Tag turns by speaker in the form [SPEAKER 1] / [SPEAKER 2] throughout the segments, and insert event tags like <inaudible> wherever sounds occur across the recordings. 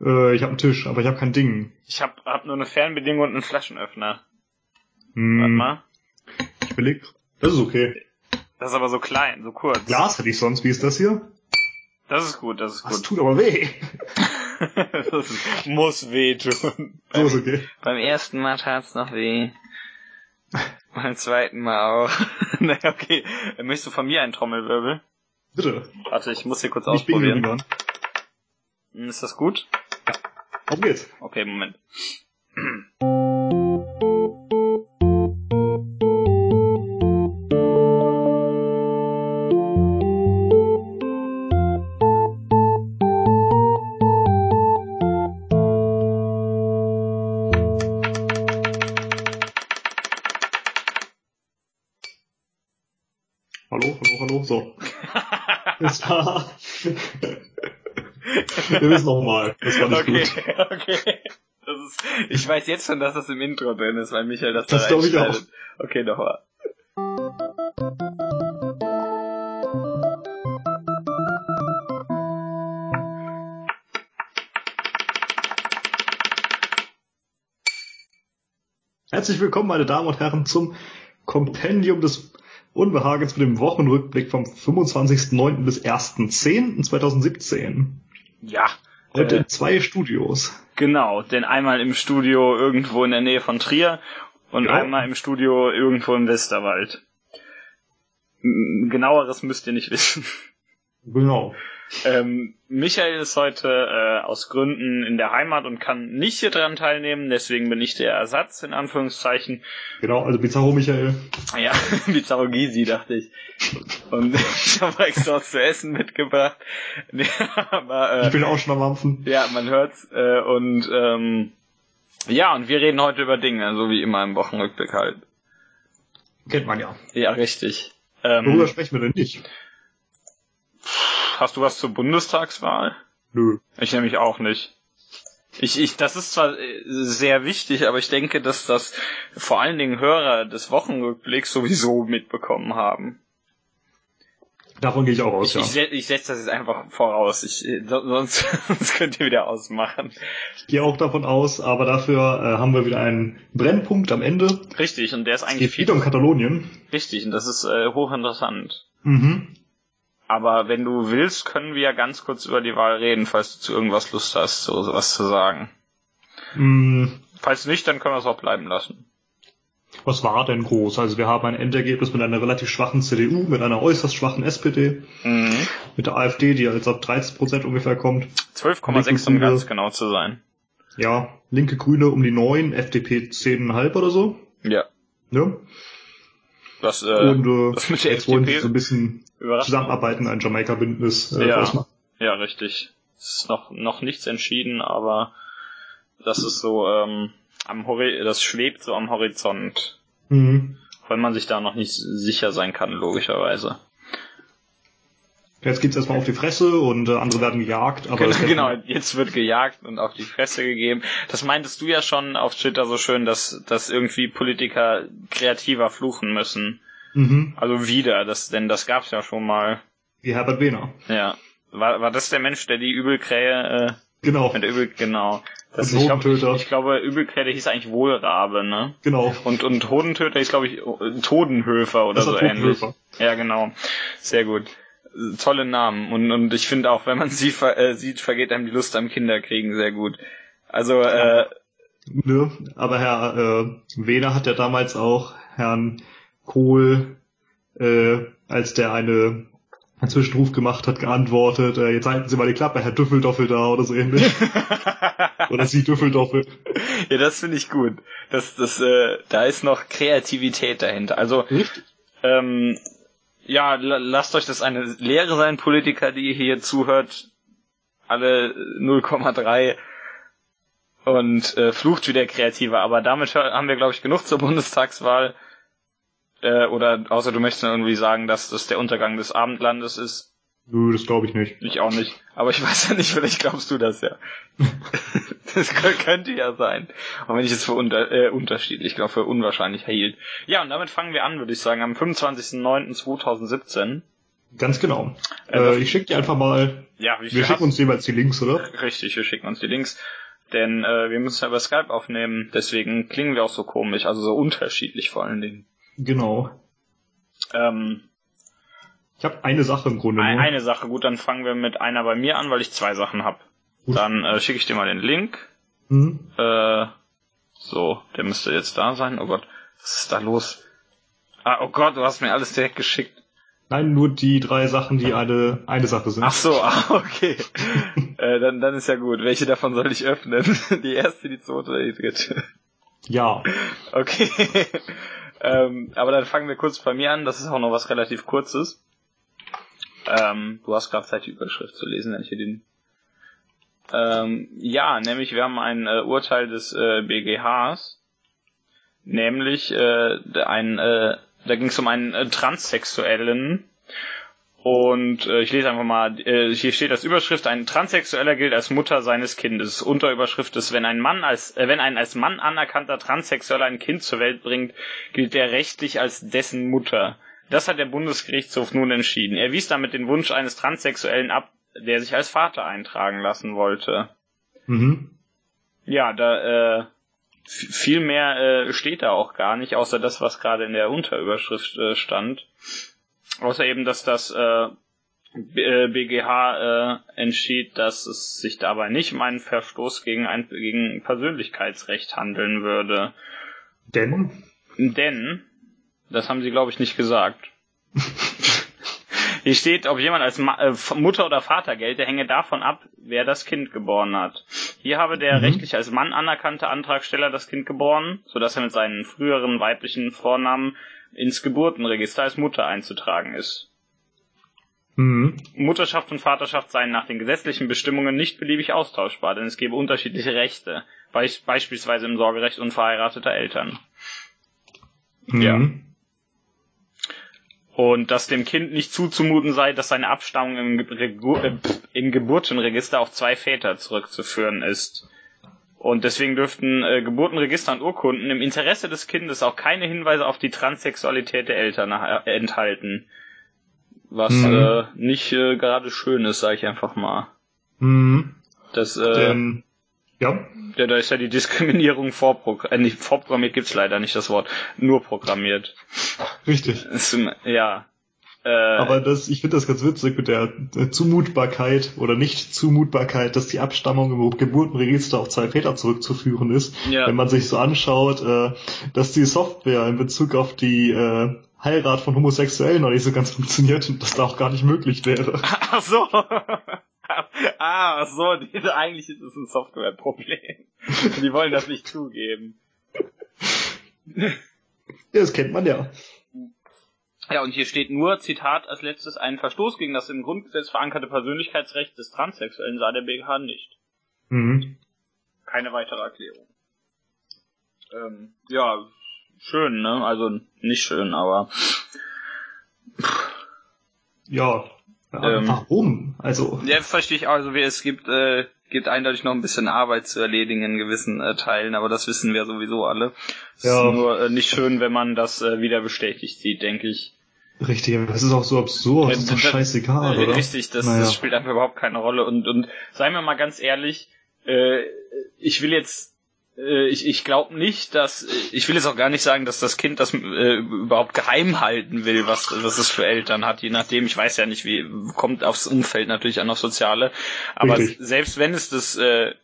[SPEAKER 1] Äh, ich habe einen Tisch, aber ich habe kein Ding.
[SPEAKER 2] Ich hab, hab nur eine Fernbedienung und einen Flaschenöffner.
[SPEAKER 1] Hm,
[SPEAKER 2] Warte mal.
[SPEAKER 1] Ich überleg. Das ist okay.
[SPEAKER 2] Das ist aber so klein, so kurz.
[SPEAKER 1] Glas hätte ich sonst. Wie ist das hier?
[SPEAKER 2] Das ist gut, das ist
[SPEAKER 1] Das
[SPEAKER 2] gut.
[SPEAKER 1] tut aber weh. <laughs>
[SPEAKER 2] das ist, muss wehtun.
[SPEAKER 1] So ist okay.
[SPEAKER 2] Beim ersten Mal tat's noch weh. Beim zweiten Mal auch. <laughs> naja, okay. Möchtest du von mir einen Trommelwirbel?
[SPEAKER 1] Bitte.
[SPEAKER 2] Warte, ich muss hier kurz
[SPEAKER 1] Ich bin
[SPEAKER 2] ausprobieren.
[SPEAKER 1] irgendwann.
[SPEAKER 2] Hm, Ist das gut?
[SPEAKER 1] Geht's.
[SPEAKER 2] Okay, Moment.
[SPEAKER 1] Wir wissen noch mal. Das war nicht
[SPEAKER 2] okay,
[SPEAKER 1] gut. <laughs>
[SPEAKER 2] okay. Das ist, ich weiß jetzt schon, dass das im Intro drin ist, weil Michael das,
[SPEAKER 1] Das
[SPEAKER 2] da
[SPEAKER 1] glaub ich
[SPEAKER 2] reinschneidet. Okay, nochmal.
[SPEAKER 1] Herzlich willkommen, meine Damen und Herren, zum Kompendium des Unbehagens mit dem Wochenrückblick vom 25.09. bis 1.10.2017.
[SPEAKER 2] Ja.
[SPEAKER 1] Heute
[SPEAKER 2] Äh,
[SPEAKER 1] in zwei Studios.
[SPEAKER 2] Genau, denn einmal im Studio irgendwo in der Nähe von Trier und
[SPEAKER 1] Genau.
[SPEAKER 2] einmal im Studio irgendwo im Westerwald. Genaueres müsst ihr nicht wissen.
[SPEAKER 1] Genau.
[SPEAKER 2] Ähm, Michael ist heute äh, aus Gründen in der Heimat und kann nicht hier dran teilnehmen, deswegen bin ich der Ersatz in Anführungszeichen.
[SPEAKER 1] Genau, also Bizarro Michael.
[SPEAKER 2] Ja, <laughs> Bizarro Gysi, dachte ich. Und <laughs> ich habe extra was zu essen mitgebracht. <laughs> Nee, aber,
[SPEAKER 1] Ich
[SPEAKER 2] äh,
[SPEAKER 1] bin auch schon am Ampfen.
[SPEAKER 2] ja, man hört's. Äh, und ähm, ja, und wir reden heute über Dinge, so wie immer im Wochenrückblick halt.
[SPEAKER 1] Kennt man ja.
[SPEAKER 2] Ja, richtig.
[SPEAKER 1] Worüber
[SPEAKER 2] Ähm,
[SPEAKER 1] sprechen wir denn nicht?
[SPEAKER 2] Hast du was zur Bundestagswahl?
[SPEAKER 1] Nö.
[SPEAKER 2] Ich nämlich auch nicht. Ich, ich, das ist zwar äh, sehr wichtig, aber ich denke, dass das vor allen Dingen Hörer des Wochenrückblicks sowieso mitbekommen haben.
[SPEAKER 1] Davon gehe ich auch aus,
[SPEAKER 2] Ich,
[SPEAKER 1] ja.
[SPEAKER 2] ich, ich setze das jetzt einfach voraus. Ich, äh, so- sonst, <laughs> sonst könnt ihr wieder ausmachen.
[SPEAKER 1] Ich gehe auch davon aus, aber dafür äh, haben wir wieder einen Brennpunkt am Ende.
[SPEAKER 2] Richtig, und der ist
[SPEAKER 1] Es
[SPEAKER 2] eigentlich
[SPEAKER 1] geht wieder um Katalonien.
[SPEAKER 2] richtig, und das ist äh, hochinteressant.
[SPEAKER 1] Mhm.
[SPEAKER 2] Aber wenn du willst, können wir ja ganz kurz über die Wahl reden, falls du zu irgendwas Lust hast, so sowas zu sagen.
[SPEAKER 1] Mm,
[SPEAKER 2] Falls nicht, dann können wir es auch bleiben lassen.
[SPEAKER 1] Was war denn groß? Also wir haben ein Endergebnis mit einer relativ schwachen CDU, mit einer äußerst schwachen SPD,
[SPEAKER 2] Mhm.
[SPEAKER 1] mit der AfD, die jetzt auf 13 Prozent ungefähr kommt.
[SPEAKER 2] 12,6 um ganz genau zu sein.
[SPEAKER 1] Ja, linke Grüne um die 9, FDP 10,5 oder so.
[SPEAKER 2] Ja.
[SPEAKER 1] Ne?
[SPEAKER 2] Das, äh,
[SPEAKER 1] Und äh,
[SPEAKER 2] das mit der
[SPEAKER 1] jetzt wollen
[SPEAKER 2] FDP
[SPEAKER 1] so ein bisschen zusammenarbeiten, ein Jamaika-Bündnis äh,
[SPEAKER 2] Ja. Ja, richtig. Es ist noch, noch nichts entschieden, aber das ist so, ähm, am Hori das schwebt so am Horizont.
[SPEAKER 1] Mhm.
[SPEAKER 2] Weil man sich da noch nicht sicher sein kann, logischerweise.
[SPEAKER 1] Jetzt gibt's erstmal auf die Fresse und äh, andere werden gejagt, aber
[SPEAKER 2] Genau, genau, jetzt wird gejagt und auf die Fresse gegeben. Das meintest du ja schon auf Twitter so schön, dass, dass irgendwie Politiker kreativer fluchen müssen.
[SPEAKER 1] Mhm.
[SPEAKER 2] Also wieder, das, denn das gab's ja schon mal.
[SPEAKER 1] Wie Herbert Wehner.
[SPEAKER 2] Ja. War, war das der Mensch, der die Übelkrähe, äh,
[SPEAKER 1] Genau,
[SPEAKER 2] mit der Übel, genau. Das,
[SPEAKER 1] Und
[SPEAKER 2] ich glaube, ich, ich glaube, Übelkrähe der hieß eigentlich Wohlrabe, ne?
[SPEAKER 1] genau.
[SPEAKER 2] Und, und Hodentöter ist, glaube ich, Todenhöfer oder so ähnlich. Ja, genau. Sehr gut. Tolle Namen. Und, und ich finde auch, wenn man <laughs> sie ver äh, sieht, vergeht einem die Lust am Kinderkriegen sehr gut. Also, äh,
[SPEAKER 1] Ne? Aber Herr äh, Wehner hat ja damals auch Herrn Kohl, äh, als der eine einen Zwischenruf gemacht hat, geantwortet, äh, jetzt halten Sie mal die Klappe, Herr Düffeldoffel da oder so ähnlich. <laughs> oder Sie Düffeldoffel.
[SPEAKER 2] ja, das finde ich gut. Das, das, äh, da ist noch Kreativität dahinter. Also,
[SPEAKER 1] Richtig.
[SPEAKER 2] ähm, ja, la- lasst euch das eine Lehre sein, Politiker, die hier zuhört. Alle 0,3 und äh, flucht wieder kreativer. Aber damit haben wir, glaube ich, genug zur Bundestagswahl. Äh, oder außer du möchtest irgendwie sagen, dass das der Untergang des Abendlandes ist.
[SPEAKER 1] Nö, das glaube ich nicht.
[SPEAKER 2] Ich auch nicht. Aber ich weiß ja nicht, vielleicht glaubst du das ja. <laughs> das kö- könnte ja sein. Auch wenn ich es für unter, äh, unterschiedlich, ich glaube für unwahrscheinlich hielt. Ja, und damit fangen wir an, würde ich sagen, am 25.09.2017.
[SPEAKER 1] Ganz genau. Äh, ich schicke dir einfach mal.
[SPEAKER 2] Ja, wie
[SPEAKER 1] wir schicken uns jeweils die Links, oder?
[SPEAKER 2] Richtig, wir schicken uns die Links. Denn äh, wir müssen ja über Skype aufnehmen, deswegen klingen wir auch so komisch, also so unterschiedlich vor allen Dingen.
[SPEAKER 1] Genau.
[SPEAKER 2] Ähm,
[SPEAKER 1] ich habe eine Sache im Grunde.
[SPEAKER 2] Ein, eine Sache, gut, dann fangen wir mit einer bei mir an, weil ich zwei Sachen habe. Dann äh, schicke ich dir mal den Link.
[SPEAKER 1] Mhm.
[SPEAKER 2] Äh, so, der müsste jetzt da sein. Oh Gott, was ist da los? Ah, oh Gott, du hast mir alles direkt geschickt.
[SPEAKER 1] Nein, nur die drei Sachen, die eine, eine Sache sind.
[SPEAKER 2] Ach so, ah, okay. <laughs> äh, dann, dann ist ja gut. Welche davon soll ich öffnen? <laughs> Die erste, die zweite oder die dritte?
[SPEAKER 1] Ja.
[SPEAKER 2] Okay. <laughs> ähm, aber dann fangen wir kurz bei mir an. Das ist auch noch was relativ Kurzes. Ähm, du hast gerade Zeit, die Überschrift zu lesen, wenn ich hier den... Ähm, ja, nämlich wir haben ein äh, Urteil des äh, BGHs. Nämlich äh, ein... Äh, da ging es um einen äh, Transsexuellen. Und äh, ich lese einfach mal, äh, hier steht als Überschrift, ein Transsexueller gilt als Mutter seines Kindes. Unterüberschrift ist, wenn ein Mann als, äh, wenn ein als Mann anerkannter Transsexueller ein Kind zur Welt bringt, gilt der rechtlich als dessen Mutter. Das hat der Bundesgerichtshof nun entschieden. Er wies damit den Wunsch eines Transsexuellen ab, der sich als Vater eintragen lassen wollte.
[SPEAKER 1] Mhm.
[SPEAKER 2] Ja, da äh, viel mehr äh, steht da auch gar nicht, außer das, was gerade in der Unterüberschrift äh, stand. Außer eben, dass das äh, BGH äh, äh, entschied, dass es sich dabei nicht um einen Verstoß gegen ein gegen Persönlichkeitsrecht handeln würde.
[SPEAKER 1] Denn?
[SPEAKER 2] Denn, das haben sie, glaube ich, nicht gesagt. Hier steht, ob jemand als Ma äh, Mutter oder Vater gelte, hänge davon ab, wer das Kind geboren hat. Hier habe der mhm. rechtlich als Mann anerkannte Antragsteller das Kind geboren, sodass er mit seinen früheren weiblichen Vornamen ins Geburtenregister als Mutter einzutragen ist.
[SPEAKER 1] Mhm.
[SPEAKER 2] Mutterschaft und Vaterschaft seien nach den gesetzlichen Bestimmungen nicht beliebig austauschbar, denn es gebe unterschiedliche Rechte, beispielsweise im Sorgerecht unverheirateter Eltern.
[SPEAKER 1] Mhm. Ja
[SPEAKER 2] und dass dem Kind nicht zuzumuten sei, dass seine Abstammung im, äh, im Geburtenregister auf zwei Väter zurückzuführen ist. Und deswegen dürften äh, Geburtenregister und Urkunden im Interesse des Kindes auch keine Hinweise auf die Transsexualität der Eltern äh, enthalten. Was mhm. äh, nicht äh, gerade schön ist, sage ich einfach mal.
[SPEAKER 1] Mhm.
[SPEAKER 2] Das, äh,
[SPEAKER 1] Denn, ja.
[SPEAKER 2] Ja, da ist ja die Diskriminierung vorprogrammiert. Äh, nicht vorprogrammiert gibt's leider nicht das Wort. Nur programmiert.
[SPEAKER 1] Richtig.
[SPEAKER 2] Ja.
[SPEAKER 1] Äh, Aber das, ich finde das ganz witzig mit der Zumutbarkeit oder Nicht-Zumutbarkeit, dass die Abstammung im Geburtenregister auf zwei Väter zurückzuführen ist.
[SPEAKER 2] Ja.
[SPEAKER 1] Wenn man sich so anschaut, äh, dass die Software in Bezug auf die äh, Heirat von Homosexuellen noch nicht so ganz funktioniert und das da auch gar nicht möglich wäre. <laughs>
[SPEAKER 2] Ach so. Ah, so, die, eigentlich ist es ein Softwareproblem. <laughs> Die wollen das nicht zugeben. <laughs>
[SPEAKER 1] Ja, das kennt man ja.
[SPEAKER 2] Ja, und hier steht nur, Zitat, als letztes, ein Verstoß gegen das im Grundgesetz verankerte Persönlichkeitsrecht des Transsexuellen sah der BGH nicht.
[SPEAKER 1] Mhm.
[SPEAKER 2] Keine weitere Erklärung. Ähm, ja, schön, ne? Also nicht schön, aber.
[SPEAKER 1] Ja, ähm, warum? Also.
[SPEAKER 2] Ja, verstehe ich auch. Also es gibt, äh, gibt eindeutig noch ein bisschen Arbeit zu erledigen in gewissen äh, Teilen, aber das wissen wir sowieso alle. Es ja. ist nur äh, nicht schön, wenn man das äh, wieder bestätigt sieht, denke ich.
[SPEAKER 1] Richtig, aber das ist auch so absurd, das ist doch scheißegal, oder?
[SPEAKER 2] Richtig, das, naja. das spielt einfach überhaupt keine Rolle. Und, und seien wir mal ganz ehrlich, äh, ich will jetzt äh, ich, ich glaube nicht, dass ich will jetzt auch gar nicht sagen, dass das Kind das äh, überhaupt geheim halten will, was was es für Eltern hat. Je nachdem, ich weiß ja nicht, wie kommt aufs Umfeld natürlich an, auf soziale. Aber Richtig. selbst wenn es das äh,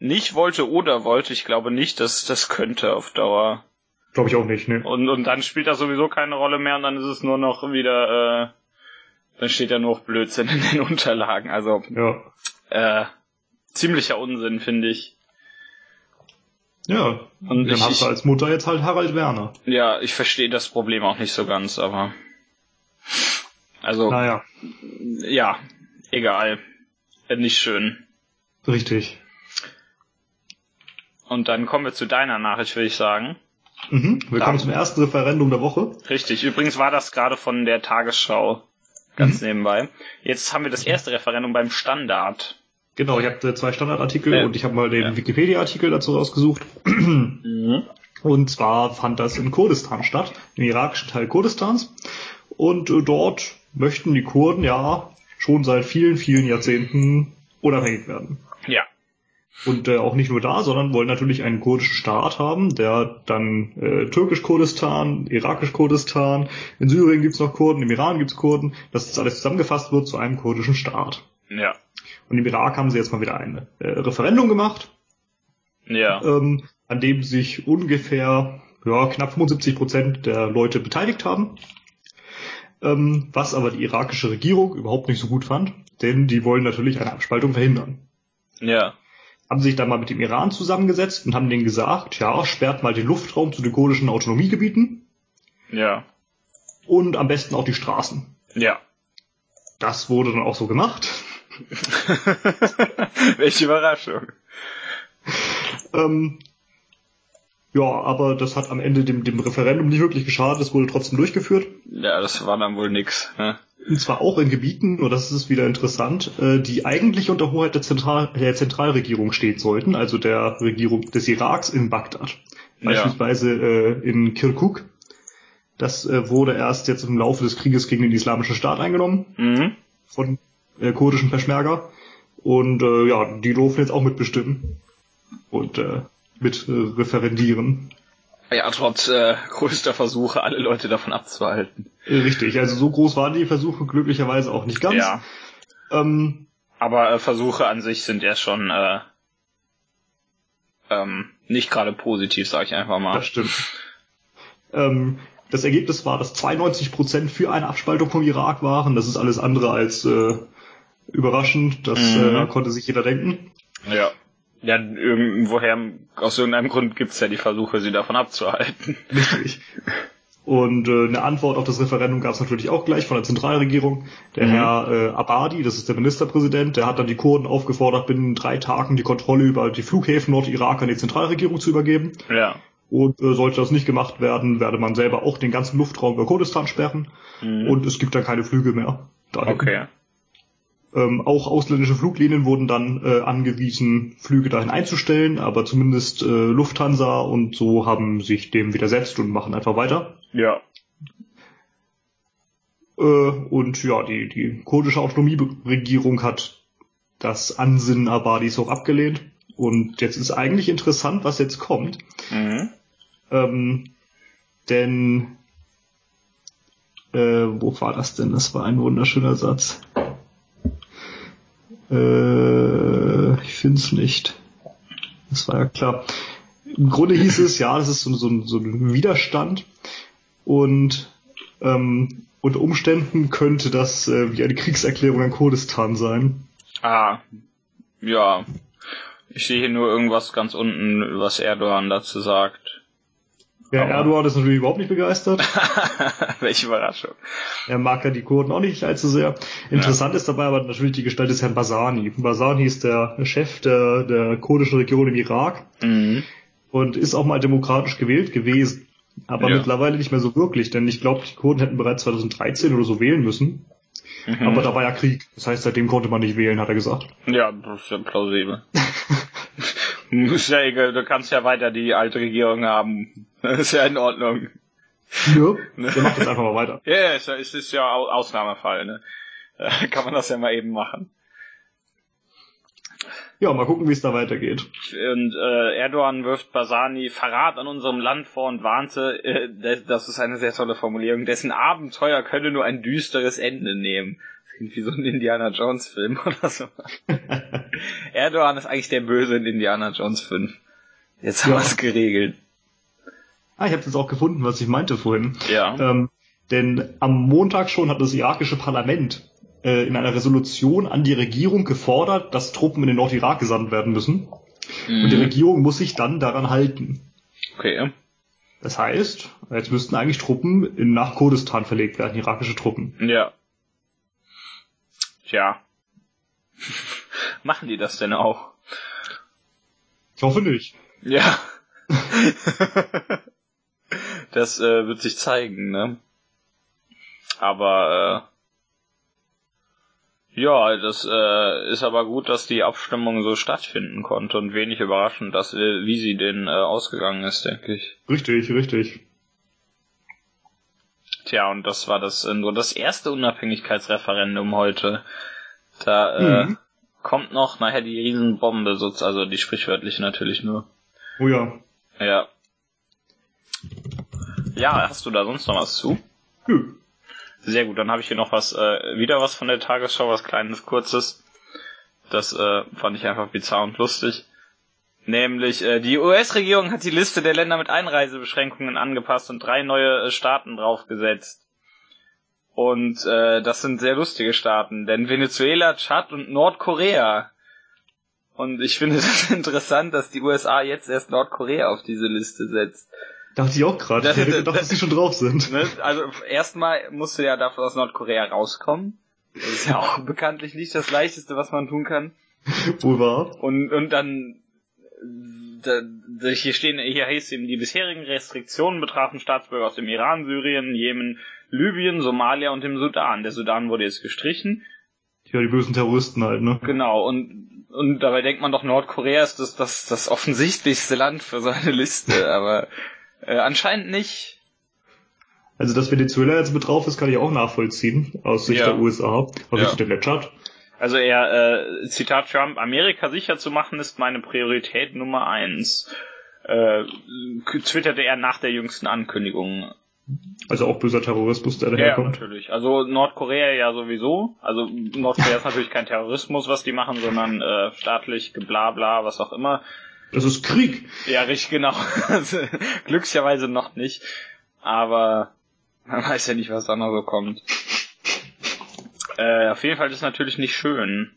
[SPEAKER 2] nicht wollte oder wollte, ich glaube nicht, dass das könnte auf Dauer.
[SPEAKER 1] Glaube ich auch nicht, ne?
[SPEAKER 2] Und und dann spielt das sowieso keine Rolle mehr und dann ist es nur noch wieder, äh, dann steht ja nur noch Blödsinn in den <laughs> Unterlagen. Also
[SPEAKER 1] ja.
[SPEAKER 2] äh, ziemlicher Unsinn, finde ich.
[SPEAKER 1] Ja, und dann ich, hast du als Mutter jetzt halt Harald Werner.
[SPEAKER 2] Ja, ich verstehe das Problem auch nicht so ganz, aber also
[SPEAKER 1] naja.
[SPEAKER 2] ja, egal. Nicht schön.
[SPEAKER 1] Richtig.
[SPEAKER 2] Und dann kommen wir zu deiner Nachricht, würde ich sagen.
[SPEAKER 1] Mhm. Wir kommen zum ersten Referendum der Woche.
[SPEAKER 2] Richtig. Übrigens war das gerade von der Tagesschau ganz mhm. nebenbei. Jetzt haben wir das erste Referendum beim Standard.
[SPEAKER 1] Genau, ich habe zwei Standardartikel ja. und ich habe mal den ja. Wikipedia-Artikel dazu rausgesucht.
[SPEAKER 2] Mhm.
[SPEAKER 1] Und zwar fand das in Kurdistan statt, im irakischen Teil Kurdistans. Und äh, dort möchten die Kurden ja schon seit vielen, vielen Jahrzehnten unabhängig werden.
[SPEAKER 2] Ja.
[SPEAKER 1] Und äh, auch nicht nur da, sondern wollen natürlich einen kurdischen Staat haben, der dann äh, türkisch-Kurdistan, irakisch-Kurdistan, in Syrien gibt's noch Kurden, im Iran gibt's Kurden, dass das alles zusammengefasst wird zu einem kurdischen Staat.
[SPEAKER 2] Ja.
[SPEAKER 1] Und im Irak haben sie jetzt mal wieder ein äh, Referendum gemacht,
[SPEAKER 2] Ja.
[SPEAKER 1] ähm, an dem sich ungefähr ja, knapp 75 Prozent der Leute beteiligt haben. Ähm, was aber die irakische Regierung überhaupt nicht so gut fand, denn die wollen natürlich eine Abspaltung verhindern.
[SPEAKER 2] Ja.
[SPEAKER 1] Haben sich dann mal mit dem Iran zusammengesetzt und haben denen gesagt, ja, sperrt mal den Luftraum zu den kurdischen Autonomiegebieten
[SPEAKER 2] Ja.
[SPEAKER 1] und am besten auch die Straßen.
[SPEAKER 2] Ja.
[SPEAKER 1] Das wurde dann auch so gemacht. <laughs>
[SPEAKER 2] Welche Überraschung.
[SPEAKER 1] Ähm, ja, aber das hat am Ende dem, dem Referendum nicht wirklich geschadet, es wurde trotzdem durchgeführt.
[SPEAKER 2] Ja, das war dann wohl nix. Ne?
[SPEAKER 1] Und zwar auch in Gebieten, und das ist wieder interessant, äh, die eigentlich unter Hoheit der, Zentral der Zentralregierung stehen sollten, also der Regierung des Iraks in Bagdad.
[SPEAKER 2] Ja.
[SPEAKER 1] Beispielsweise äh, in Kirkuk. Das äh, wurde erst jetzt im Laufe des Krieges gegen den Islamischen Staat eingenommen
[SPEAKER 2] Mhm.
[SPEAKER 1] von äh, kurdischen Peschmerga. Und äh, ja, die durften jetzt auch mitbestimmen und äh, mit äh, referendieren.
[SPEAKER 2] Ja, trotz äh, größter Versuche, alle Leute davon abzuhalten.
[SPEAKER 1] Äh, Richtig, also so groß waren die Versuche glücklicherweise auch nicht ganz.
[SPEAKER 2] Ja.
[SPEAKER 1] Ähm,
[SPEAKER 2] Aber äh, Versuche an sich sind ja schon äh, ähm, nicht gerade positiv, sag ich einfach mal.
[SPEAKER 1] Das stimmt. Ähm, das Ergebnis war, dass 92% für eine Abspaltung vom Irak waren. Das ist alles andere als äh, überraschend. Das
[SPEAKER 2] Mhm.
[SPEAKER 1] äh, konnte sich jeder denken.
[SPEAKER 2] Ja. Ja, irgendwoher, aus irgendeinem Grund gibt's ja die Versuche, sie davon abzuhalten. <laughs>
[SPEAKER 1] Richtig. Und äh, eine Antwort auf das Referendum gab es natürlich auch gleich von der Zentralregierung. Der
[SPEAKER 2] Mhm.
[SPEAKER 1] Herr äh, Abadi, das ist der Ministerpräsident, der hat dann die Kurden aufgefordert, binnen drei Tagen die Kontrolle über die Flughäfen Nordirak an die Zentralregierung zu übergeben.
[SPEAKER 2] Ja.
[SPEAKER 1] Und äh, sollte das nicht gemacht werden, werde man selber auch den ganzen Luftraum über Kurdistan sperren.
[SPEAKER 2] Mhm.
[SPEAKER 1] Und es gibt dann keine Flüge mehr. dahin.
[SPEAKER 2] okay.
[SPEAKER 1] Ähm, auch ausländische Fluglinien wurden dann äh, angewiesen, Flüge dahin einzustellen, aber zumindest äh, Lufthansa und so haben sich dem widersetzt und machen einfach weiter.
[SPEAKER 2] Ja.
[SPEAKER 1] Äh, und ja, die, die kurdische Autonomieregierung hat das Ansinnen Abadis auch abgelehnt. Und jetzt ist eigentlich interessant, was jetzt kommt.
[SPEAKER 2] Mhm.
[SPEAKER 1] Ähm, denn äh, wo war das denn? Das war ein wunderschöner Satz. Äh, ich finde es nicht. Das war ja klar. Im Grunde hieß es, ja, das ist so, so, ein- so ein Widerstand und ähm, unter Umständen könnte das äh, wie eine Kriegserklärung an Kurdistan sein.
[SPEAKER 2] Ah. Ja. Ich sehe hier nur irgendwas ganz unten, was Erdogan dazu sagt.
[SPEAKER 1] Ja,
[SPEAKER 2] Aber-
[SPEAKER 1] Erdogan ist natürlich überhaupt nicht begeistert. <laughs>
[SPEAKER 2] Welche Überraschung.
[SPEAKER 1] Er mag ja die Kurden auch nicht allzu sehr. Interessant ist dabei aber natürlich die Gestalt des Herrn Basani. Basani ist der Chef der, der kurdischen Region im Irak
[SPEAKER 2] Mhm.
[SPEAKER 1] und ist auch mal demokratisch gewählt gewesen. Aber
[SPEAKER 2] Ja.
[SPEAKER 1] mittlerweile nicht mehr so wirklich, denn ich glaube, die Kurden hätten bereits 2013 oder so wählen müssen.
[SPEAKER 2] Mhm.
[SPEAKER 1] Aber da war ja Krieg. Das heißt, seitdem konnte man nicht wählen, hat er gesagt.
[SPEAKER 2] Ja, das ist ja plausibel. <laughs> ist ja egal, du kannst ja weiter die alte Regierung haben. <laughs> Das ist ja in Ordnung.
[SPEAKER 1] Ja, der macht jetzt einfach mal weiter.
[SPEAKER 2] Ja, ja, es ist- ja Au- Ausnahmefall, ne? Da <laughs> kann man das ja mal eben machen.
[SPEAKER 1] Ja, mal gucken, wie es da weitergeht.
[SPEAKER 2] Und äh, Erdogan wirft Basani Verrat an unserem Land vor und warnte, äh, das- das ist eine sehr tolle Formulierung, dessen Abenteuer könne nur ein düsteres Ende nehmen. Das klingt wie so ein Indiana Jones Film <laughs> oder so. Erdogan ist eigentlich der Böse in Indiana Jones 5. Jetzt haben
[SPEAKER 1] Ja.
[SPEAKER 2] wir es geregelt.
[SPEAKER 1] Ah, ich habe jetzt auch gefunden, was ich meinte vorhin.
[SPEAKER 2] Ja.
[SPEAKER 1] Ähm, denn am Montag schon hat das irakische Parlament äh, in einer Resolution an die Regierung gefordert, dass Truppen in den Nordirak gesandt werden müssen. Und die
[SPEAKER 2] Mhm.
[SPEAKER 1] Regierung muss sich dann daran halten.
[SPEAKER 2] Okay.
[SPEAKER 1] Das heißt, jetzt müssten eigentlich Truppen in, nach Kurdistan verlegt werden, irakische Truppen.
[SPEAKER 2] Ja. Tja. Machen die das denn auch?
[SPEAKER 1] Ich hoffe nicht.
[SPEAKER 2] Ja. <laughs> das äh, wird sich zeigen, ne? Aber äh, ja, das äh, ist aber gut, dass die Abstimmung so stattfinden konnte und wenig überraschend, dass äh, wie sie denn äh, ausgegangen ist, denke ich.
[SPEAKER 1] Richtig, richtig.
[SPEAKER 2] Tja, und das war das, äh, nur das erste Unabhängigkeitsreferendum heute. Da äh,
[SPEAKER 1] Mhm.
[SPEAKER 2] kommt noch nachher die Riesenbombe, so- also die sprichwörtliche natürlich nur.
[SPEAKER 1] Oh ja.
[SPEAKER 2] Ja. Ja, hast du da sonst noch was zu?
[SPEAKER 1] Nö.
[SPEAKER 2] Sehr gut, dann habe ich hier noch was, äh, wieder was von der Tagesschau, was kleines, kurzes. Das äh, fand ich einfach bizarr und lustig. Nämlich, äh, die US-Regierung hat die Liste der Länder mit Einreisebeschränkungen angepasst und drei neue äh, Staaten draufgesetzt. Und äh, das sind sehr lustige Staaten, denn Venezuela, Tschad und Nordkorea. Und ich finde <laughs> das interessant, dass die USA jetzt erst Nordkorea auf diese Liste setzt.
[SPEAKER 1] Dachte ich auch gerade. Ich hätte gedacht, dass die schon drauf sind.
[SPEAKER 2] Ne? Also erstmal musst du ja dafür aus Nordkorea rauskommen. Das ist ja auch <laughs> bekanntlich nicht das leichteste, was man tun kann. <laughs>
[SPEAKER 1] Wohl wahr.
[SPEAKER 2] Und, und dann da, da, hier stehen, hier heißt eben, die bisherigen Restriktionen betrafen Staatsbürger aus dem Iran, Syrien, Jemen, Libyen, Somalia und dem Sudan. Der Sudan wurde jetzt gestrichen.
[SPEAKER 1] Ja, die bösen Terroristen halt, ne?
[SPEAKER 2] Genau, und, und dabei denkt man doch, Nordkorea ist das, das, das offensichtlichste Land für so eine Liste, <laughs> aber äh, anscheinend nicht.
[SPEAKER 1] Also, dass Venezuela jetzt mit drauf ist, kann ich auch nachvollziehen. Aus Sicht
[SPEAKER 2] Ja.
[SPEAKER 1] der USA. Aus
[SPEAKER 2] Ja.
[SPEAKER 1] Sicht der Chat.
[SPEAKER 2] Also er, äh, Zitat Trump, Amerika sicher zu machen ist meine Priorität Nummer eins. Äh, twitterte er nach der jüngsten Ankündigung.
[SPEAKER 1] Also auch böser Terrorismus, der
[SPEAKER 2] Ja,
[SPEAKER 1] daherkommt.
[SPEAKER 2] natürlich. Also Nordkorea ja sowieso. Also Nordkorea ist natürlich kein Terrorismus, was die machen, sondern äh, staatlich geblabla, was auch immer.
[SPEAKER 1] das ist Krieg.
[SPEAKER 2] Ja, richtig genau. <laughs> Glücklicherweise noch nicht. Aber man weiß ja nicht, was da noch so kommt. Äh, auf jeden Fall ist es natürlich nicht schön.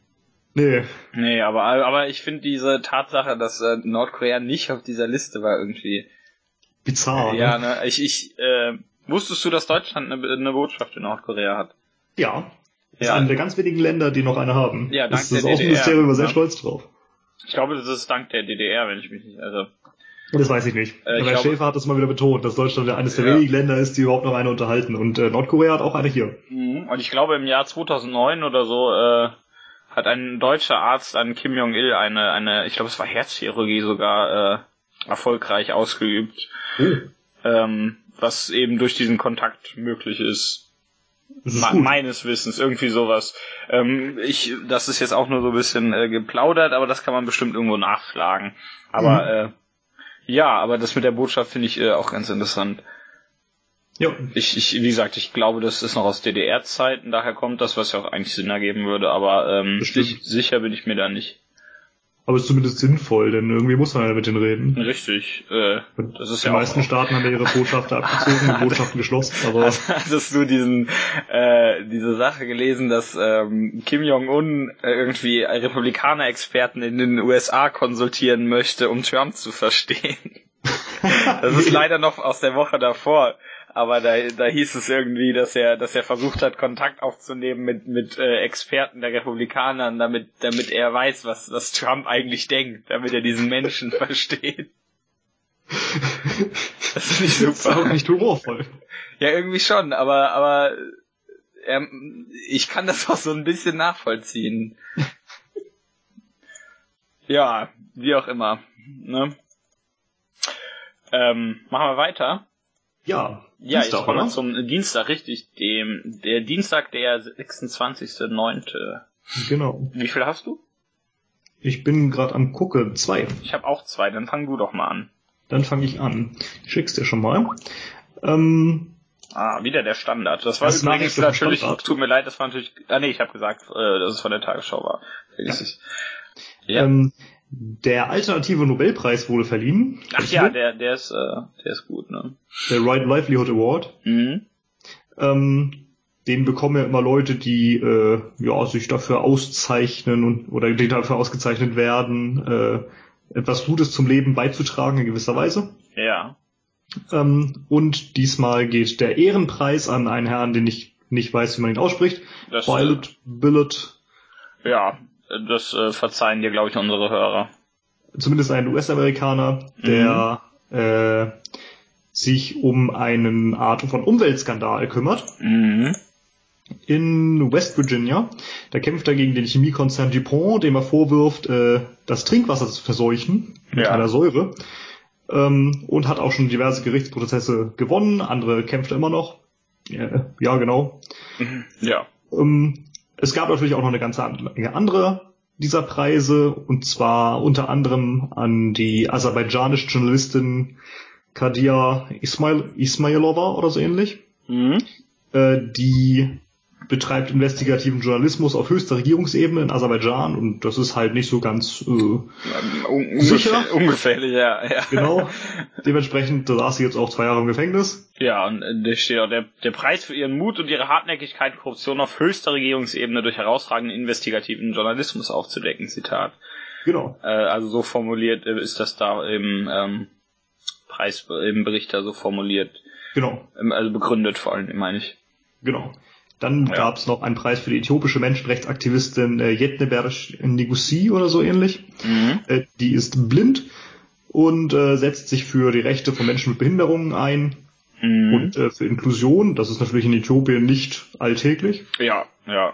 [SPEAKER 1] Nee.
[SPEAKER 2] Nee, aber, aber ich finde diese Tatsache, dass äh, Nordkorea nicht auf dieser Liste war irgendwie.
[SPEAKER 1] Bizarr.
[SPEAKER 2] ja,
[SPEAKER 1] Ne?
[SPEAKER 2] ne, ich, ich, äh, wusstest du, dass Deutschland eine, eine Botschaft in Nordkorea hat?
[SPEAKER 1] Ja. Das
[SPEAKER 2] Ja.
[SPEAKER 1] ist einer der ganz wenigen Länder, die noch eine haben.
[SPEAKER 2] Ja, dank
[SPEAKER 1] ist das
[SPEAKER 2] der
[SPEAKER 1] Außenministerium
[SPEAKER 2] DDR,
[SPEAKER 1] sehr
[SPEAKER 2] ne?
[SPEAKER 1] stolz drauf.
[SPEAKER 2] Ich glaube, das ist dank der DDR, wenn ich mich nicht irre.
[SPEAKER 1] Das weiß ich nicht.
[SPEAKER 2] Äh, ich
[SPEAKER 1] Herr
[SPEAKER 2] glaube-
[SPEAKER 1] Schäfer hat das mal wieder betont, dass Deutschland ja eines der
[SPEAKER 2] Ja.
[SPEAKER 1] wenigen Länder ist, die überhaupt noch eine unterhalten. Und äh, Nordkorea hat auch eine hier.
[SPEAKER 2] Mhm. Und ich glaube, im Jahr 2009 oder so äh, hat ein deutscher Arzt an Kim Jong-il eine, eine, ich glaube, es war Herzchirurgie sogar äh, erfolgreich ausgeübt,
[SPEAKER 1] Oh,
[SPEAKER 2] ähm, was eben durch diesen Kontakt möglich ist. Me-
[SPEAKER 1] gut.
[SPEAKER 2] meines Wissens, irgendwie sowas. Ähm, ich, das ist jetzt auch nur so ein bisschen äh, geplaudert, aber das kann man bestimmt irgendwo nachschlagen. Aber äh, ja, aber das mit der Botschaft finde ich äh, auch ganz interessant.
[SPEAKER 1] Ja,
[SPEAKER 2] Ich, ich, wie gesagt, ich glaube, das ist noch aus DDR-Zeiten, daher kommt das, was ja auch eigentlich Sinn ergeben würde, aber ähm, sich, sicher bin ich mir da nicht.
[SPEAKER 1] Aber ist zumindest sinnvoll, denn irgendwie muss man ja mit denen reden.
[SPEAKER 2] Richtig, äh,
[SPEAKER 1] Und
[SPEAKER 2] das ist
[SPEAKER 1] die
[SPEAKER 2] ja auch-
[SPEAKER 1] meisten Staaten haben ja ihre Botschafter abgezogen und Botschaften geschlossen, aber <laughs>
[SPEAKER 2] Hattest du diesen, äh, diese Sache gelesen, dass ähm, Kim Jong-un äh, irgendwie Republikaner-Experten in den USA konsultieren möchte, um Trump zu verstehen? <laughs> Das ist leider noch aus der Woche davor. Aber da, da hieß es irgendwie, dass er, dass er versucht hat, Kontakt aufzunehmen mit, mit äh, Experten der Republikaner, damit, damit er weiß, was, was Trump eigentlich denkt, damit er diesen Menschen <laughs> versteht. Das ist nicht
[SPEAKER 1] das ist auch
[SPEAKER 2] super.
[SPEAKER 1] nicht humorvoll.
[SPEAKER 2] Ja, irgendwie schon, aber, aber ähm, ich kann das auch so ein bisschen nachvollziehen. ja, wie auch immer. Ne? Ähm, machen wir weiter.
[SPEAKER 1] Ja,
[SPEAKER 2] Ja,
[SPEAKER 1] Dienstag,
[SPEAKER 2] jetzt kommen wir
[SPEAKER 1] oder?
[SPEAKER 2] zum Dienstag, richtig. Dem, der Dienstag, der 26.09.
[SPEAKER 1] Genau.
[SPEAKER 2] Wie viel hast du?
[SPEAKER 1] Ich bin gerade am gucken. Zwei.
[SPEAKER 2] Ich habe auch zwei, dann fang du doch mal an.
[SPEAKER 1] Dann fange ich an. Ich schick's dir schon mal. Ähm,
[SPEAKER 2] Ah, wieder der Standard. Das war
[SPEAKER 1] Das
[SPEAKER 2] übrigens natürlich,
[SPEAKER 1] Standard.
[SPEAKER 2] tut mir leid, das war natürlich, ah nee, ich habe gesagt, äh, dass es von der Tagesschau war. Ja.
[SPEAKER 1] ähm, der alternative Nobelpreis wurde verliehen.
[SPEAKER 2] Ach ja, der, der ist, äh, der ist gut, ne?
[SPEAKER 1] der Right Livelihood Award.
[SPEAKER 2] Mhm.
[SPEAKER 1] Ähm, den bekommen ja immer Leute, die äh, ja, sich dafür auszeichnen und oder die dafür ausgezeichnet werden, äh, etwas Gutes zum Leben beizutragen in gewisser Weise.
[SPEAKER 2] Ja.
[SPEAKER 1] Ähm, und diesmal geht der Ehrenpreis an einen Herrn, den ich nicht weiß, wie man ihn ausspricht.
[SPEAKER 2] Das,
[SPEAKER 1] Violet Billet,
[SPEAKER 2] äh, ja, das äh, verzeihen dir, glaube ich, unsere Hörer.
[SPEAKER 1] zumindest ein US-Amerikaner, der äh, sich um einen Art von Umweltskandal kümmert.
[SPEAKER 2] Mhm.
[SPEAKER 1] in West Virginia. Da kämpft er gegen den Chemiekonzern DuPont, dem er vorwirft, äh, das Trinkwasser zu verseuchen mit
[SPEAKER 2] Ja.
[SPEAKER 1] einer Säure. Ähm, und hat auch schon diverse Gerichtsprozesse gewonnen, andere kämpft er immer noch. Ja, ja genau.
[SPEAKER 2] Mhm. Ja.
[SPEAKER 1] Ähm, es gab natürlich auch noch eine ganze Menge andere dieser Preise, und zwar unter anderem an die aserbaidschanische Journalistin Kadia Ismail Ismailova oder so ähnlich,
[SPEAKER 2] Mhm.
[SPEAKER 1] äh, die betreibt investigativen Journalismus auf höchster Regierungsebene in Aserbaidschan und das ist halt nicht so ganz äh,
[SPEAKER 2] Un
[SPEAKER 1] Sicher?
[SPEAKER 2] ungefähr, ungefährlich, ja. ja.
[SPEAKER 1] genau. <laughs> Dementsprechend da saß sie jetzt auch zwei Jahre im Gefängnis.
[SPEAKER 2] Ja, und äh, da steht auch der, der Preis für ihren Mut und ihre Hartnäckigkeit, Korruption auf höchster Regierungsebene durch herausragenden investigativen Journalismus aufzudecken, Zitat.
[SPEAKER 1] Genau.
[SPEAKER 2] Äh, also so formuliert äh, ist das da im ähm, Preis, im Bericht da so formuliert.
[SPEAKER 1] Genau.
[SPEAKER 2] Ähm, also begründet vor allem, meine ich.
[SPEAKER 1] Genau. Dann
[SPEAKER 2] Ja.
[SPEAKER 1] gab es noch einen Preis für die äthiopische Menschenrechtsaktivistin äh, Yetneberg Nigusi oder so ähnlich.
[SPEAKER 2] Mhm.
[SPEAKER 1] Äh, die ist blind und äh, setzt sich für die Rechte von Menschen mit Behinderungen ein
[SPEAKER 2] Mhm.
[SPEAKER 1] und äh, für Inklusion. Das ist natürlich in Äthiopien nicht alltäglich.
[SPEAKER 2] Ja, ja.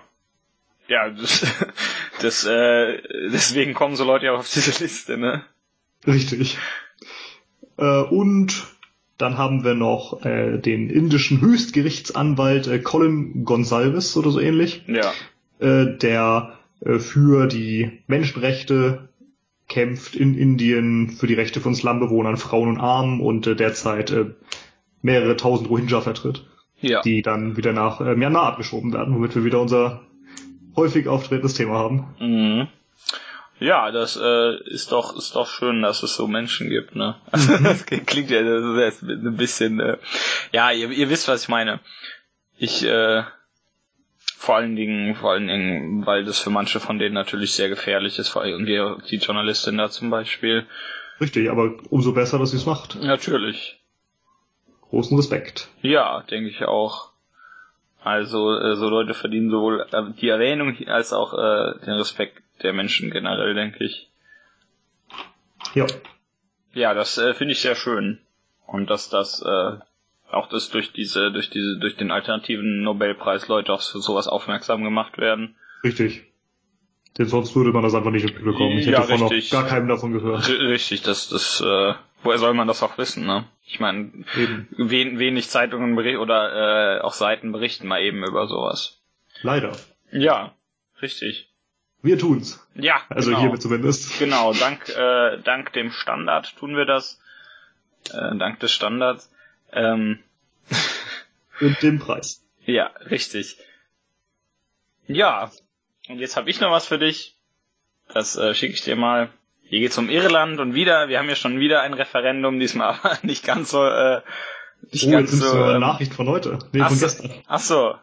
[SPEAKER 2] Ja, das, <laughs> das äh, deswegen kommen so Leute ja auch auf diese Liste, ne?
[SPEAKER 1] Richtig. Äh, und dann haben wir noch äh, den indischen Höchstgerichtsanwalt äh, Colin Gonsalves oder so ähnlich,
[SPEAKER 2] Ja.
[SPEAKER 1] äh, der äh, für die Menschenrechte kämpft in Indien, für die Rechte von Slumbewohnern, Frauen und Armen und äh, derzeit äh, mehrere tausend Rohingya vertritt,
[SPEAKER 2] Ja.
[SPEAKER 1] die dann wieder nach äh, Myanmar abgeschoben werden, womit wir wieder unser häufig auftretendes Thema haben.
[SPEAKER 2] Mhm. Ja, das äh, ist doch ist doch schön, dass es so Menschen gibt, ne? Also, <laughs> das klingt ja das ist ein bisschen äh, ja, ihr, ihr wisst, was ich meine. Ich äh, vor allen Dingen, vor allen Dingen, weil das für manche von denen natürlich sehr gefährlich ist, vor allem die, die Journalistin da zum Beispiel.
[SPEAKER 1] Richtig, aber umso besser, dass sie es macht.
[SPEAKER 2] Natürlich.
[SPEAKER 1] Großen Respekt.
[SPEAKER 2] Ja, denke ich auch. Also äh, so Leute verdienen sowohl äh, die Erwähnung als auch äh, den Respekt der Menschen generell, denke ich.
[SPEAKER 1] Ja,
[SPEAKER 2] Ja, das äh, finde ich sehr schön. Und dass das äh, auch das durch diese, durch diese, durch den alternativen Nobelpreis Leute auch für sowas aufmerksam gemacht werden.
[SPEAKER 1] richtig. Denn sonst würde man das einfach nicht mitbekommen. Ich
[SPEAKER 2] Ja,
[SPEAKER 1] hätte von noch
[SPEAKER 2] richtig.
[SPEAKER 1] gar keinem davon gehört.
[SPEAKER 2] R richtig, das, das, äh, woher soll man das auch wissen, ne? Ich meine, wen, wenig Zeitungen oder äh, auch Seiten berichten mal eben über sowas.
[SPEAKER 1] Leider.
[SPEAKER 2] Ja, richtig.
[SPEAKER 1] Wir tun's.
[SPEAKER 2] Ja,
[SPEAKER 1] Also
[SPEAKER 2] genau.
[SPEAKER 1] hiermit zumindest.
[SPEAKER 2] Genau, dank, äh, dank dem Standard tun wir das. Äh, dank des Standards. Ähm, <laughs>
[SPEAKER 1] Und dem Preis.
[SPEAKER 2] ja, richtig. Ja, und jetzt habe ich noch was für dich. Das äh, schicke ich dir mal. Hier geht's um Irland und wieder, wir haben ja schon wieder ein Referendum, diesmal aber <laughs> nicht ganz so, äh, nicht
[SPEAKER 1] Oh,
[SPEAKER 2] ganz so.
[SPEAKER 1] eine
[SPEAKER 2] ähm,
[SPEAKER 1] Nachricht von heute. Nee,
[SPEAKER 2] ach
[SPEAKER 1] von gestern.
[SPEAKER 2] Ach so.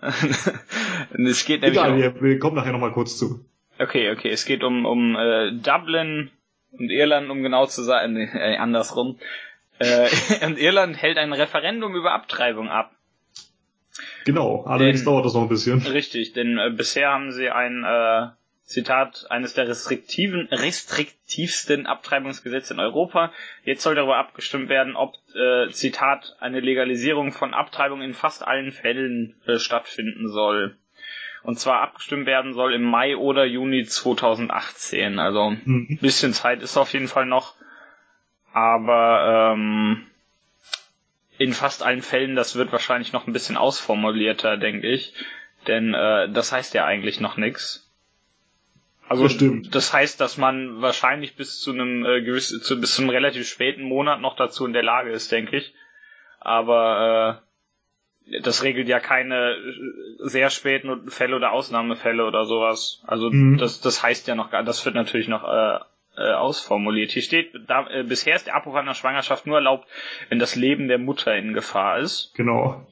[SPEAKER 2] <laughs> es geht nämlich
[SPEAKER 1] Egal,
[SPEAKER 2] um,
[SPEAKER 1] wir, kommen nachher nochmal kurz zu.
[SPEAKER 2] Okay, okay, es geht um, um äh, Dublin und Irland, um genau zu sein, äh, andersrum. Äh, <laughs> und Irland hält ein Referendum über Abtreibung ab.
[SPEAKER 1] Genau, allerdings
[SPEAKER 2] Den-
[SPEAKER 1] dauert das noch ein bisschen.
[SPEAKER 2] Richtig, denn äh, bisher haben sie ein äh, Zitat eines der restriktiven, restriktivsten Abtreibungsgesetze in Europa. Jetzt soll darüber abgestimmt werden, ob äh, Zitat eine Legalisierung von Abtreibung in fast allen Fällen äh, stattfinden soll. Und zwar abgestimmt werden soll im Mai oder Juni 2018. Also
[SPEAKER 1] Mhm.
[SPEAKER 2] ein bisschen Zeit ist auf jeden Fall noch. Aber ähm, in fast allen Fällen, das wird wahrscheinlich noch ein bisschen ausformulierter, denke ich. Denn äh, das heißt ja eigentlich noch nix. Also
[SPEAKER 1] Das stimmt.
[SPEAKER 2] das heißt, dass man wahrscheinlich bis zu einem äh, gewissen, zu, bis zu einem relativ späten Monat noch dazu in der Lage ist, denke ich. Aber äh, das regelt ja keine äh, sehr späten Fälle oder Ausnahmefälle oder sowas. Also
[SPEAKER 1] Mhm.
[SPEAKER 2] das, das heißt ja noch gar, das wird natürlich noch äh, äh, ausformuliert. Hier steht, da, äh, bisher ist der Abbruch einer Schwangerschaft nur erlaubt, wenn das Leben der Mutter in Gefahr ist.
[SPEAKER 1] Genau.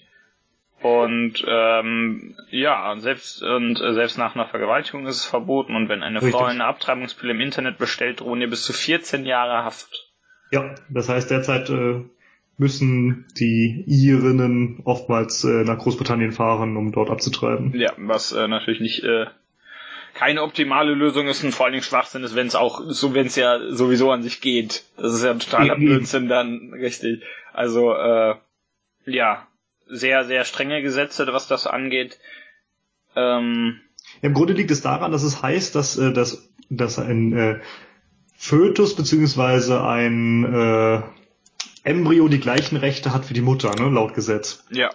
[SPEAKER 2] Und ähm, ja, selbst und äh, selbst nach einer Vergewaltigung ist es verboten und wenn eine
[SPEAKER 1] Richtig.
[SPEAKER 2] Frau eine Abtreibungspille im Internet bestellt, drohen ihr bis zu 14 Jahre Haft.
[SPEAKER 1] Ja, das heißt, derzeit äh, müssen die Irinnen oftmals äh, nach Großbritannien fahren, um dort abzutreiben.
[SPEAKER 2] Ja, was äh, natürlich nicht äh, keine optimale Lösung ist und vor allen Dingen Schwachsinn ist, wenn es auch so, wenn es ja sowieso an sich geht. Das ist ja totaler. Blödsinn dann, richtig. Also äh, ja, sehr sehr strenge Gesetze, was das angeht. Ähm,
[SPEAKER 1] Im Grunde liegt es daran, dass es heißt, dass, äh, dass, dass ein äh, Fötus beziehungsweise ein äh, Embryo die gleichen Rechte hat wie die Mutter, ne, laut Gesetz.
[SPEAKER 2] ja,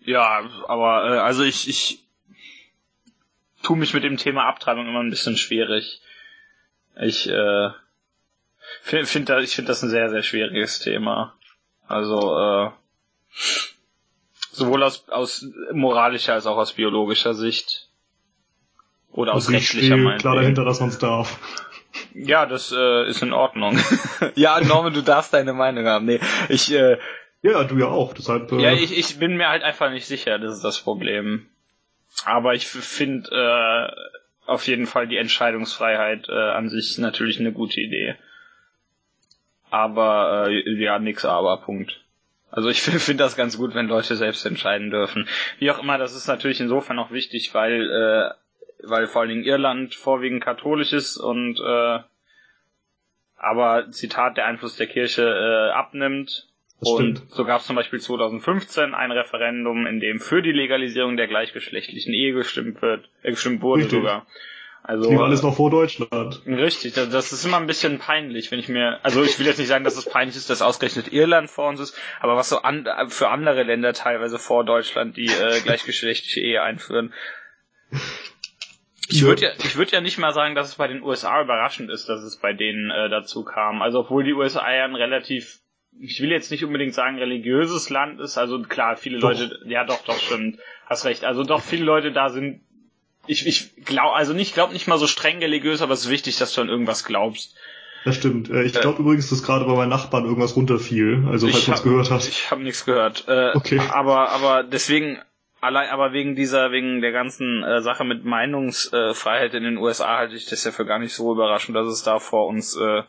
[SPEAKER 2] Ja, aber äh, also ich, ich tu mich mit dem Thema Abtreibung immer ein bisschen schwierig. Ich äh, finde find ich finde das ein sehr, sehr schwieriges Thema. Also äh, sowohl aus, aus moralischer als auch aus biologischer Sicht. Oder aus
[SPEAKER 1] Also ich
[SPEAKER 2] rechtlicher
[SPEAKER 1] stehe
[SPEAKER 2] meinetwegen.
[SPEAKER 1] klar dahinter, dass man es darf.
[SPEAKER 2] Ja, das äh, ist in Ordnung. <laughs> ja, Norman, du darfst deine Meinung haben. Nee, ich, äh,
[SPEAKER 1] Ja, du ja auch. Deshalb, äh,
[SPEAKER 2] ja, ich, ich bin mir halt einfach nicht sicher, das ist das Problem. Aber ich finde äh, auf jeden Fall die Entscheidungsfreiheit äh, an sich natürlich eine gute Idee. Aber äh, ja, nix aber, Punkt. Also ich <laughs> finde das ganz gut, wenn Leute selbst entscheiden dürfen. Wie auch immer, das ist natürlich insofern auch wichtig, weil äh, weil vor allen Dingen Irland vorwiegend katholisch ist und äh, aber Zitat der Einfluss der Kirche äh, abnimmt.
[SPEAKER 1] Das
[SPEAKER 2] und
[SPEAKER 1] stimmt.
[SPEAKER 2] so gab es zum Beispiel 2015 ein Referendum, in dem für die Legalisierung der gleichgeschlechtlichen Ehe gestimmt wird, äh, gestimmt wurde
[SPEAKER 1] Richtig.
[SPEAKER 2] sogar. Also
[SPEAKER 1] die war alles noch vor Deutschland.
[SPEAKER 2] Richtig, das, das ist immer ein bisschen peinlich, wenn ich mir, also ich will jetzt nicht sagen, dass es peinlich ist, dass ausgerechnet Irland vor uns ist, aber was so an, für andere Länder teilweise vor Deutschland, die äh, <laughs> gleichgeschlechtliche Ehe einführen. Ich würde ja, ich würde ja nicht mal sagen, dass es bei den USA überraschend ist, dass es bei denen äh, dazu kam. Also obwohl die USA ja ein relativ, ich will jetzt nicht unbedingt sagen religiöses Land ist, also klar, viele
[SPEAKER 1] Doch.
[SPEAKER 2] Leute, ja doch, doch stimmt, hast recht. Also doch viele Leute da sind ich, ich glaube, also nicht, glaub nicht mal so streng religiös, aber es ist wichtig, dass du an irgendwas glaubst.
[SPEAKER 1] Das stimmt. Äh, Ich glaube übrigens, dass gerade bei meinen Nachbarn irgendwas runterfiel. Also falls du es gehört hast.
[SPEAKER 2] Ich habe nichts gehört. Äh,
[SPEAKER 1] Okay.
[SPEAKER 2] Aber, aber deswegen, allein, aber wegen dieser, wegen der ganzen äh, Sache mit Meinungsfreiheit in den USA halte ich das ja für gar nicht so überraschend, dass es da vor uns äh,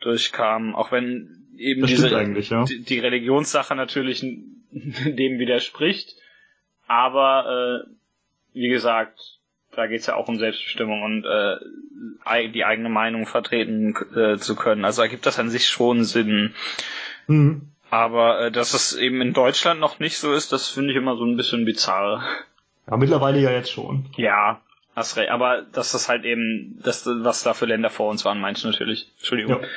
[SPEAKER 2] durchkam. Auch wenn eben
[SPEAKER 1] Das
[SPEAKER 2] diese
[SPEAKER 1] ja.
[SPEAKER 2] die, die Religionssache natürlich <laughs> dem widerspricht. Aber äh, wie gesagt, da geht's ja auch um Selbstbestimmung und äh, die eigene Meinung vertreten äh, zu können. Also ergibt das an sich schon Sinn.
[SPEAKER 1] Mhm.
[SPEAKER 2] Aber äh, dass es eben in Deutschland noch nicht so ist, das finde ich immer so ein bisschen bizarr.
[SPEAKER 1] Ja, mittlerweile ja jetzt schon.
[SPEAKER 2] Ja, hast recht. Aber dass das halt eben, das, was da für Länder vor uns waren, meinst du natürlich. Entschuldigung.
[SPEAKER 1] Ja.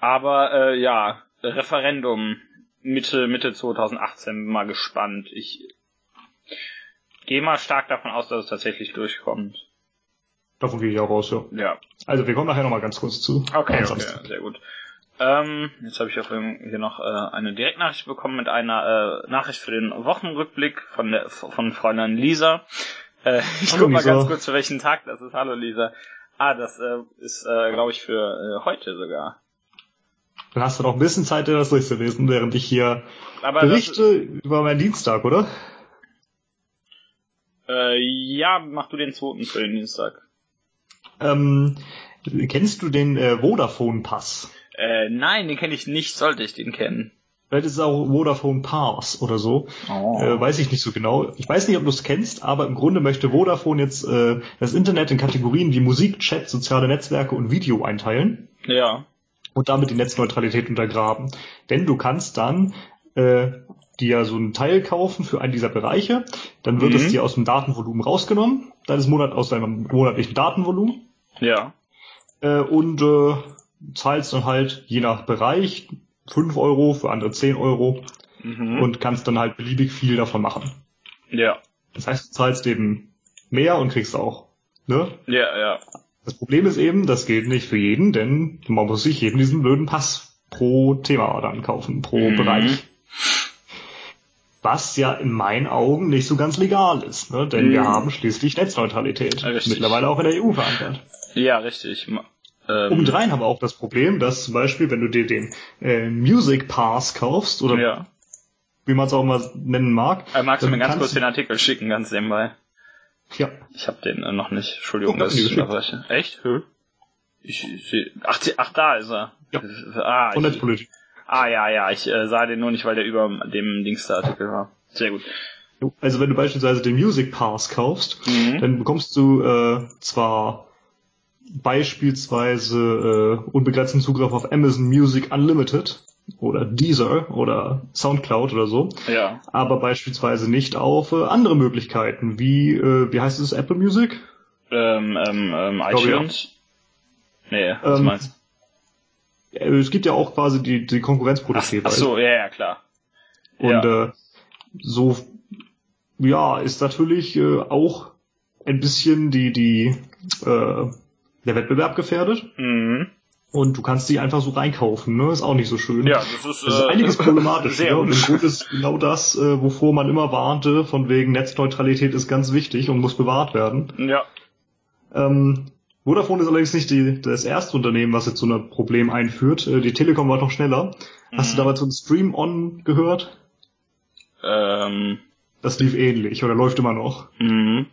[SPEAKER 2] Aber äh, ja, Referendum Mitte, Mitte 2018, bin mal gespannt. Ich gehe mal stark davon aus, dass es tatsächlich durchkommt.
[SPEAKER 1] Davon gehe ich auch raus, ja.
[SPEAKER 2] Ja.
[SPEAKER 1] Also wir kommen nachher nochmal ganz kurz zu.
[SPEAKER 2] Okay, okay, sehr gut. Ähm, jetzt habe ich auch hier noch äh, eine Direktnachricht bekommen mit einer äh, Nachricht für den Wochenrückblick von der von Fräulein Lisa. Äh, <laughs> ich guck mal
[SPEAKER 1] Lisa.
[SPEAKER 2] ganz kurz, für welchen Tag das ist. Hallo Lisa. Ah, das äh, ist, äh, glaube ich, für äh, heute sogar.
[SPEAKER 1] Dann hast du noch ein bisschen Zeit, dir das durchzulesen, während ich hier
[SPEAKER 2] Aber
[SPEAKER 1] berichte über meinen Dienstag, oder?
[SPEAKER 2] Äh, ja, mach du den zweiten für den Dienstag.
[SPEAKER 1] Ähm, kennst du den äh, Vodafone-Pass?
[SPEAKER 2] Äh, nein, den kenne ich nicht. Sollte ich den kennen?
[SPEAKER 1] Vielleicht ist es auch Vodafone Pass oder so.
[SPEAKER 2] Oh.
[SPEAKER 1] Äh, weiß ich nicht so genau. Ich weiß nicht, ob du es kennst, aber im Grunde möchte Vodafone jetzt äh, das Internet in Kategorien wie Musik, Chat, soziale Netzwerke und Video einteilen
[SPEAKER 2] ja.
[SPEAKER 1] und damit die Netzneutralität untergraben. Denn du kannst dann äh, dir so einen Teil kaufen für einen dieser Bereiche, dann wird
[SPEAKER 2] Mhm.
[SPEAKER 1] es dir aus dem Datenvolumen rausgenommen, deines Monat aus deinem monatlichen Datenvolumen
[SPEAKER 2] Ja.
[SPEAKER 1] äh, und äh, zahlst dann halt je nach Bereich 5 Euro, für andere 10 Euro
[SPEAKER 2] Mhm.
[SPEAKER 1] und kannst dann halt beliebig viel davon machen.
[SPEAKER 2] ja.
[SPEAKER 1] Das heißt, du zahlst eben mehr und kriegst auch. Ne?
[SPEAKER 2] Ja, ja.
[SPEAKER 1] Das Problem ist eben, das gilt nicht für jeden, denn man muss sich eben diesen blöden Pass pro Thema dann kaufen, pro
[SPEAKER 2] Mhm.
[SPEAKER 1] Bereich. Was ja in meinen Augen nicht so ganz legal ist, ne? denn wir
[SPEAKER 2] Mhm.
[SPEAKER 1] haben schließlich Netzneutralität.
[SPEAKER 2] Richtig.
[SPEAKER 1] Mittlerweile auch in der EU verankert.
[SPEAKER 2] Ja, richtig. Ähm,
[SPEAKER 1] Obendrein haben wir auch das Problem, dass zum Beispiel, wenn du dir den äh, Music Pass kaufst, oder
[SPEAKER 2] ja.
[SPEAKER 1] wie man es auch mal nennen mag,
[SPEAKER 2] Äh, magst du mir ganz kurz den Artikel schicken, ganz nebenbei?
[SPEAKER 1] ja,
[SPEAKER 2] Ich habe den äh, noch nicht. Entschuldigung,
[SPEAKER 1] Oh, geschickt.
[SPEAKER 2] unterbreche. Echt? Hö? Ich, ich ach, ach, da ist er.
[SPEAKER 1] Ja.
[SPEAKER 2] Ah,
[SPEAKER 1] von Netzpolitik.
[SPEAKER 2] Ah ja, ja, ich äh, sah den nur nicht, weil der über dem Dings-Artikel war. Sehr gut.
[SPEAKER 1] Also wenn du beispielsweise den Music Pass kaufst,
[SPEAKER 2] Mhm.
[SPEAKER 1] dann bekommst du äh, zwar beispielsweise äh, unbegrenzten Zugriff auf Amazon Music Unlimited oder Deezer oder Soundcloud oder so,
[SPEAKER 2] Ja.
[SPEAKER 1] aber beispielsweise nicht auf äh, andere Möglichkeiten wie äh, wie heißt es Apple Music?
[SPEAKER 2] Ähm, ähm, ähm,
[SPEAKER 1] Glaube, ja.
[SPEAKER 2] iTunes? Nee, was
[SPEAKER 1] Ähm,
[SPEAKER 2] meinst
[SPEAKER 1] Es gibt ja auch quasi die die
[SPEAKER 2] du? Ach,
[SPEAKER 1] Konkurrenzprodukte
[SPEAKER 2] ach so, ja, ja, klar.
[SPEAKER 1] und
[SPEAKER 2] ja.
[SPEAKER 1] äh, so ja, ist natürlich äh, auch ein bisschen die, die, äh, der Wettbewerb gefährdet.
[SPEAKER 2] Mhm.
[SPEAKER 1] Und du kannst die einfach so reinkaufen, ne? Ist auch nicht so schön.
[SPEAKER 2] Ja, das ist,
[SPEAKER 1] Das ist
[SPEAKER 2] äh,
[SPEAKER 1] einiges <laughs> problematisch.
[SPEAKER 2] sehr
[SPEAKER 1] ja? Und im. Grunde ist genau das, äh, wovor man immer warnte, von wegen Netzneutralität ist ganz wichtig und muss bewahrt werden.
[SPEAKER 2] Ja.
[SPEAKER 1] Ähm, Vodafone ist allerdings nicht die, das erste Unternehmen, was jetzt so ein Problem einführt. Äh, die Telekom war noch schneller. Hast
[SPEAKER 2] Mhm.
[SPEAKER 1] du damals so ein Stream On gehört?
[SPEAKER 2] Ähm,
[SPEAKER 1] Das lief ähnlich oder läuft immer noch.
[SPEAKER 2] mhm.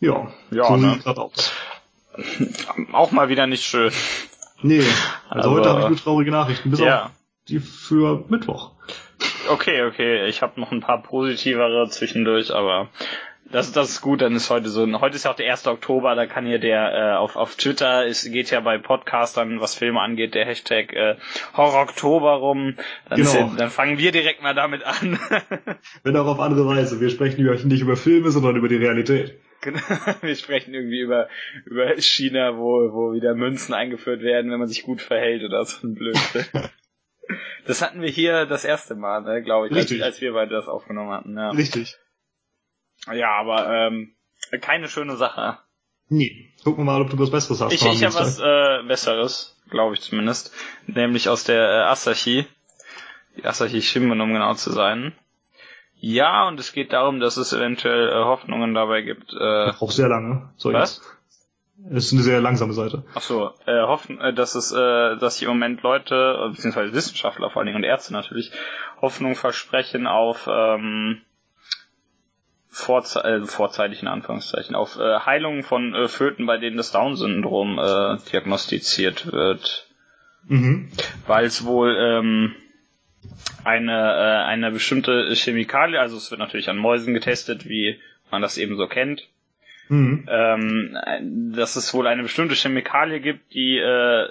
[SPEAKER 1] Ja,
[SPEAKER 2] Ja,
[SPEAKER 1] so
[SPEAKER 2] ne?
[SPEAKER 1] sieht aus. <laughs>
[SPEAKER 2] Auch mal wieder nicht schön.
[SPEAKER 1] Nee, also
[SPEAKER 2] Aber-
[SPEAKER 1] heute habe ich nur traurige Nachrichten, bis
[SPEAKER 2] Ja.
[SPEAKER 1] auf die für Mittwoch.
[SPEAKER 2] Okay, okay. Ich habe noch ein paar positivere zwischendurch, aber das, das ist gut, dann ist heute so. Heute ist ja auch der 1. Oktober, da kann hier der äh, auf, auf Twitter, es geht ja bei Podcastern, was Filme angeht, der Hashtag äh, Horror-Oktober rum. Dann,
[SPEAKER 1] Genau.
[SPEAKER 2] ja, dann fangen wir direkt mal damit an. <laughs>
[SPEAKER 1] Wenn auch auf andere Weise. Wir sprechen nicht über Filme, sondern über die Realität.
[SPEAKER 2] Genau. <laughs> wir sprechen irgendwie über, über China, wo, wo wieder Münzen eingeführt werden, wenn man sich gut verhält oder so ein Blödsinn. <laughs> Das hatten wir hier das erste Mal, ne, glaube ich, als,
[SPEAKER 1] Richtig.
[SPEAKER 2] als wir beide das aufgenommen hatten. Ja.
[SPEAKER 1] Richtig.
[SPEAKER 2] Ja, aber ähm, keine schöne Sache.
[SPEAKER 1] Nee. Gucken wir mal, ob du was Besseres hast.
[SPEAKER 2] Ich, ich habe was äh, Besseres, glaube ich zumindest. Nämlich aus der äh, Asahi. Die Asahi Shimbun, um genau zu sein. Ja, und es geht darum, dass es eventuell äh, Hoffnungen dabei gibt. Äh,
[SPEAKER 1] Auch sehr lange. So
[SPEAKER 2] was?
[SPEAKER 1] Ist eine sehr langsame Seite.
[SPEAKER 2] Ach so, äh, hoffen, äh, dass es, äh, dass im Moment Leute, äh, beziehungsweise Wissenschaftler vor allen Dingen und Ärzte natürlich, Hoffnung versprechen auf ähm, vorze äh, vorzeitig in Anführungszeichen, auf äh, Heilungen von äh, Föten, bei denen das Down-Syndrom äh, diagnostiziert wird.
[SPEAKER 1] Mhm.
[SPEAKER 2] Weil es wohl ähm, eine, äh, eine bestimmte Chemikalie, also es wird natürlich an Mäusen getestet, wie man das eben so kennt,
[SPEAKER 1] Mhm.
[SPEAKER 2] ähm, dass es wohl eine bestimmte Chemikalie gibt, die, äh,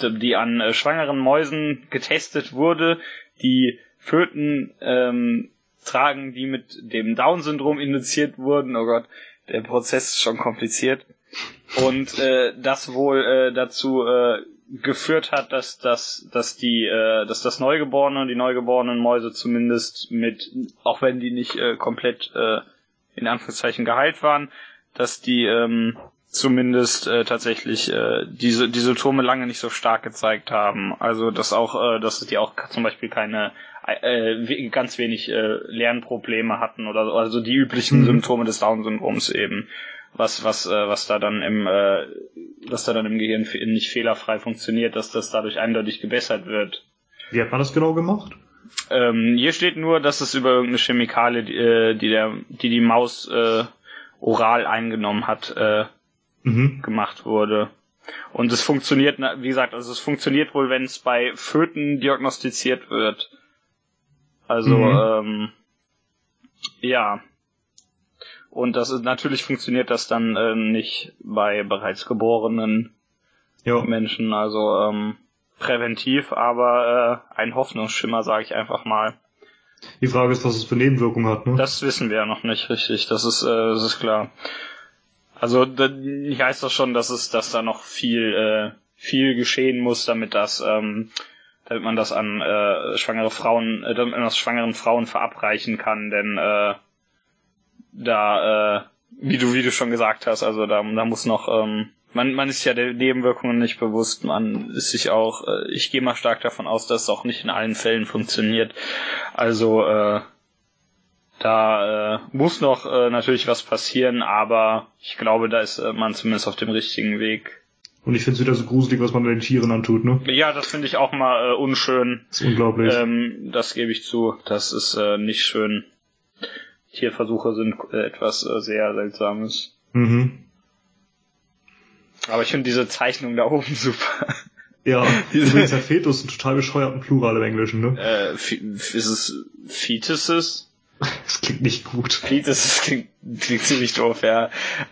[SPEAKER 2] die an äh, schwangeren Mäusen getestet wurde, die Föten ähm, tragen, die mit dem Down-Syndrom induziert wurden. Oh Gott, der Prozess ist schon kompliziert. Und äh, das wohl äh, dazu äh, geführt hat, dass, dass, dass die, äh, dass das Neugeborene und die neugeborenen Mäuse zumindest mit, auch wenn die nicht äh, komplett äh, in Anführungszeichen geheilt waren, dass die ähm, zumindest äh, tatsächlich äh, diese die Symptome lange nicht so stark gezeigt haben. Also dass auch, äh, dass die auch zum Beispiel keine äh, ganz wenig äh, Lernprobleme hatten oder so, also die üblichen
[SPEAKER 1] Mhm.
[SPEAKER 2] Symptome des Down-Syndroms eben, was was äh, was da dann im äh, was da dann im Gehirn nicht fehlerfrei funktioniert, dass das dadurch eindeutig gebessert wird.
[SPEAKER 1] Wie hat man das genau gemacht?
[SPEAKER 2] Ähm, hier steht nur, dass es über irgendeine Chemikalie, die, äh, die der, die die Maus äh, oral eingenommen hat, äh,
[SPEAKER 1] Mhm.
[SPEAKER 2] gemacht wurde. Und es funktioniert, wie gesagt, also es funktioniert wohl, wenn es bei Föten diagnostiziert wird. Also,
[SPEAKER 1] Mhm.
[SPEAKER 2] ähm, ja. Und das ist, natürlich funktioniert das dann äh, nicht bei bereits geborenen
[SPEAKER 1] Ja.
[SPEAKER 2] Menschen, also ähm, präventiv, aber äh, ein Hoffnungsschimmer, sage ich einfach mal.
[SPEAKER 1] Die Frage ist, was es für Nebenwirkungen hat, ne?
[SPEAKER 2] Das wissen wir ja noch nicht richtig, das ist, äh, das ist klar. Also hier heißt das schon, dass es, dass da noch viel, äh, viel geschehen muss, damit das, ähm, damit man das an äh, schwangere Frauen, äh, damit man das schwangeren Frauen verabreichen kann, denn äh, da, äh, wie du, wie du schon gesagt hast, also da, da muss noch, ähm, man, man ist ja der Nebenwirkungen nicht bewusst, man ist sich auch, äh, ich gehe mal stark davon aus, dass es auch nicht in allen Fällen funktioniert. Also, äh, da äh, muss noch äh, natürlich was passieren, aber ich glaube, da ist äh, man zumindest auf dem richtigen Weg.
[SPEAKER 1] Und ich finde es wieder so gruselig, was man den Tieren antut, ne?
[SPEAKER 2] Ja, das finde ich auch mal äh, unschön.
[SPEAKER 1] Das ist unglaublich.
[SPEAKER 2] Ähm, das gebe ich zu. Das ist äh, nicht schön. Tierversuche sind äh, etwas äh, sehr Seltsames.
[SPEAKER 1] Mhm.
[SPEAKER 2] Aber ich finde diese Zeichnung da oben <laughs> super.
[SPEAKER 1] Ja, <laughs>
[SPEAKER 2] Diese-
[SPEAKER 1] übrigens der Fetus ist ein total bescheuerten Plural im Englischen, ne?
[SPEAKER 2] Äh, ist es Fetuses? <laughs>
[SPEAKER 1] Das klingt nicht gut.
[SPEAKER 2] Fetuses klingt, klingt ziemlich doof, ja.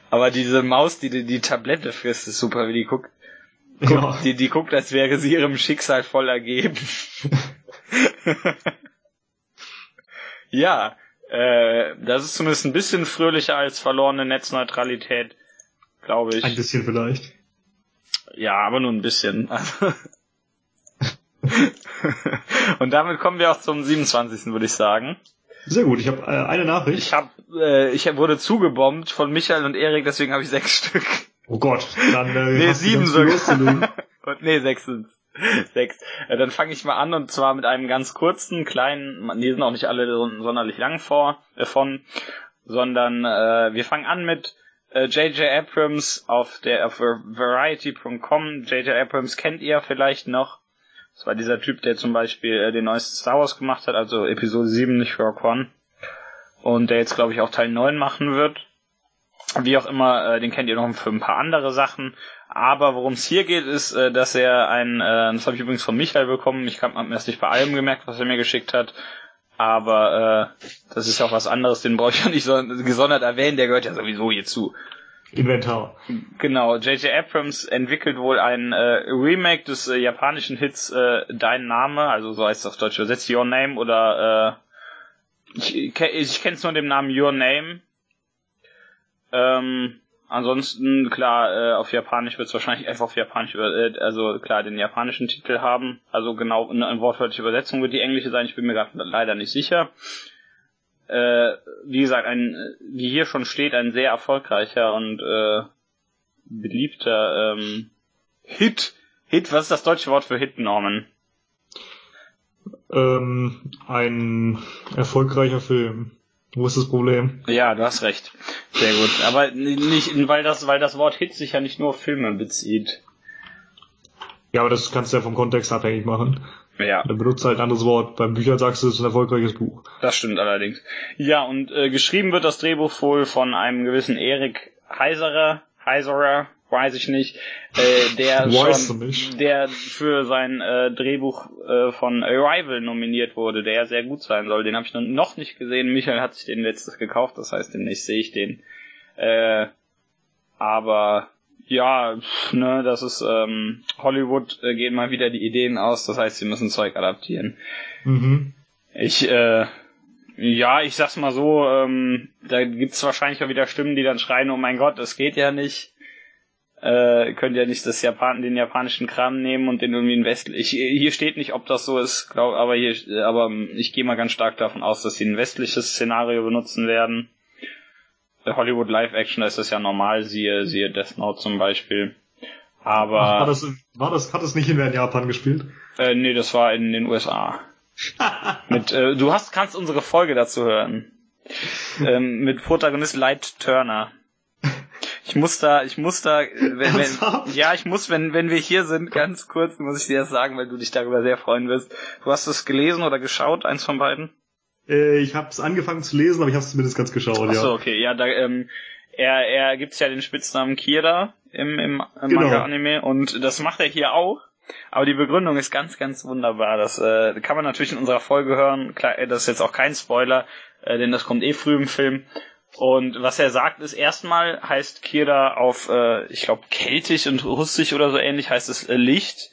[SPEAKER 2] Aber diese Maus, die die, die Tablette frisst, ist super, wie die guckt.
[SPEAKER 1] Ja.
[SPEAKER 2] Die, die guckt, als wäre sie ihrem Schicksal voll ergeben. ja, äh, das ist zumindest ein bisschen fröhlicher als verlorene Netzneutralität, glaube ich.
[SPEAKER 1] Ein bisschen vielleicht.
[SPEAKER 2] Ja, aber nur ein bisschen. <laughs> Und damit kommen wir auch zum 27. würde ich sagen.
[SPEAKER 1] Sehr gut, ich habe äh, eine Nachricht.
[SPEAKER 2] Ich habe, äh, ich wurde zugebombt von Michael und Erik, deswegen habe ich sechs <laughs> Stück.
[SPEAKER 1] Oh Gott, dann äh,
[SPEAKER 2] nee, sieben sogar. <laughs> und, nee, sechs sind Sechs. Äh, dann fange ich mal an und zwar mit einem ganz kurzen, kleinen, die sind auch nicht alle so, sonderlich lang vor, äh, von, sondern äh, wir fangen an mit J.J. Abrams auf der auf Variety.com. J.J. Abrams kennt ihr vielleicht noch. Das war dieser Typ, der zum Beispiel äh, den neuesten Star Wars gemacht hat, also Episode 7, nicht Rock One. Und der jetzt, glaube ich, auch Teil 9 machen wird. Wie auch immer, äh, den kennt ihr noch für ein paar andere Sachen. Aber worum es hier geht, ist, äh, dass er ein, äh, das habe ich übrigens von Michael bekommen, ich habe mir erst nicht bei allem gemerkt, was er mir geschickt hat, aber äh, das ist ja auch was anderes, den brauche ich ja nicht so gesondert erwähnen, der gehört ja sowieso hierzu.
[SPEAKER 1] Inventar.
[SPEAKER 2] Genau, J.J. Abrams entwickelt wohl ein äh, Remake des äh, japanischen Hits äh, Dein Name, also so heißt es auf Deutsch übersetzt Your Name oder äh, ich, ich kenne es nur dem Namen Your Name. Ähm, ansonsten, klar, äh, auf Japanisch wird es wahrscheinlich einfach auf Japanisch, äh, also klar, den japanischen Titel haben. Also genau, eine, eine wortwörtliche Übersetzung wird die englische sein, ich bin mir gerade leider nicht sicher äh, wie gesagt, ein, wie hier schon steht, ein sehr erfolgreicher und äh, beliebter ähm, Hit. Hit, was ist das deutsche Wort für Hit, Norman?
[SPEAKER 1] Ähm, ein erfolgreicher Film. Wo ist das Problem?
[SPEAKER 2] Ja, du hast recht. Sehr gut. Aber nicht, weil das, weil das Wort Hit sich ja nicht nur auf Filme bezieht.
[SPEAKER 1] Ja, aber das kannst du ja vom Kontext abhängig machen.
[SPEAKER 2] Ja.
[SPEAKER 1] Dann benutzt halt ein anderes Wort. Beim Büchern sagst du, es ist ein erfolgreiches Buch.
[SPEAKER 2] Das stimmt allerdings. Ja, und äh, geschrieben wird das Drehbuch wohl von einem gewissen Erik Heiserer, Heiserer, weiß ich nicht, äh, der <laughs>
[SPEAKER 1] weißt
[SPEAKER 2] schon, der für sein äh, Drehbuch äh, von Arrival nominiert wurde, der ja sehr gut sein soll. Den habe ich noch nicht gesehen. Michael hat sich den letztes gekauft, das heißt, demnächst sehe ich den. Äh, aber ja, pff, ne, das ist ähm, Hollywood äh, gehen mal wieder die Ideen aus, das heißt, sie müssen Zeug adaptieren.
[SPEAKER 1] Mhm.
[SPEAKER 2] Ich, äh, ja, ich sag's mal so, ähm, da gibt's wahrscheinlich auch wieder Stimmen, die dann schreien, oh mein Gott, das geht ja nicht. Äh, könnt ja nicht das Japan den japanischen Kram nehmen und den irgendwie in westlich. Hier steht nicht, ob das so ist, glaub, aber hier, aber ich gehe mal ganz stark davon aus, dass sie ein westliches Szenario benutzen werden. Bei Hollywood Live Action ist das ja normal, siehe, siehe Death Note zum Beispiel. Aber.
[SPEAKER 1] Ach, war das, war das, hat das nicht in Japan gespielt?
[SPEAKER 2] Äh, nee, das war in den USA. <laughs> mit, äh, du hast, kannst unsere Folge dazu hören. ähm, mit Protagonist Light Turner. Ich muss da, ich muss da, äh, wenn, wenn, ja, ich muss, wenn, wenn wir hier sind, ganz kurz, muss ich dir das sagen, weil du dich darüber sehr freuen wirst. Du hast es gelesen oder geschaut, eins von beiden?
[SPEAKER 1] Äh, ich habe es angefangen zu lesen, aber ich habe es zumindest ganz geschaut,
[SPEAKER 2] Ach so,
[SPEAKER 1] ja.
[SPEAKER 2] okay, ja, da, ähm, er, er gibt's ja den Spitznamen Kira im, im, im
[SPEAKER 1] Genau.
[SPEAKER 2] Manga-Anime und das macht er hier auch. Aber die Begründung ist ganz, ganz wunderbar. Das äh, kann man natürlich in unserer Folge hören. Klar, äh, das ist jetzt auch kein Spoiler, äh, denn das kommt eh früh im Film. Und was er sagt, ist erstmal heißt Kira auf, äh, ich glaube, keltisch und russisch oder so ähnlich heißt es äh, Licht.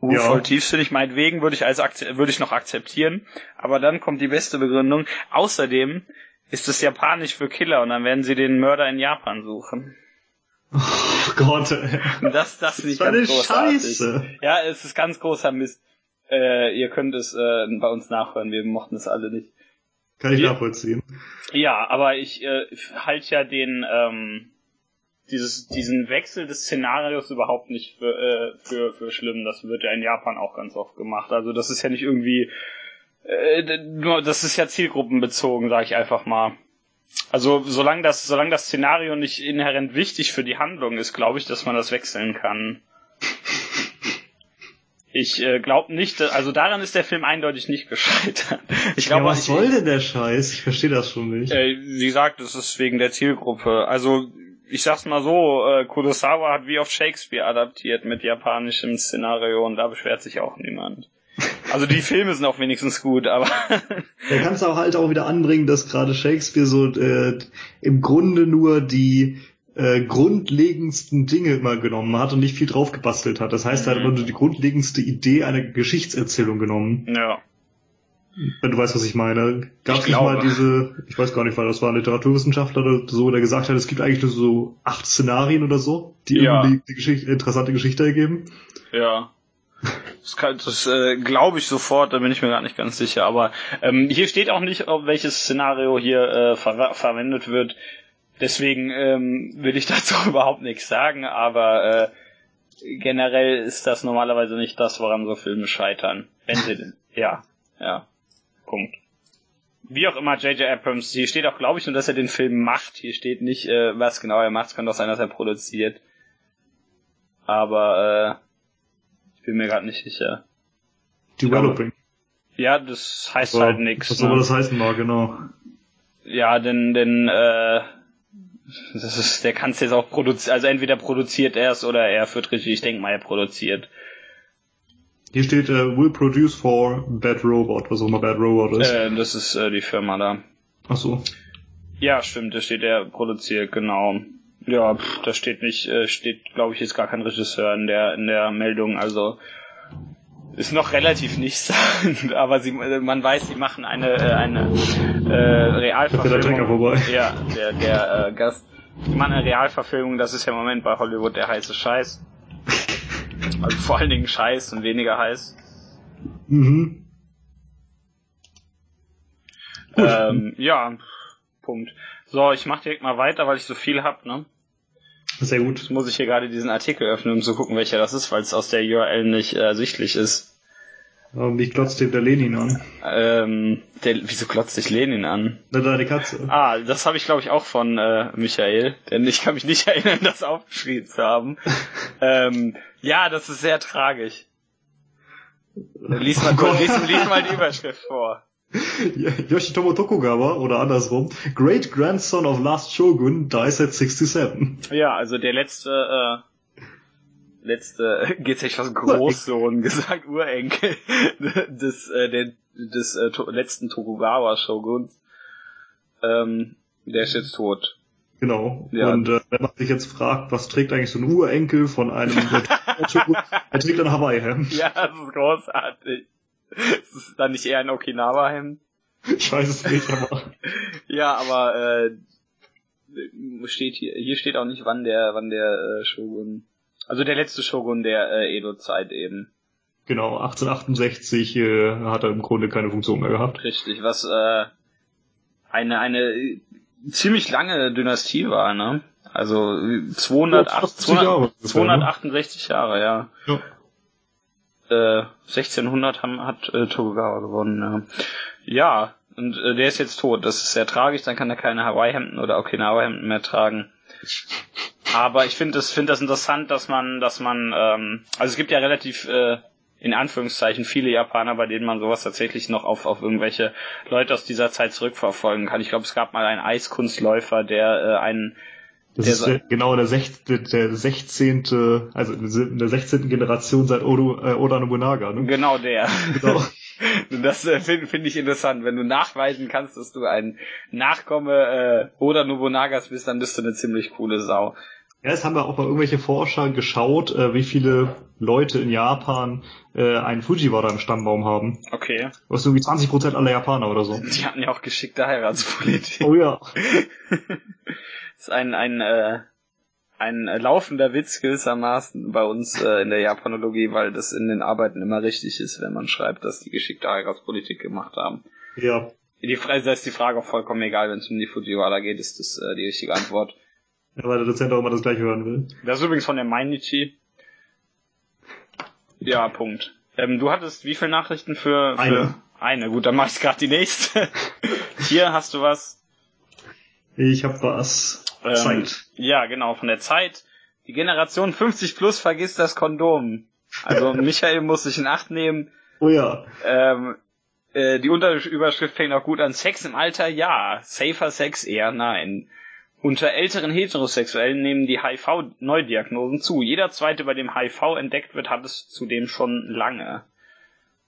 [SPEAKER 2] Uh,
[SPEAKER 1] Ja.
[SPEAKER 2] Voll tiefsinnig, meinetwegen würde ich als akze- würde ich noch akzeptieren. Aber dann kommt die beste Begründung. Außerdem ist es japanisch für Killer und dann werden sie den Mörder in Japan suchen.
[SPEAKER 1] Oh Gott, ey.
[SPEAKER 2] Das, das
[SPEAKER 1] Das
[SPEAKER 2] nicht
[SPEAKER 1] eine
[SPEAKER 2] ganz großartig.
[SPEAKER 1] Scheiße.
[SPEAKER 2] Ja, es ist ganz großer Mist. Äh, ihr könnt es äh, bei uns nachhören, wir mochten es alle nicht.
[SPEAKER 1] Kann ich nachvollziehen.
[SPEAKER 2] Ja, aber ich äh, halte ja den ähm, dieses diesen Wechsel des Szenarios überhaupt nicht für, äh, für für schlimm. Das wird ja in Japan auch ganz oft gemacht. Also das ist ja nicht irgendwie äh, nur das ist ja zielgruppenbezogen, sage ich einfach mal. Also solange das solange das Szenario nicht inhärent wichtig für die Handlung ist, glaube ich, dass man das wechseln kann. Ich äh, glaube nicht, dass- also daran ist der Film eindeutig nicht gescheitert. <laughs> Ich
[SPEAKER 1] Ja,
[SPEAKER 2] glaube,
[SPEAKER 1] was soll denn der Scheiß? Ich verstehe das schon nicht.
[SPEAKER 2] äh, wie gesagt, es ist wegen der Zielgruppe. Also, ich sag's mal so, äh, Kurosawa hat wie oft Shakespeare adaptiert mit japanischem Szenario und da beschwert sich auch niemand. Also die Filme sind auch wenigstens gut, aber <laughs>
[SPEAKER 1] Da kannst du auch halt auch wieder anbringen, dass gerade Shakespeare so äh, im Grunde nur die äh, grundlegendsten Dinge immer genommen hat und nicht viel drauf gebastelt hat. Das heißt, er hat
[SPEAKER 2] Mhm.
[SPEAKER 1] immer nur die grundlegendste Idee einer Geschichtserzählung genommen.
[SPEAKER 2] ja.
[SPEAKER 1] Wenn du weißt, was ich meine. Gab es
[SPEAKER 2] Ich
[SPEAKER 1] nicht mal diese, ich weiß gar nicht, weil das war ein Literaturwissenschaftler oder so, der gesagt hat, es gibt eigentlich nur so acht Szenarien oder so, die
[SPEAKER 2] Ja.
[SPEAKER 1] irgendwie die Geschichte, interessante Geschichte ergeben.
[SPEAKER 2] Ja. Das, kann, das äh, glaube ich sofort, da bin ich mir gar nicht ganz sicher. Aber ähm, hier steht auch nicht, welches Szenario hier äh, ver verwendet wird. Deswegen ähm, will ich <laughs> dazu überhaupt nichts sagen, aber äh, generell ist das normalerweise nicht das, woran so Filme scheitern. Wenn sie, <laughs> ja, ja, Punkt. Wie auch immer, J.J. Abrams, hier steht auch, glaube ich, nur, dass er den Film macht. Hier steht nicht, äh, was genau er macht. Es kann doch sein, dass er produziert. Aber äh, ich bin mir gerade nicht sicher.
[SPEAKER 1] Developing.
[SPEAKER 2] Ja, das heißt halt nichts.
[SPEAKER 1] Was ne? soll das heißen mag, genau.
[SPEAKER 2] Ja, denn, denn äh, das ist, der kann es jetzt auch produzieren, also entweder produziert er es oder er führt Regie. Ich denke mal, er produziert.
[SPEAKER 1] Hier steht, äh, will produce for Bad Robot, was auch immer Bad Robot ist.
[SPEAKER 2] Äh, das ist äh, die Firma da.
[SPEAKER 1] Ach so.
[SPEAKER 2] Ja, stimmt, da steht er produziert, genau. Ja, pff, da steht nicht, äh, steht, glaube ich, jetzt gar kein Regisseur in der in der Meldung, also ist noch relativ nichtssagend, <laughs> aber sie, man weiß, sie machen eine äh, eine äh, Realverfilmung. Ja, der der äh, Gast. Sie machen eine Realverfilmung, das ist ja im Moment bei Hollywood der heiße Scheiß. Also vor allen Dingen Scheiß und weniger heiß.
[SPEAKER 1] Mhm.
[SPEAKER 2] Ähm, ja, Punkt. So, ich mach direkt mal weiter, weil ich so viel hab, ne?
[SPEAKER 1] Sehr gut.
[SPEAKER 2] Jetzt muss ich hier gerade diesen Artikel öffnen, um zu gucken, welcher das ist, weil es aus der URL nicht äh, ersichtlich ist.
[SPEAKER 1] Aber wie glotzt dem der Lenin an?
[SPEAKER 2] Ähm, der, wieso glotzt dich Lenin an?
[SPEAKER 1] Na, da die Katze.
[SPEAKER 2] Ah, das habe ich glaube ich auch von äh, Michael, denn ich kann mich nicht <laughs> erinnern, das aufgeschrieben zu haben. <laughs> ähm, ja, das ist sehr tragisch. Lies mal, oh lies, lies mal die Überschrift vor. <laughs>
[SPEAKER 1] Yoshitomo Tokugawa oder andersrum, Great Grandson of Last Shogun dies at 67.
[SPEAKER 2] Ja, also der letzte, äh, letzte, <laughs> geht's echt was Großsohn gesagt, Urenkel <laughs> des, äh, der, des äh, to letzten Tokugawa Shoguns. Ähm, der ist jetzt tot.
[SPEAKER 1] Genau. Ja. Und äh, wenn man sich jetzt fragt, was trägt eigentlich so ein Urenkel von einem Shogun, er trägt ein Hawaii-Hemd.
[SPEAKER 2] Ja, das ist großartig. <laughs> Ist es dann nicht eher ein Okinawa-Hemd?
[SPEAKER 1] Ich weiß es nicht, aber. <laughs>
[SPEAKER 2] ja, aber äh, steht hier, hier steht auch nicht, wann der, wann der äh, Shogun. Also der letzte Shogun der äh, Edo-Zeit eben.
[SPEAKER 1] Genau, 1868 äh, hat er im Grunde keine Funktion mehr gehabt.
[SPEAKER 2] Richtig, was äh, eine eine ziemlich lange Dynastie war, ne? Also 208, 200, Jahre 268 Jahre, ja. ja. 1600 äh, haben, hat äh, Tokugawa gewonnen. Ja, ja und äh, der ist jetzt tot. Das ist sehr tragisch. Dann kann er keine Hawaii-Hemden oder Okinawa-Hemden mehr tragen. Aber ich finde das, finde das interessant, dass man, dass man, ähm, also es gibt ja relativ äh, in Anführungszeichen viele Japaner, bei denen man sowas tatsächlich noch auf, auf irgendwelche Leute aus dieser Zeit zurückverfolgen kann. Ich glaube, es gab mal einen Eiskunstläufer, der äh, einen
[SPEAKER 1] das der ist der, genau der, sech, der 16. also in der 16. Generation seit Odo, äh, Oda Nobunaga. Ne?
[SPEAKER 2] Genau der. Genau. <laughs> das äh, finde find ich interessant. Wenn du nachweisen kannst, dass du ein Nachkomme äh, Oda Nobunagas bist, dann bist du eine ziemlich coole Sau.
[SPEAKER 1] Ja, es haben wir auch mal irgendwelche Forscher geschaut, äh, wie viele Leute in Japan äh, einen Fujiwara im Stammbaum haben.
[SPEAKER 2] Okay.
[SPEAKER 1] Sind irgendwie 20% aller Japaner oder so.
[SPEAKER 2] Die hatten ja auch geschickte Heiratspolitik.
[SPEAKER 1] Oh ja. <laughs>
[SPEAKER 2] ist ein, ein, äh, ein laufender Witz gewissermaßen bei uns äh, in der Japanologie, weil das in den Arbeiten immer richtig ist, wenn man schreibt, dass die geschickte Heiratspolitik gemacht haben.
[SPEAKER 1] Ja.
[SPEAKER 2] Die da ist die Frage auch vollkommen egal, wenn es um die Fujiwara geht, ist das äh, die richtige Antwort.
[SPEAKER 1] Ja, weil der Dozent auch immer das gleiche hören will.
[SPEAKER 2] Das ist übrigens von der Mainichi. Ja, Punkt. Ähm, du hattest wie viele Nachrichten für, für
[SPEAKER 1] eine?
[SPEAKER 2] Eine. Gut, dann mach ich gerade die nächste. <laughs> Hier hast du was.
[SPEAKER 1] Ich hab was.
[SPEAKER 2] Ähm, Zeit. Ja, genau, von der Zeit. Die Generation 50 plus vergisst das Kondom. Also <laughs> Michael muss sich in Acht nehmen.
[SPEAKER 1] Oh ja.
[SPEAKER 2] Ähm, äh, die Unterüberschrift fängt auch gut an. Sex im Alter, ja. Safer Sex, eher nein. Unter älteren Heterosexuellen nehmen die HIV-Neudiagnosen zu. Jeder zweite, bei dem HIV entdeckt wird, hat es zudem schon lange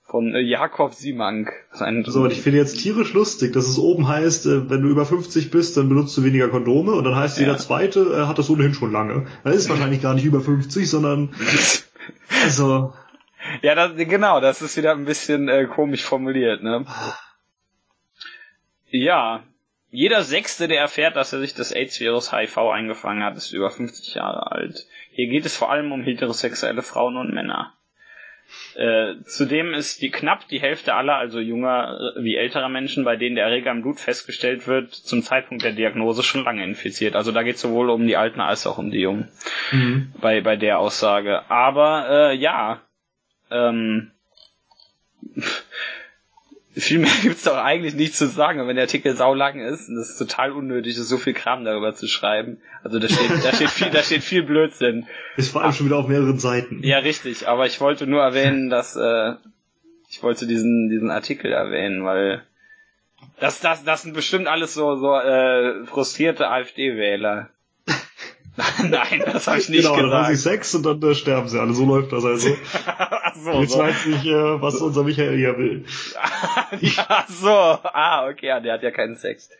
[SPEAKER 2] von äh, Jakob Simank.
[SPEAKER 1] So, und ich finde jetzt tierisch lustig, dass es oben heißt, äh, wenn du über 50 bist, dann benutzt du weniger Kondome und dann heißt ja. jeder zweite äh, hat das ohnehin schon lange. Er ist <laughs> wahrscheinlich gar nicht über 50, sondern <laughs> also
[SPEAKER 2] ja, das, genau, das ist wieder ein bisschen äh, komisch formuliert, ne? Ja, jeder Sechste, der erfährt, dass er sich das AIDS-Virus HIV eingefangen hat, ist über 50 Jahre alt. Hier geht es vor allem um heterosexuelle Frauen und Männer. Äh, zudem ist die knapp die Hälfte aller, also junger wie älterer Menschen, bei denen der Erreger im Blut festgestellt wird, zum Zeitpunkt der Diagnose schon lange infiziert. Also da geht es sowohl um die Alten als auch um die Jungen. Mhm. Bei, bei der Aussage. Aber äh, ja, ähm, viel mehr <laughs> gibt's doch eigentlich nicht zu sagen, wenn der Artikel saulang ist, und das ist total unnötig, so viel Kram darüber zu schreiben. Also da steht, da steht viel, da steht viel Blödsinn.
[SPEAKER 1] Ist vor allem schon wieder auf mehreren Seiten.
[SPEAKER 2] Ja, richtig, aber ich wollte nur erwähnen, dass äh, ich wollte diesen, diesen Artikel erwähnen, weil das, das, das sind bestimmt alles so, so äh, frustrierte AfD-Wähler. <laughs> Nein, das habe ich nicht genau, gesagt. Genau, dann haben
[SPEAKER 1] sie Sex und dann äh, sterben sie alle. So läuft das also. <laughs> Ach so, Jetzt so. weiß ich, äh, was unser Michael hier will. <laughs>
[SPEAKER 2] ja, so. Ah, okay, ja, der hat ja keinen Sex.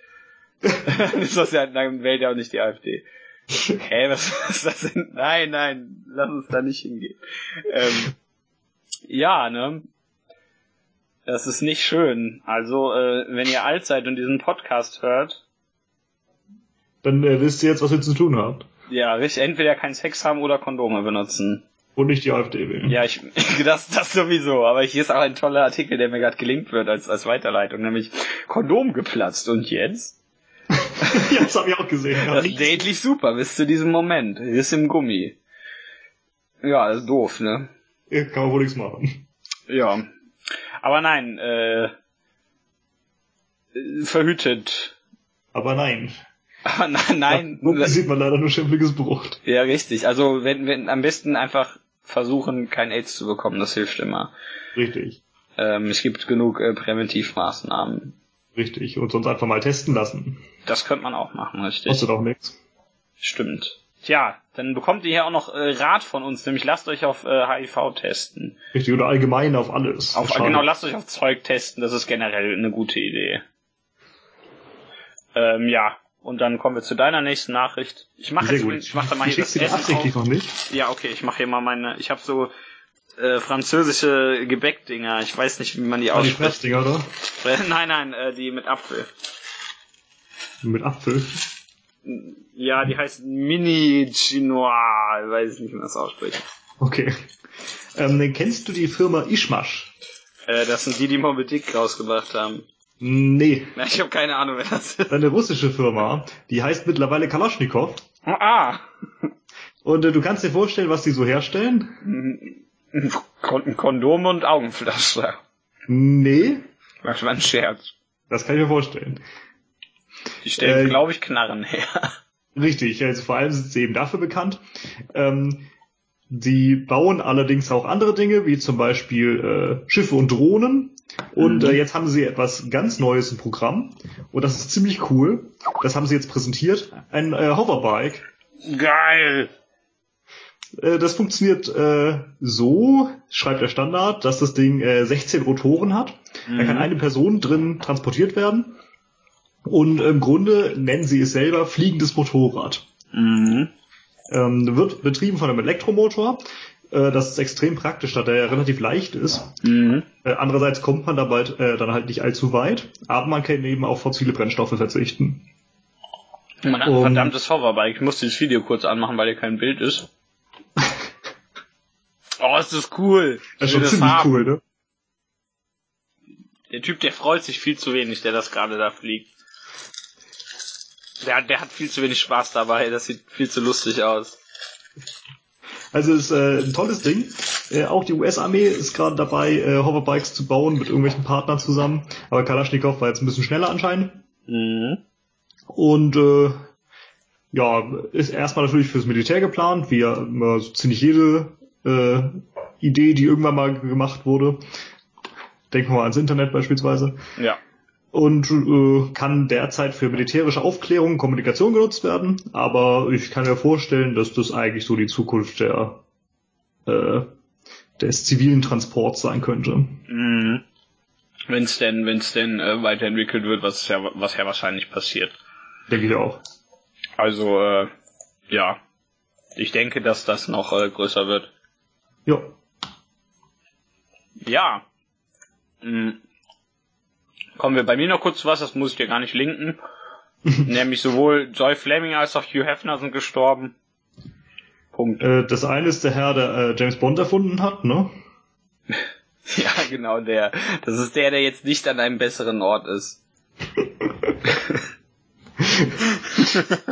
[SPEAKER 2] ist das ja, dann wählt er auch nicht die AfD. Hä, hey, was, was ist das denn? Nein, nein, lass uns da nicht hingehen. Ähm, ja, ne? Das ist nicht schön. Also, äh, wenn ihr alt seid und diesen Podcast hört,
[SPEAKER 1] dann äh, wisst ihr jetzt, was ihr zu tun habt.
[SPEAKER 2] Ja, richtig. Entweder keinen Sex haben oder Kondome benutzen.
[SPEAKER 1] Und nicht die AfD wählen.
[SPEAKER 2] Ja, ich, <laughs> das, das sowieso. Aber hier ist auch ein toller Artikel, der mir gerade gelingt wird als, als Weiterleitung, nämlich Kondom geplatzt. Und jetzt? <laughs>
[SPEAKER 1] ja, das habe ich auch gesehen.
[SPEAKER 2] Das ist datelich super bis zu diesem Moment. Ist im Gummi. Ja, das ist doof, ne?
[SPEAKER 1] Ja, kann man wohl nichts machen.
[SPEAKER 2] Ja. Aber nein, äh, verhütet.
[SPEAKER 1] Aber nein.
[SPEAKER 2] Aber <laughs> nein, nein.
[SPEAKER 1] Ja, sieht man leider nur schimpfliges Brot.
[SPEAKER 2] Ja, richtig. Also wenn, wenn am besten einfach versuchen, kein AIDS zu bekommen, das hilft immer.
[SPEAKER 1] Richtig.
[SPEAKER 2] Ähm, es gibt genug äh, Präventivmaßnahmen.
[SPEAKER 1] Richtig. Und sonst einfach mal testen lassen.
[SPEAKER 2] Das könnte man auch machen, richtig.
[SPEAKER 1] Kostet auch nichts.
[SPEAKER 2] Stimmt. Tja, dann bekommt ihr hier auch noch äh, Rat von uns, nämlich lasst euch auf äh, HIV testen.
[SPEAKER 1] Richtig, oder allgemein auf alles.
[SPEAKER 2] Auf, genau, lasst euch auf Zeug testen, das ist generell eine gute Idee. Ähm, ja, und dann kommen wir zu deiner nächsten Nachricht. Ich mache jetzt, ich mache da mal hier das
[SPEAKER 1] Essen absichtlich noch nicht.
[SPEAKER 2] Ja, okay, ich mache hier mal meine. Ich habe so äh, französische Gebäckdinger. Ich weiß nicht, wie man die ausspricht. Die
[SPEAKER 1] Fressdinger, oder?
[SPEAKER 2] Nein, nein, äh, die mit Apfel.
[SPEAKER 1] Mit Apfel?
[SPEAKER 2] Ja, die heißt Mini Chinois. Ich weiß nicht, wie man das ausspricht.
[SPEAKER 1] Okay. Ähm, kennst du die Firma Ishmash?
[SPEAKER 2] Äh, das sind die, die Moby Dick rausgebracht haben.
[SPEAKER 1] Nee.
[SPEAKER 2] Na, ich habe keine Ahnung, wer das ist.
[SPEAKER 1] Eine russische Firma. Die heißt mittlerweile Kalaschnikow.
[SPEAKER 2] Ah.
[SPEAKER 1] Und äh, du kannst dir vorstellen, was die so herstellen?
[SPEAKER 2] Kon Kondome und Augenflasche.
[SPEAKER 1] Nee.
[SPEAKER 2] Das war ein Scherz.
[SPEAKER 1] Das kann ich mir vorstellen.
[SPEAKER 2] Die stellen, äh, glaube ich, Knarren her.
[SPEAKER 1] Richtig, also vor allem sind sie eben dafür bekannt. Ähm, sie bauen allerdings auch andere Dinge, wie zum Beispiel äh, Schiffe und Drohnen. Und mhm. äh, jetzt haben sie etwas ganz Neues im Programm. Und das ist ziemlich cool. Das haben sie jetzt präsentiert. Ein äh, Hoverbike.
[SPEAKER 2] Geil!
[SPEAKER 1] Äh, das funktioniert äh, so, schreibt der Standard, dass das Ding äh, 16 Rotoren hat. Mhm. Da kann eine Person drin transportiert werden. Und im Grunde nennen sie es selber fliegendes Motorrad.
[SPEAKER 2] Mhm.
[SPEAKER 1] Ähm, wird betrieben von einem Elektromotor. Äh, das ist extrem praktisch, da der ja relativ leicht ist.
[SPEAKER 2] Mhm.
[SPEAKER 1] Äh, andererseits kommt man dabei äh, dann halt nicht allzu weit, aber man kann eben auf fossile Brennstoffe verzichten.
[SPEAKER 2] Man hat ein um, verdammtes Hoverbike. Ich muss dieses Video kurz anmachen, weil hier kein Bild ist. <laughs> oh, ist das cool.
[SPEAKER 1] Das ist schon ziemlich haben. cool, ne?
[SPEAKER 2] Der Typ, der freut sich viel zu wenig, der das gerade da fliegt. Der, der hat viel zu wenig Spaß dabei, das sieht viel zu lustig aus.
[SPEAKER 1] Also ist äh, ein tolles Ding. Äh, auch die US-Armee ist gerade dabei, äh, Hoverbikes zu bauen mit irgendwelchen Partnern zusammen. Aber Kalaschnikow war jetzt ein bisschen schneller anscheinend.
[SPEAKER 2] Mhm.
[SPEAKER 1] Und äh, ja, ist erstmal natürlich fürs Militär geplant, wie ja immer so ziemlich jede äh, Idee, die irgendwann mal gemacht wurde. Denken wir mal ans Internet beispielsweise.
[SPEAKER 2] Ja
[SPEAKER 1] und äh, kann derzeit für militärische Aufklärung und Kommunikation genutzt werden, aber ich kann mir vorstellen, dass das eigentlich so die Zukunft der äh, des zivilen Transports sein könnte.
[SPEAKER 2] Mhm. Wenn es denn, wenn es denn äh, weiterentwickelt wird, was ja, was ja wahrscheinlich passiert.
[SPEAKER 1] Denke ich auch.
[SPEAKER 2] Also äh, ja, ich denke, dass das noch äh, größer wird.
[SPEAKER 1] Ja.
[SPEAKER 2] Ja. Mhm kommen wir bei mir noch kurz zu was, das muss ich dir gar nicht linken. <laughs> Nämlich sowohl Joy Fleming als auch Hugh Hefner sind gestorben.
[SPEAKER 1] Punkt. Äh, das eine ist der Herr, der äh, James Bond erfunden hat, ne? <laughs>
[SPEAKER 2] ja, genau der. Das ist der, der jetzt nicht an einem besseren Ort ist. <laughs>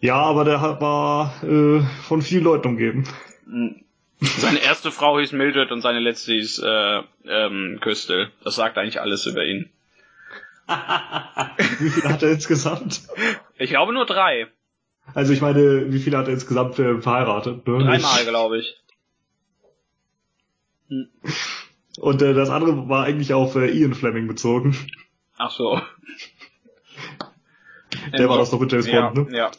[SPEAKER 1] ja, aber der war äh, von vielen Leuten umgeben.
[SPEAKER 2] Hm. Seine erste Frau hieß Mildred und seine letzte hieß äh, ähm, Küstel. Das sagt eigentlich alles über ihn.
[SPEAKER 1] wie viele hat er insgesamt?
[SPEAKER 2] Ich glaube nur drei.
[SPEAKER 1] Also ich meine, wie viele hat er insgesamt äh, verheiratet?
[SPEAKER 2] Ne? Dreimal, glaube ich.
[SPEAKER 1] Hm. Und äh, das andere war eigentlich auf äh, Ian Fleming bezogen.
[SPEAKER 2] Ach so.
[SPEAKER 1] Der war das doch mit James
[SPEAKER 2] ja,
[SPEAKER 1] Bond, ne?
[SPEAKER 2] Ja.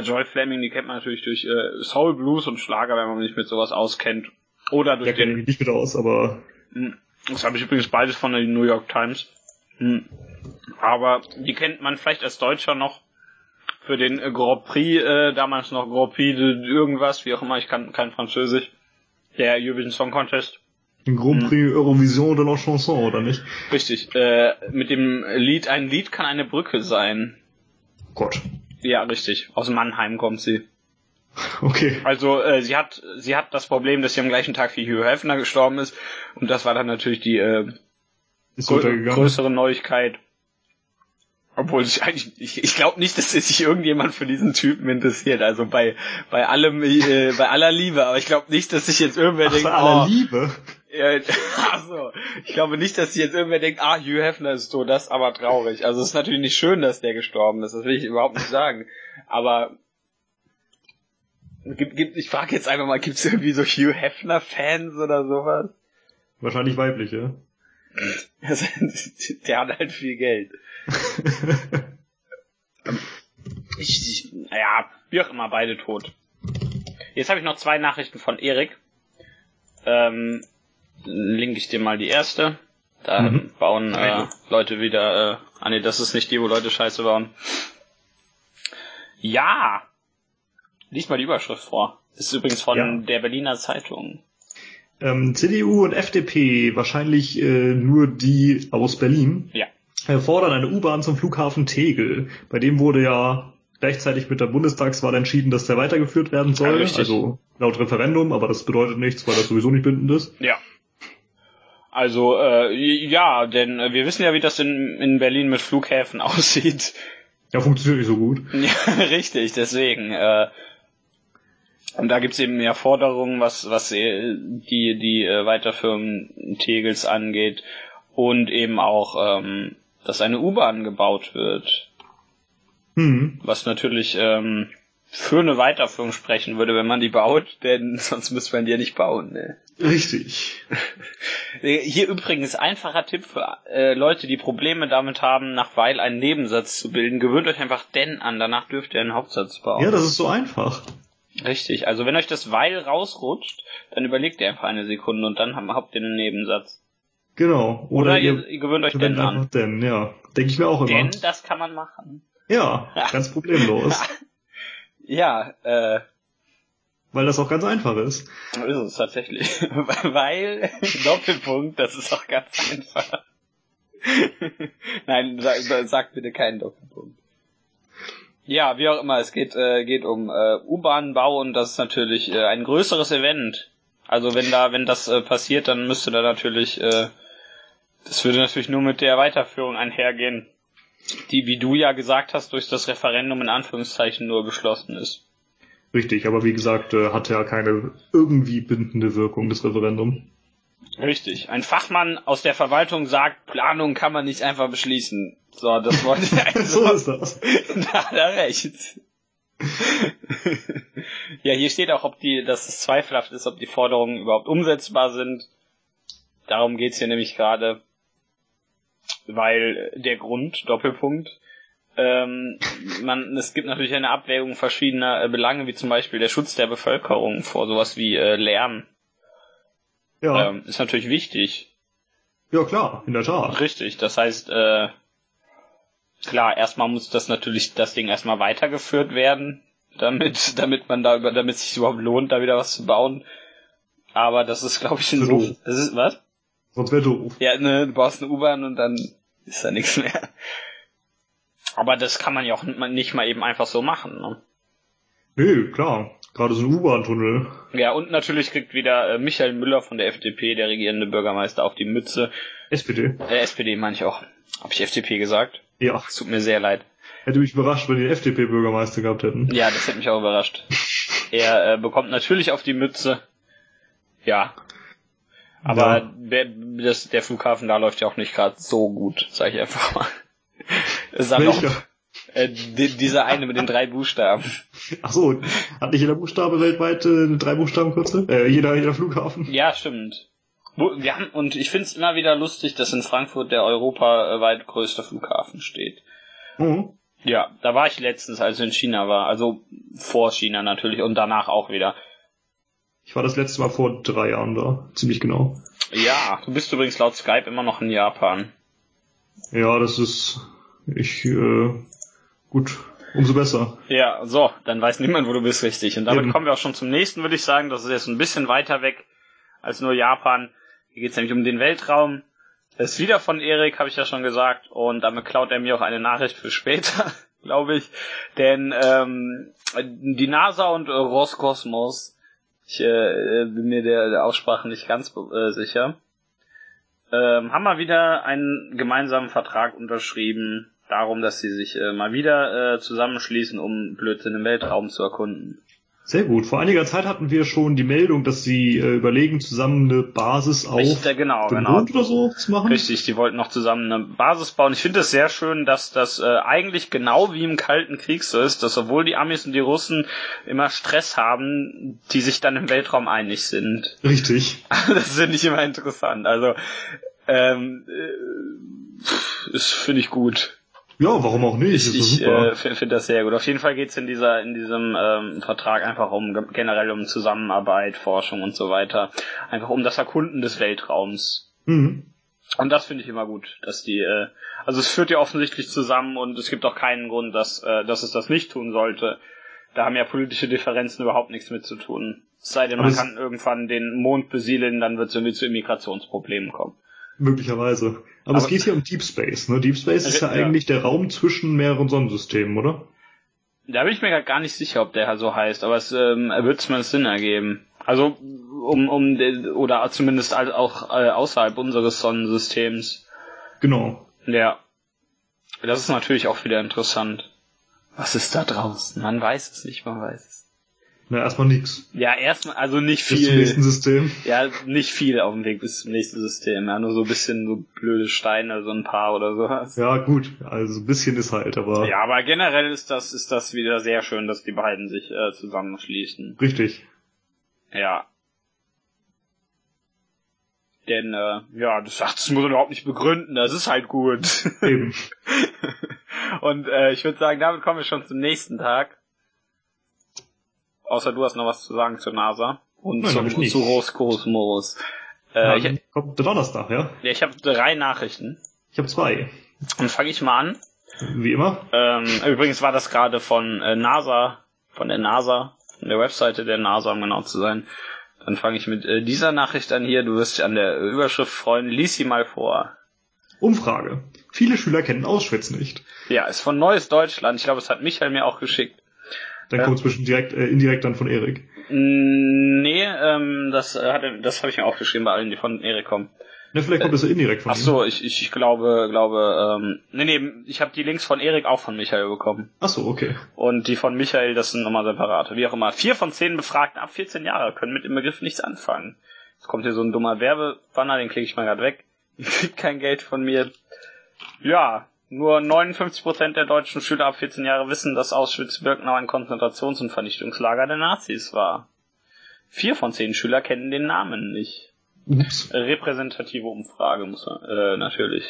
[SPEAKER 2] Mhm. Joy Fleming, die kennt man natürlich durch äh, Soul Blues und Schlager, wenn man sich mit sowas auskennt. Oder durch
[SPEAKER 1] ja, den. Ich nicht mit aus, aber.
[SPEAKER 2] Mhm. Das habe ich übrigens beides von der New York Times. Mhm. Aber die kennt man vielleicht als Deutscher noch für den äh, Grand Prix, äh, damals noch Grand Prix de irgendwas, wie auch immer, ich kann kein Französisch. Der Eurovision Song Contest.
[SPEAKER 1] Den Grand hm. Prix hm. Eurovision de la Chanson, oder nicht?
[SPEAKER 2] Richtig. Äh, mit dem Lied, ein Lied kann eine Brücke sein.
[SPEAKER 1] Gott.
[SPEAKER 2] Ja, richtig. Aus Mannheim kommt sie. <laughs>
[SPEAKER 1] Okay.
[SPEAKER 2] Also äh, sie hat sie hat das Problem, dass sie am gleichen Tag wie Hugh Hefner gestorben ist und das war dann natürlich die äh, grö größere Neuigkeit. Obwohl ich eigentlich, ich, ich glaube nicht, dass sich irgendjemand für diesen Typen interessiert. Also bei bei allem, äh, bei aller Liebe, aber ich glaube nicht, dass sich jetzt irgendwer
[SPEAKER 1] Ach,
[SPEAKER 2] denkt,
[SPEAKER 1] bei aller oh, Liebe.
[SPEAKER 2] Ja, <laughs> also, ich glaube nicht, dass jetzt irgendwer denkt, ah, Hugh Hefner ist tot, das ist aber traurig. Also es ist natürlich nicht schön, dass der gestorben ist, das will ich überhaupt nicht sagen. Aber gibt, gibt, ich frage jetzt einfach mal, gibt es irgendwie so Hugh Hefner Fans oder sowas?
[SPEAKER 1] Wahrscheinlich weibliche.
[SPEAKER 2] der hat halt viel Geld. <laughs> ich, ich, naja, wie auch immer, beide tot. Jetzt habe ich noch zwei Nachrichten von Erik. Ähm, link ich dir mal die erste. Da mhm. bauen äh, Leute wieder, äh, ah nee, das ist nicht die, wo Leute Scheiße bauen. Ja! Lies mal die Überschrift vor. Das ist übrigens von ja. der Berliner Zeitung.
[SPEAKER 1] Ähm, CDU und FDP, wahrscheinlich äh, nur die aus Berlin.
[SPEAKER 2] Ja
[SPEAKER 1] fordern eine U-Bahn zum Flughafen Tegel. Bei dem wurde ja gleichzeitig mit der Bundestagswahl entschieden, dass der weitergeführt werden soll. Ja, also laut Referendum, aber das bedeutet nichts, weil das sowieso nicht bindend ist.
[SPEAKER 2] Ja. Also äh, ja, denn äh, wir wissen ja, wie das in, in Berlin mit Flughäfen <laughs> aussieht.
[SPEAKER 1] Ja, funktioniert nicht so gut. <laughs>
[SPEAKER 2] Ja, richtig, deswegen. Äh, und da gibt's eben mehr Forderungen, was, was äh, die, die äh, Weiterführung Tegels angeht und eben auch ähm, dass eine U-Bahn gebaut wird.
[SPEAKER 1] Hm.
[SPEAKER 2] Was natürlich ähm, für eine Weiterführung sprechen würde, wenn man die baut, denn <laughs> sonst müsste man die ja nicht bauen. Ne?
[SPEAKER 1] Richtig. <laughs>
[SPEAKER 2] Hier übrigens einfacher Tipp für äh, Leute, die Probleme damit haben, nach weil einen Nebensatz zu bilden. Gewöhnt euch einfach denn an, danach dürft ihr einen Hauptsatz bauen.
[SPEAKER 1] Ja, das ist so einfach.
[SPEAKER 2] Richtig, also wenn euch das weil rausrutscht, dann überlegt ihr einfach eine Sekunde und dann habt ihr einen Nebensatz.
[SPEAKER 1] Genau.
[SPEAKER 2] Oder, Oder ihr, ihr, gewöhnt euch denn an.
[SPEAKER 1] Denn, ja. Denke ich mir auch immer.
[SPEAKER 2] Denn, das kann man machen.
[SPEAKER 1] Ja, ganz problemlos. <laughs>
[SPEAKER 2] ja, äh.
[SPEAKER 1] Weil das auch ganz einfach ist.
[SPEAKER 2] So ist es tatsächlich. <laughs> Weil, Doppelpunkt, das ist auch ganz einfach. Nein, sag, sag bitte keinen Doppelpunkt. Ja, wie auch immer, es geht, äh, geht um äh, U-Bahnbau und das ist natürlich äh, ein größeres Event. Also wenn da, wenn das äh, passiert, dann müsste da natürlich äh, das würde natürlich nur mit der Weiterführung einhergehen, die, wie du ja gesagt hast, durch das Referendum in Anführungszeichen nur beschlossen ist.
[SPEAKER 1] Richtig, aber wie gesagt, äh, hat ja keine irgendwie bindende Wirkung des Referendum.
[SPEAKER 2] Richtig. Ein Fachmann aus der Verwaltung sagt, Planung kann man nicht einfach beschließen. So, das wollte ich <laughs>
[SPEAKER 1] eigentlich So ist das. <laughs>
[SPEAKER 2] Da hat er recht. <laughs> ja, hier steht auch, ob die, dass es zweifelhaft ist, ob die Forderungen überhaupt umsetzbar sind. Darum geht's hier nämlich gerade weil der Grund, Doppelpunkt, ähm, man, es gibt natürlich eine Abwägung verschiedener äh, Belange, wie zum Beispiel der Schutz der Bevölkerung vor sowas wie äh, Lärm. Ja. Ähm, ist natürlich wichtig.
[SPEAKER 1] Ja, klar, in der Tat.
[SPEAKER 2] Richtig, das heißt, äh, klar, erstmal muss das natürlich, das Ding erstmal weitergeführt werden, damit, <laughs> damit man da über, damit es sich überhaupt lohnt, da wieder was zu bauen. Aber das ist, glaube ich, in so, das ist, was?
[SPEAKER 1] Sonst wäre doof.
[SPEAKER 2] Ja, ne, du baust eine U-Bahn und dann ist da nichts mehr. Aber das kann man ja auch nicht mal eben einfach so machen, ne?
[SPEAKER 1] Nö, klar. Gerade so ein U-Bahn-Tunnel.
[SPEAKER 2] Ja, und natürlich kriegt wieder äh, Michael Müller von der FDP, der regierende Bürgermeister, auf die Mütze.
[SPEAKER 1] SPD.
[SPEAKER 2] Äh, SPD meine ich auch. Habe ich FDP gesagt?
[SPEAKER 1] Ja.
[SPEAKER 2] Es tut mir sehr leid.
[SPEAKER 1] Hätte mich überrascht, wenn die FDP-Bürgermeister gehabt hätten.
[SPEAKER 2] Ja, das hätte mich auch überrascht. <laughs> er äh, bekommt natürlich auf die Mütze. Ja. Aber
[SPEAKER 1] Ja.
[SPEAKER 2] der, das, der Flughafen da läuft ja auch nicht gerade so gut, sag ich einfach mal. <laughs> Es ist
[SPEAKER 1] Welcher?
[SPEAKER 2] äh, die, dieser eine mit den drei Buchstaben. <laughs>
[SPEAKER 1] Ach so, hat nicht jeder Buchstabe weltweit äh, eine drei Buchstaben kurze? Äh, jeder, jeder Flughafen?
[SPEAKER 2] Ja, stimmt. Wir haben, und ich find's immer wieder lustig, dass in Frankfurt der europaweit größte Flughafen steht.
[SPEAKER 1] Mhm.
[SPEAKER 2] Ja, da war ich letztens, als ich in China war. Also vor China natürlich und danach auch wieder.
[SPEAKER 1] Ich war das letzte Mal vor drei Jahren da. Ziemlich genau.
[SPEAKER 2] Ja, du bist übrigens laut Skype immer noch in Japan.
[SPEAKER 1] Ja, das ist. Ich, äh, gut. Umso besser.
[SPEAKER 2] Ja, so, dann weiß niemand, wo du bist, richtig. Und damit
[SPEAKER 1] Eben.
[SPEAKER 2] kommen wir auch schon zum nächsten, würde ich sagen. Das ist jetzt ein bisschen weiter weg als nur Japan. Hier geht's nämlich um den Weltraum. Das ist wieder von Erik, habe ich ja schon gesagt. Und damit klaut er mir auch eine Nachricht für später, <laughs> glaube ich. Denn ähm, die NASA und Roskosmos, ich äh, bin mir der, der Aussprache nicht ganz äh, sicher, ähm, haben mal wieder einen gemeinsamen Vertrag unterschrieben, darum, dass sie sich äh, mal wieder äh, zusammenschließen, um Blödsinn im Weltraum zu erkunden.
[SPEAKER 1] Sehr gut. Vor einiger Zeit hatten wir schon die Meldung, dass sie äh, überlegen, zusammen eine Basis auf
[SPEAKER 2] Richtig, genau,
[SPEAKER 1] dem
[SPEAKER 2] genau.
[SPEAKER 1] Mond oder so zu machen.
[SPEAKER 2] Richtig, die wollten noch zusammen eine Basis bauen. Ich finde es sehr schön, dass das äh, eigentlich genau wie im Kalten Krieg so ist, dass sowohl die Amis und die Russen immer Stress haben, die sich dann im Weltraum einig sind.
[SPEAKER 1] Richtig. <laughs>
[SPEAKER 2] das finde ich immer interessant. Also, ähm, äh, das finde ich gut.
[SPEAKER 1] Ja, warum auch nicht?
[SPEAKER 2] Ich, äh, finde find das sehr gut. Auf jeden Fall geht's in dieser in diesem ähm, Vertrag einfach um ge- generell um Zusammenarbeit, Forschung und so weiter. Einfach um das Erkunden des Weltraums.
[SPEAKER 1] mhm.
[SPEAKER 2] Und das finde ich immer gut, dass die, äh, also es führt ja offensichtlich zusammen und es gibt auch keinen Grund, dass, äh, dass es das nicht tun sollte. Da haben ja politische Differenzen überhaupt nichts mit zu tun. Es sei denn, man kann irgendwann den Mond besiedeln, dann wird es irgendwie zu Immigrationsproblemen kommen.
[SPEAKER 1] Möglicherweise. Aber,
[SPEAKER 2] Aber-
[SPEAKER 1] es geht hier um Deep Space. Ne? Deep Space ist ja,
[SPEAKER 2] Ja.
[SPEAKER 1] eigentlich der Raum zwischen mehreren Sonnensystemen, oder?
[SPEAKER 2] Da bin ich mir gar nicht sicher, ob der so heißt, aber es ähm, wird zumindest Sinn ergeben. Also um um de- oder zumindest auch äh, außerhalb unseres Sonnensystems.
[SPEAKER 1] Genau.
[SPEAKER 2] Ja. Das ist natürlich auch wieder interessant. Was ist da draußen? Man weiß es nicht, man weiß es.
[SPEAKER 1] Na, erstmal nix.
[SPEAKER 2] Ja, erstmal, also nicht
[SPEAKER 1] Bis zum nächsten
[SPEAKER 2] viel.
[SPEAKER 1] System.
[SPEAKER 2] Ja, nicht viel auf dem Weg bis zum nächsten System. Ja, nur so ein bisschen so blöde Steine, so ein paar oder sowas.
[SPEAKER 1] Ja, gut. Also ein bisschen ist halt, aber
[SPEAKER 2] Ja, aber generell ist das, ist das wieder sehr schön, dass die beiden sich äh, zusammenschließen.
[SPEAKER 1] richtig.
[SPEAKER 2] Ja. Denn, äh, ja, das, ach, das muss man überhaupt nicht begründen, das ist halt gut.
[SPEAKER 1] Eben. <laughs>
[SPEAKER 2] Und äh, ich würde sagen, damit kommen wir schon zum nächsten Tag. Außer du hast noch was zu sagen zur NASA und
[SPEAKER 1] Nein,
[SPEAKER 2] zum, zu Roskosmos. Äh,
[SPEAKER 1] Ja,
[SPEAKER 2] ich
[SPEAKER 1] dann kommt der Donnerstag, ja?
[SPEAKER 2] ja, ich habe drei Nachrichten.
[SPEAKER 1] Ich habe zwei.
[SPEAKER 2] Und fange ich mal an.
[SPEAKER 1] Wie immer.
[SPEAKER 2] Ähm, übrigens war das gerade von äh, NASA, von der NASA, von der Webseite der NASA, um genau zu sein. Dann fange ich mit äh, dieser Nachricht an hier. Du wirst dich an der Überschrift freuen. Lies sie mal vor.
[SPEAKER 1] Umfrage. Viele Schüler kennen Auschwitz nicht.
[SPEAKER 2] Ja, ist von Neues Deutschland. Ich glaube, es hat Michael mir auch geschickt.
[SPEAKER 1] Dann
[SPEAKER 2] Ja.
[SPEAKER 1] kommt zwischen direkt, äh, indirekt dann von Erik.
[SPEAKER 2] Mm, Nee, ähm, das äh, hat das habe ich mir aufgeschrieben bei allen, die von Erik kommen.
[SPEAKER 1] Ne, vielleicht kommt es ja indirekt von
[SPEAKER 2] Ach so, ich, ich, ich glaube, glaube, ähm, nee, nee, ich habe die Links von Erik auch von Michael bekommen.
[SPEAKER 1] Ach so, okay.
[SPEAKER 2] Und die von Michael, das sind nochmal separate. Wie auch immer. Vier von zehn Befragten ab 14 Jahre können mit dem Begriff nichts anfangen. Jetzt kommt hier so ein dummer Werbebanner, den klicke ich mal grad weg. Kriegt <laughs> kein Geld von mir. Ja, nur 59% der deutschen Schüler ab 14 Jahre wissen, dass Auschwitz-Birkenau ein Konzentrations- und Vernichtungslager der Nazis war. Vier von zehn Schüler kennen den Namen nicht.
[SPEAKER 1] Ups.
[SPEAKER 2] Repräsentative Umfrage muss man, äh, natürlich.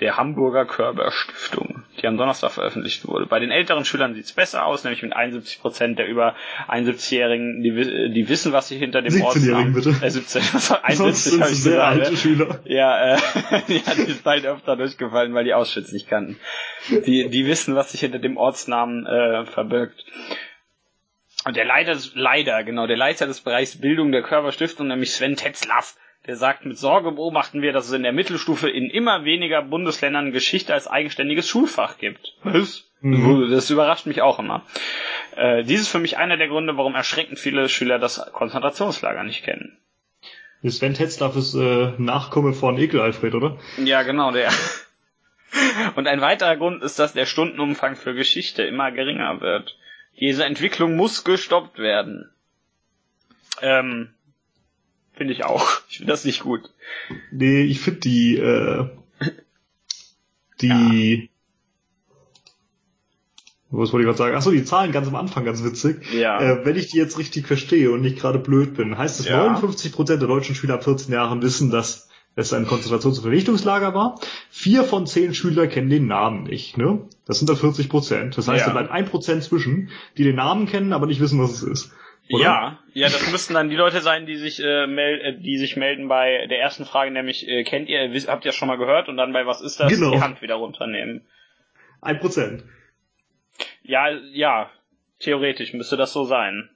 [SPEAKER 2] Der Hamburger Körber Stiftung, die am Donnerstag veröffentlicht wurde. Bei den älteren Schülern sieht's besser aus, nämlich mit 71 Prozent der über 71-Jährigen, die, wi- die wissen, was sich hinter dem
[SPEAKER 1] 17-Jährigen,
[SPEAKER 2] Ortsnamen...
[SPEAKER 1] bitte.
[SPEAKER 2] Äh, 17, was war
[SPEAKER 1] Sonst
[SPEAKER 2] 71
[SPEAKER 1] sind
[SPEAKER 2] hab
[SPEAKER 1] es
[SPEAKER 2] ich
[SPEAKER 1] sehr
[SPEAKER 2] gesagt,
[SPEAKER 1] alte
[SPEAKER 2] ne?
[SPEAKER 1] Schüler.
[SPEAKER 2] Ja, äh, ja, <laughs> die ist halt öfter durchgefallen, weil die Auschwitz nicht kannten. Die, die wissen, was sich hinter dem Ortsnamen äh, verbirgt. Und der Leiter, leider, genau, der Leiter des Bereichs Bildung der Körperstiftung, nämlich Sven Tetzlaff, der sagt, mit Sorge beobachten wir, dass es in der Mittelstufe in immer weniger Bundesländern Geschichte als eigenständiges Schulfach gibt. Was? Mhm. Das überrascht mich auch immer. Äh, dies ist für mich einer der Gründe, warum erschreckend viele Schüler das Konzentrationslager nicht kennen.
[SPEAKER 1] Sven Tetzlaff ist äh, Nachkomme von Ekel Alfred, oder?
[SPEAKER 2] Ja, genau, der. Und ein weiterer Grund ist, dass der Stundenumfang für Geschichte immer geringer wird. Diese Entwicklung muss gestoppt werden. Ähm, Finde ich auch. <laughs> Ich finde das nicht gut.
[SPEAKER 1] Nee, ich finde die, äh, die, ja. was wollte ich gerade sagen? Achso, die Zahlen ganz am Anfang ganz witzig. Ja. Äh, wenn ich die jetzt richtig verstehe und nicht gerade blöd bin, heißt es, ja. 59% der deutschen Schüler ab 14 Jahren wissen, dass es ein Konzentrations- und Vernichtungslager war. Vier von zehn Schüler kennen den Namen nicht, ne? Das sind da 40 Prozent. Das heißt, ja. da bleibt ein Prozent zwischen, die den Namen kennen, aber nicht wissen, was es ist.
[SPEAKER 2] Oder? Ja, ja, das müssten dann die Leute sein, die sich äh, mel äh, die sich melden bei der ersten Frage, nämlich äh, kennt ihr, wisst, habt ihr schon mal gehört und dann bei was ist das genau. die Hand wieder runternehmen.
[SPEAKER 1] Ein Prozent.
[SPEAKER 2] Ja, ja, theoretisch müsste das so sein.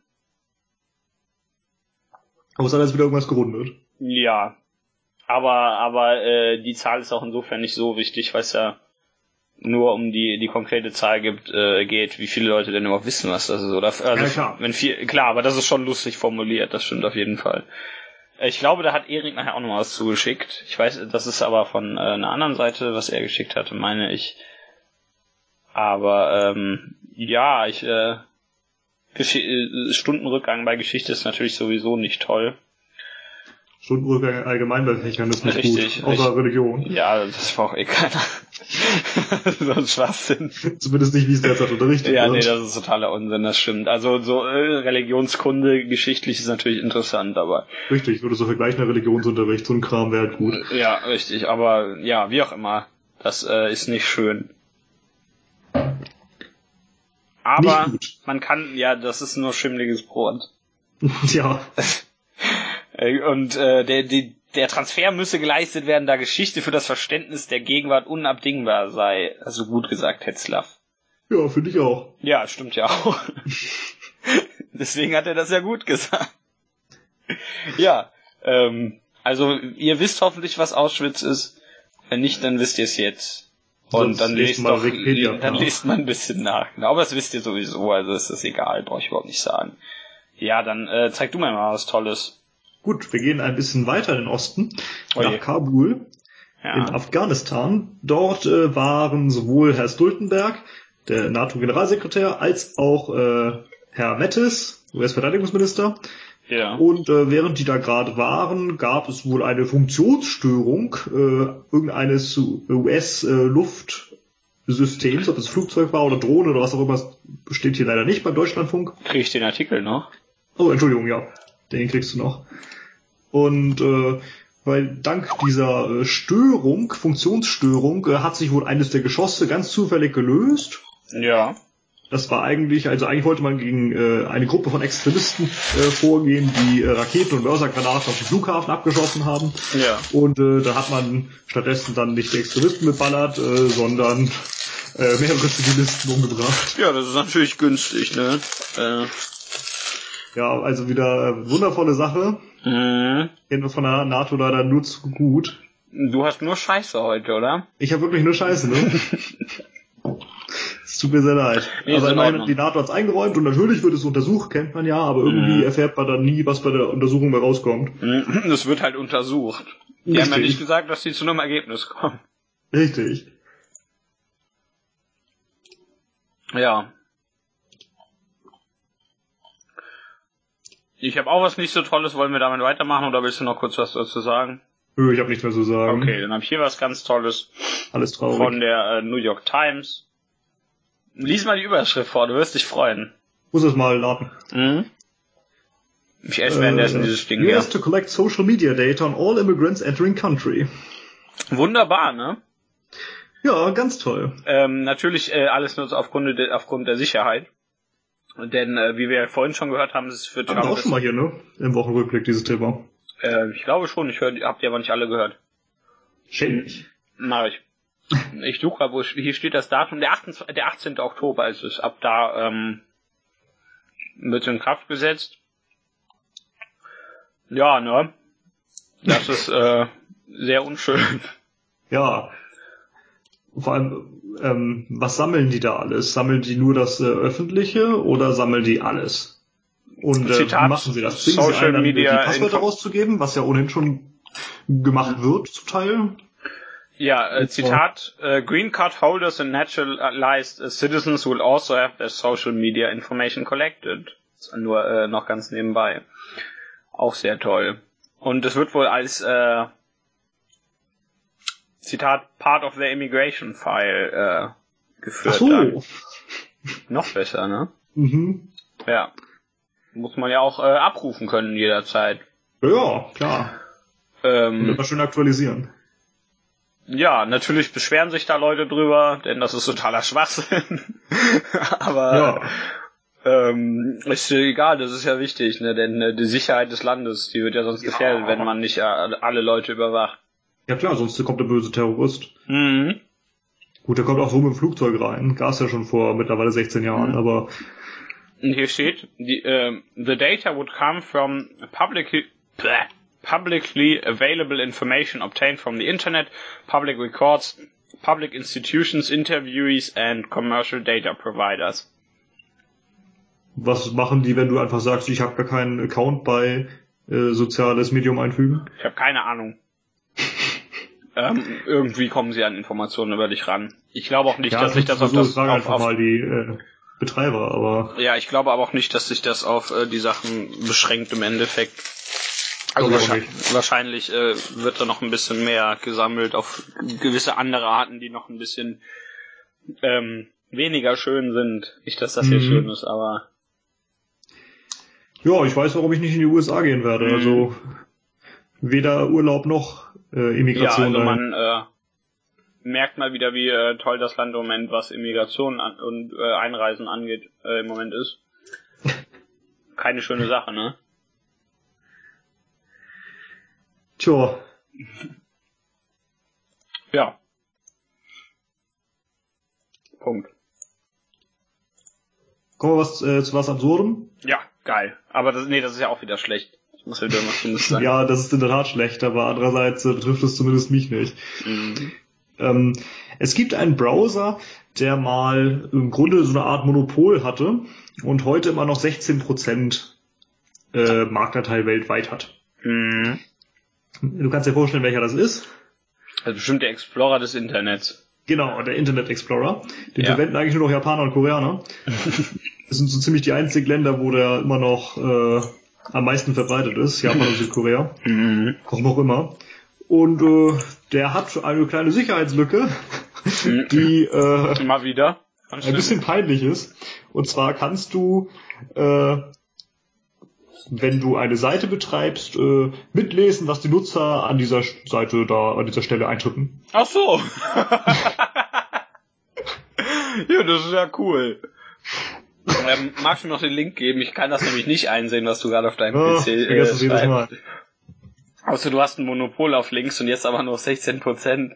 [SPEAKER 1] Aber es hat jetzt wieder irgendwas gerundet.
[SPEAKER 2] Ja, aber aber äh, die Zahl ist auch insofern nicht so wichtig, weil es ja nur um die die konkrete Zahl gibt äh, geht, wie viele Leute denn überhaupt wissen, was das ist oder also ja, klar. wenn viel klar, aber das ist schon lustig formuliert, das stimmt auf jeden Fall. Äh, ich glaube, da hat Erik nachher auch noch was zugeschickt. Ich weiß, das ist aber von äh, einer anderen Seite, was er geschickt hatte, meine ich. Aber ähm, ja, ich äh, Gesch äh, Stundenrückgang bei Geschichte ist natürlich sowieso nicht toll.
[SPEAKER 1] Allgemein bei Fächern ist nicht richtig, gut, außer
[SPEAKER 2] richtig.
[SPEAKER 1] Religion.
[SPEAKER 2] Ja, das war auch eh keiner. <laughs> so ein Schwachsinn.
[SPEAKER 1] Zumindest nicht, wie es derzeit unterrichtet
[SPEAKER 2] ja, wird. Ja, nee, das ist totaler Unsinn, das stimmt. Also so äh, Religionskunde geschichtlich ist natürlich interessant, aber...
[SPEAKER 1] Richtig, würde so vergleichender Religionsunterricht, so ein Kram wäre halt gut.
[SPEAKER 2] Ja, richtig, aber ja, wie auch immer, das äh, ist nicht schön. Aber man kann, ja, das ist nur schimmliges Brot. <laughs>
[SPEAKER 1] ja.
[SPEAKER 2] Äh, und äh, der, die, der Transfer müsse geleistet werden, da Geschichte für das Verständnis der Gegenwart unabdingbar sei. Also gut gesagt, Hetzlaff.
[SPEAKER 1] Ja, finde ich auch.
[SPEAKER 2] Ja, stimmt ja auch. <laughs> Deswegen hat er das ja gut gesagt. ja, ähm, also ihr wisst hoffentlich, was Auschwitz ist. Wenn nicht, dann wisst ihr es jetzt. Und dann lest, doch, dann lest man ein bisschen nach. Genau, aber das wisst ihr sowieso, also ist das egal, brauche ich überhaupt nicht sagen. Ja, dann äh, zeig du mir mal was Tolles.
[SPEAKER 1] Gut, wir gehen ein bisschen weiter in den Osten, Oje. nach Kabul, ja. in Afghanistan. Dort äh, waren sowohl Herr Stoltenberg, der NATO-Generalsekretär, als auch äh, Herr Mettis, US-Verteidigungsminister. Ja. Und äh, während die da gerade waren, gab es wohl eine Funktionsstörung äh, irgendeines US-Luftsystems, ob es Flugzeug war oder Drohne oder was auch immer, steht hier leider nicht beim Deutschlandfunk.
[SPEAKER 2] Krieg ich den Artikel noch?
[SPEAKER 1] Oh, Entschuldigung, ja. Den kriegst du noch. Und äh, weil dank dieser äh, Störung, Funktionsstörung, äh, hat sich wohl eines der Geschosse ganz zufällig gelöst.
[SPEAKER 2] Ja.
[SPEAKER 1] Das war eigentlich, also eigentlich wollte man gegen äh, eine Gruppe von Extremisten äh, vorgehen, die äh, Raketen und Mörsergranaten auf den Flughafen abgeschossen haben.
[SPEAKER 2] Ja.
[SPEAKER 1] Und äh, da hat man stattdessen dann nicht die Extremisten beballert, äh, sondern äh, mehrere Zivilisten umgebracht.
[SPEAKER 2] Ja, das ist natürlich günstig, ne? Äh.
[SPEAKER 1] Ja, also wieder äh, wundervolle Sache. Mhm. Kennen wir von der NATO leider nur zu gut.
[SPEAKER 2] Du hast nur Scheiße heute, oder?
[SPEAKER 1] Ich habe wirklich nur Scheiße, ne? <laughs> Es tut mir sehr leid. Nee, aber immerhin, die NATO hat's eingeräumt und natürlich wird es untersucht, kennt man ja, aber irgendwie mhm. erfährt man dann nie, was bei der Untersuchung mehr rauskommt.
[SPEAKER 2] Mhm. Das wird halt untersucht. Die Richtig. haben ja nicht gesagt, dass sie zu einem Ergebnis kommen.
[SPEAKER 1] Richtig.
[SPEAKER 2] Ja. Ich habe auch was nicht so Tolles. Wollen wir damit weitermachen oder willst du noch kurz was dazu sagen?
[SPEAKER 1] Nö, ich habe nichts mehr zu sagen.
[SPEAKER 2] Okay, dann habe ich hier was ganz Tolles.
[SPEAKER 1] Alles traurig.
[SPEAKER 2] Von der äh, New York Times. Lies mal die Überschrift vor, du wirst dich freuen.
[SPEAKER 1] Muss es mal laden.
[SPEAKER 2] Mhm. Ich esse währenddessen äh, dieses Ding
[SPEAKER 1] hier. US to collect social media data on all immigrants entering country.
[SPEAKER 2] Wunderbar, ne?
[SPEAKER 1] Ja, ganz toll.
[SPEAKER 2] Ähm, natürlich äh, alles nur aufgrund, de, aufgrund der Sicherheit. Denn, äh, wie wir ja vorhin schon gehört haben, ist es für
[SPEAKER 1] Trump... Haben wir auch schon mal hier, ne? Im Wochenrückblick, dieses Thema.
[SPEAKER 2] Äh, ich glaube schon, ich höre, habt ihr aber nicht alle gehört.
[SPEAKER 1] Schändlich.
[SPEAKER 2] Mach ich. Ich suche, wo hier steht das Datum, der 18, der 18. Oktober ist es. Ab da ähm, wird es in Kraft gesetzt. Ja, ne? Das ist äh, sehr unschön.
[SPEAKER 1] Ja. Vor allem, ähm, was sammeln die da alles? Sammeln die nur das äh, Öffentliche oder sammeln die alles? Und äh,
[SPEAKER 2] Zitat,
[SPEAKER 1] machen sie das? Zwingen sie
[SPEAKER 2] Social
[SPEAKER 1] einen, dann
[SPEAKER 2] Media
[SPEAKER 1] die Passwörter rauszugeben, was ja ohnehin schon gemacht wird zum Teil?
[SPEAKER 2] Ja, äh, Zitat, äh, Green Card holders and naturalized uh, citizens will also have their social media information collected. Nur äh, noch ganz nebenbei. Auch sehr toll. Und es wird wohl als äh, Zitat part of the immigration file äh,
[SPEAKER 1] Ach
[SPEAKER 2] geführt.
[SPEAKER 1] so.
[SPEAKER 2] Dann. Noch besser, ne?
[SPEAKER 1] Mhm.
[SPEAKER 2] Ja. Muss man ja auch äh, abrufen können jederzeit.
[SPEAKER 1] Ja, klar.
[SPEAKER 2] Ähm,
[SPEAKER 1] immer schön aktualisieren.
[SPEAKER 2] Ja, natürlich beschweren sich da Leute drüber, denn das ist totaler Schwachsinn. <laughs> Aber
[SPEAKER 1] Ja.
[SPEAKER 2] ähm, ist egal, das ist ja wichtig, ne? denn äh, die Sicherheit des Landes, die wird ja sonst gefährdet, wenn man nicht äh, alle Leute überwacht.
[SPEAKER 1] Ja klar, sonst kommt der böse Terrorist.
[SPEAKER 2] Mhm.
[SPEAKER 1] Gut, der kommt auch so mit dem Flugzeug rein. Gab's ja schon vor mittlerweile 16 Jahren,
[SPEAKER 2] Mhm.
[SPEAKER 1] aber
[SPEAKER 2] Und hier steht, die, ähm, the data would come from publicly, bleh, publicly available information obtained from the internet, public records, public institutions, interviewees and commercial data providers.
[SPEAKER 1] was machen die, wenn du einfach sagst, ich habe gar keinen Account bei äh, soziales Medium einfügen?
[SPEAKER 2] Ich habe keine Ahnung. Ähm, irgendwie kommen sie an Informationen über dich ran. Ich glaube auch nicht, dass sich das auf das
[SPEAKER 1] fragen
[SPEAKER 2] auf,
[SPEAKER 1] einfach
[SPEAKER 2] auf,
[SPEAKER 1] mal die äh, Betreiber, aber
[SPEAKER 2] ja, ich glaube aber auch nicht, dass sich das auf äh, die Sachen beschränkt im Endeffekt. Also wahrscheinlich, wahrscheinlich äh, wird da noch ein bisschen mehr gesammelt auf gewisse andere Arten, die noch ein bisschen ähm, weniger schön sind. Nicht, dass das hier
[SPEAKER 1] Mhm.
[SPEAKER 2] schön ist, aber
[SPEAKER 1] ja, ich weiß, warum ich nicht in die USA gehen werde.
[SPEAKER 2] Mhm.
[SPEAKER 1] Also weder Urlaub noch äh,
[SPEAKER 2] ja,
[SPEAKER 1] Immigration.
[SPEAKER 2] also
[SPEAKER 1] dahin.
[SPEAKER 2] man äh, merkt mal wieder, wie äh, toll das Land im Moment, was Immigration an, und äh, Einreisen angeht, äh, im Moment ist. <laughs> Keine schöne Sache, ne?
[SPEAKER 1] Tja, <laughs>
[SPEAKER 2] Ja. Punkt.
[SPEAKER 1] kommen wir was, äh, zu was Absurdem?
[SPEAKER 2] Ja, geil. Aber das, nee, das ist ja auch wieder schlecht. Ich muss ja wieder was Schlimmes sagen.
[SPEAKER 1] Ja, das ist in der Tat schlecht, aber andererseits äh, betrifft es zumindest mich nicht.
[SPEAKER 2] Mhm.
[SPEAKER 1] Ähm, es gibt einen Browser, der mal im Grunde so eine Art Monopol hatte und heute immer noch 16% äh, Marktanteil weltweit hat.
[SPEAKER 2] Mhm.
[SPEAKER 1] Du kannst dir vorstellen, welcher das ist.
[SPEAKER 2] Also bestimmt der Explorer des Internets.
[SPEAKER 1] Genau, der Internet Explorer. Den
[SPEAKER 2] Ja.
[SPEAKER 1] verwenden eigentlich nur noch Japaner und Koreaner. <laughs> Das sind so ziemlich die einzigen Länder, wo der immer noch äh, am meisten verbreitet ist. Japan und Südkorea.
[SPEAKER 2] Mhm.
[SPEAKER 1] Warum auch immer. Und äh, der hat eine kleine Sicherheitslücke, die äh,
[SPEAKER 2] Mal wieder.
[SPEAKER 1] ein bisschen peinlich ist. Und zwar kannst du, äh, wenn du eine Seite betreibst, äh, mitlesen, was die Nutzer an dieser Seite da, an dieser Stelle eintippen.
[SPEAKER 2] Ach so. <laughs> ja, das ist ja cool. Ähm, magst du mir noch den Link geben? Ich kann das nämlich nicht einsehen, was du gerade auf deinem
[SPEAKER 1] Ah,
[SPEAKER 2] PC
[SPEAKER 1] ich
[SPEAKER 2] äh,
[SPEAKER 1] vergesse es jedes Mal.
[SPEAKER 2] schreibst. Außer du hast ein Monopol auf Links und jetzt aber nur 16%.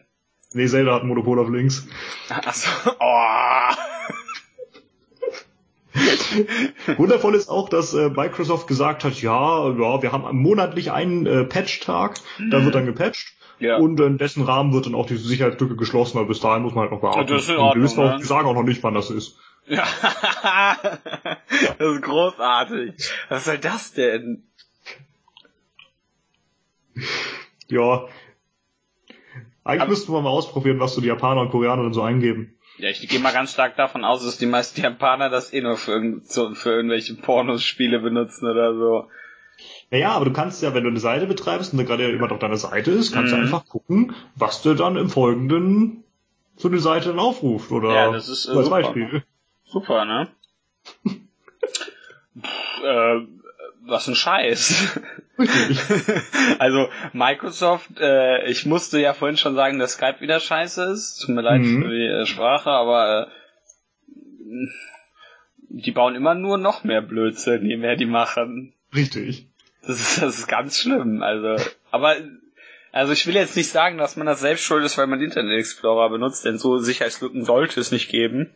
[SPEAKER 1] Nee, Zelda hat ein Monopol auf Links.
[SPEAKER 2] Achso. Oh. <laughs>
[SPEAKER 1] Wundervoll ist auch, dass äh, Microsoft gesagt hat, ja, ja, wir haben monatlich einen äh, Patch-Tag, da wird dann gepatcht.
[SPEAKER 2] Ja.
[SPEAKER 1] Und in dessen Rahmen wird dann auch diese Sicherheitslücke geschlossen, aber bis dahin muss man halt noch bearbeiten.
[SPEAKER 2] Das ist in
[SPEAKER 1] Und wir
[SPEAKER 2] Ordnung,
[SPEAKER 1] wissen auch,
[SPEAKER 2] ne?
[SPEAKER 1] sagen auch noch nicht, wann das ist.
[SPEAKER 2] Ja. <laughs> das ist großartig. Was soll das denn?
[SPEAKER 1] Ja. Eigentlich
[SPEAKER 2] Aber-
[SPEAKER 1] müssten wir mal ausprobieren, was so die Japaner und Koreaner dann so eingeben.
[SPEAKER 2] Ja, ich gehe mal ganz stark davon aus, dass die meisten Japaner das eh nur für, für irgendwelche Pornospiele benutzen oder so.
[SPEAKER 1] Naja, aber du kannst ja, wenn du eine Seite betreibst und da gerade jemand auf deiner Seite ist, kannst
[SPEAKER 2] Mhm.
[SPEAKER 1] du einfach gucken, was der dann im Folgenden so eine Seite dann aufruft, oder?
[SPEAKER 2] Ja, das ist, äh,
[SPEAKER 1] als
[SPEAKER 2] super.
[SPEAKER 1] Beispiel.
[SPEAKER 2] Super, ne? Pff, äh, was ein Scheiß. <laughs> Also Microsoft, äh, ich musste ja vorhin schon sagen, dass Skype wieder scheiße ist. Tut mir leid
[SPEAKER 1] Mhm.
[SPEAKER 2] für die äh, Sprache, aber äh, die bauen immer nur noch mehr Blödsinn, je mehr die machen.
[SPEAKER 1] Richtig.
[SPEAKER 2] Das ist, das ist ganz schlimm. Also, aber also ich will jetzt nicht sagen, dass man das selbst schuld ist, weil man Internet Explorer benutzt, denn so Sicherheitslücken sollte es nicht geben.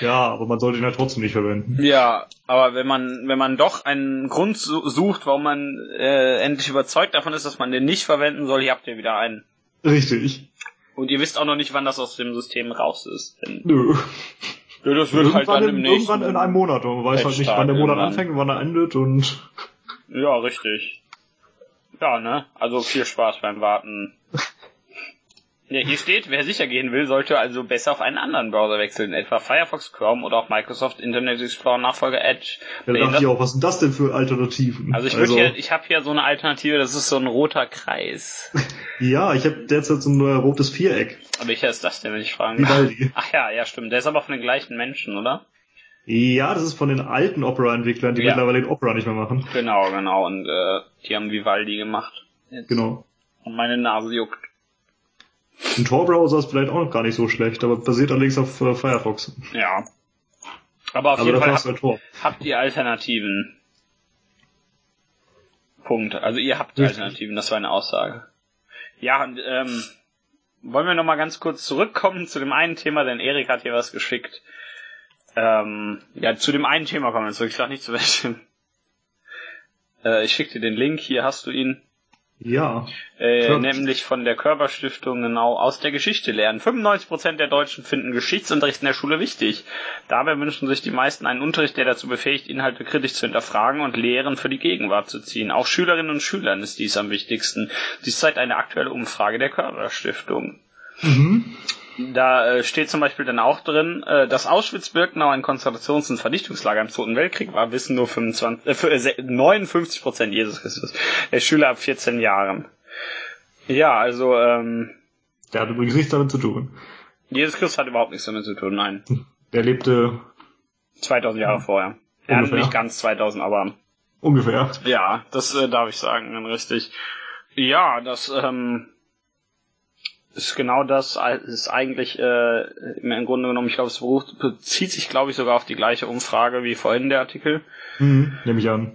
[SPEAKER 1] Ja, aber man sollte ihn halt trotzdem nicht verwenden.
[SPEAKER 2] Ja, aber wenn man, wenn man doch einen Grund sucht, warum man äh, endlich überzeugt davon ist, dass man den nicht verwenden soll, hier habt ihr wieder einen.
[SPEAKER 1] Richtig.
[SPEAKER 2] Und ihr wisst auch noch nicht, wann das aus dem System raus ist. Denn
[SPEAKER 1] Nö.
[SPEAKER 2] ja, das wird halt dann im
[SPEAKER 1] in,
[SPEAKER 2] nächsten.
[SPEAKER 1] irgendwann in einem Monat. Man weiß halt nicht, wann der Monat anfängt und wann er endet und.
[SPEAKER 2] Ja, richtig. Ja, ne? Also viel Spaß beim Warten. <laughs> Ja, hier steht, wer sicher gehen will, sollte also besser auf einen anderen Browser wechseln, etwa Firefox, Chrome oder auch Microsoft Internet Explorer Nachfolger Edge.
[SPEAKER 1] Da dachte ich auch, was sind das denn für Alternativen?
[SPEAKER 2] Also ich würde hier, ich habe hier so eine Alternative, das ist so ein roter Kreis. <laughs>
[SPEAKER 1] ja, ich habe derzeit so ein äh, rotes Viereck.
[SPEAKER 2] Aber welcher ist das denn, wenn ich fragen
[SPEAKER 1] Vivaldi.
[SPEAKER 2] Ach ja, ja, stimmt. Der ist aber von den gleichen Menschen, oder?
[SPEAKER 1] Ja, das ist von den alten Opera-Entwicklern, die
[SPEAKER 2] Ja.
[SPEAKER 1] mittlerweile den Opera nicht mehr machen.
[SPEAKER 2] Genau, genau. Und äh, die haben Vivaldi gemacht. Jetzt.
[SPEAKER 1] Genau.
[SPEAKER 2] Und meine Nase juckt.
[SPEAKER 1] Ein Tor-Browser ist vielleicht auch noch gar nicht so schlecht, aber basiert allerdings auf äh, Firefox.
[SPEAKER 2] Ja. Aber auf
[SPEAKER 1] aber
[SPEAKER 2] jeden Fall
[SPEAKER 1] Tor.
[SPEAKER 2] habt ihr Alternativen. Punkt. Also ihr habt
[SPEAKER 1] Richtig.
[SPEAKER 2] Alternativen, das war eine Aussage. Ja, und ähm, wollen wir nochmal ganz kurz zurückkommen zu dem einen Thema, denn Erik hat hier was geschickt. Ähm, ja, zu dem einen Thema kommen wir zurück. Ich sag nicht zu welchem. Äh, ich schicke dir den Link, hier hast du ihn.
[SPEAKER 1] Ja.
[SPEAKER 2] Äh, nämlich von der Körperstiftung genau aus der Geschichte lernen. 95% der Deutschen finden Geschichtsunterricht in der Schule wichtig. Dabei wünschen sich die meisten einen Unterricht, der dazu befähigt, Inhalte kritisch zu hinterfragen und Lehren für die Gegenwart zu ziehen. Auch Schülerinnen und Schülern ist dies am wichtigsten. Dies zeigt eine aktuelle Umfrage der Körperstiftung.
[SPEAKER 1] Mhm.
[SPEAKER 2] Da äh, steht zum Beispiel dann auch drin, äh, dass Auschwitz-Birkenau ein Konzentrations- und Vernichtungslager im Zweiten Weltkrieg war, wissen nur 25, äh, für, äh, se- 59 Prozent Jesus Christus, der Schüler ab 14 Jahren. Ja, also ähm,
[SPEAKER 1] Der hat übrigens nichts damit zu tun.
[SPEAKER 2] Jesus Christus hat überhaupt nichts damit zu tun, nein.
[SPEAKER 1] Der lebte
[SPEAKER 2] 2000 Jahre vorher. Ja,
[SPEAKER 1] Ungefähr.
[SPEAKER 2] nicht ganz 2000, aber
[SPEAKER 1] ungefähr.
[SPEAKER 2] ja, das äh, darf ich sagen, dann richtig. Ja, das ähm, ist genau das, ist eigentlich äh, im Grunde genommen, ich glaube, es bezieht sich, glaube ich, sogar auf die gleiche Umfrage wie vorhin der Artikel.
[SPEAKER 1] Mhm. Nehme ich an.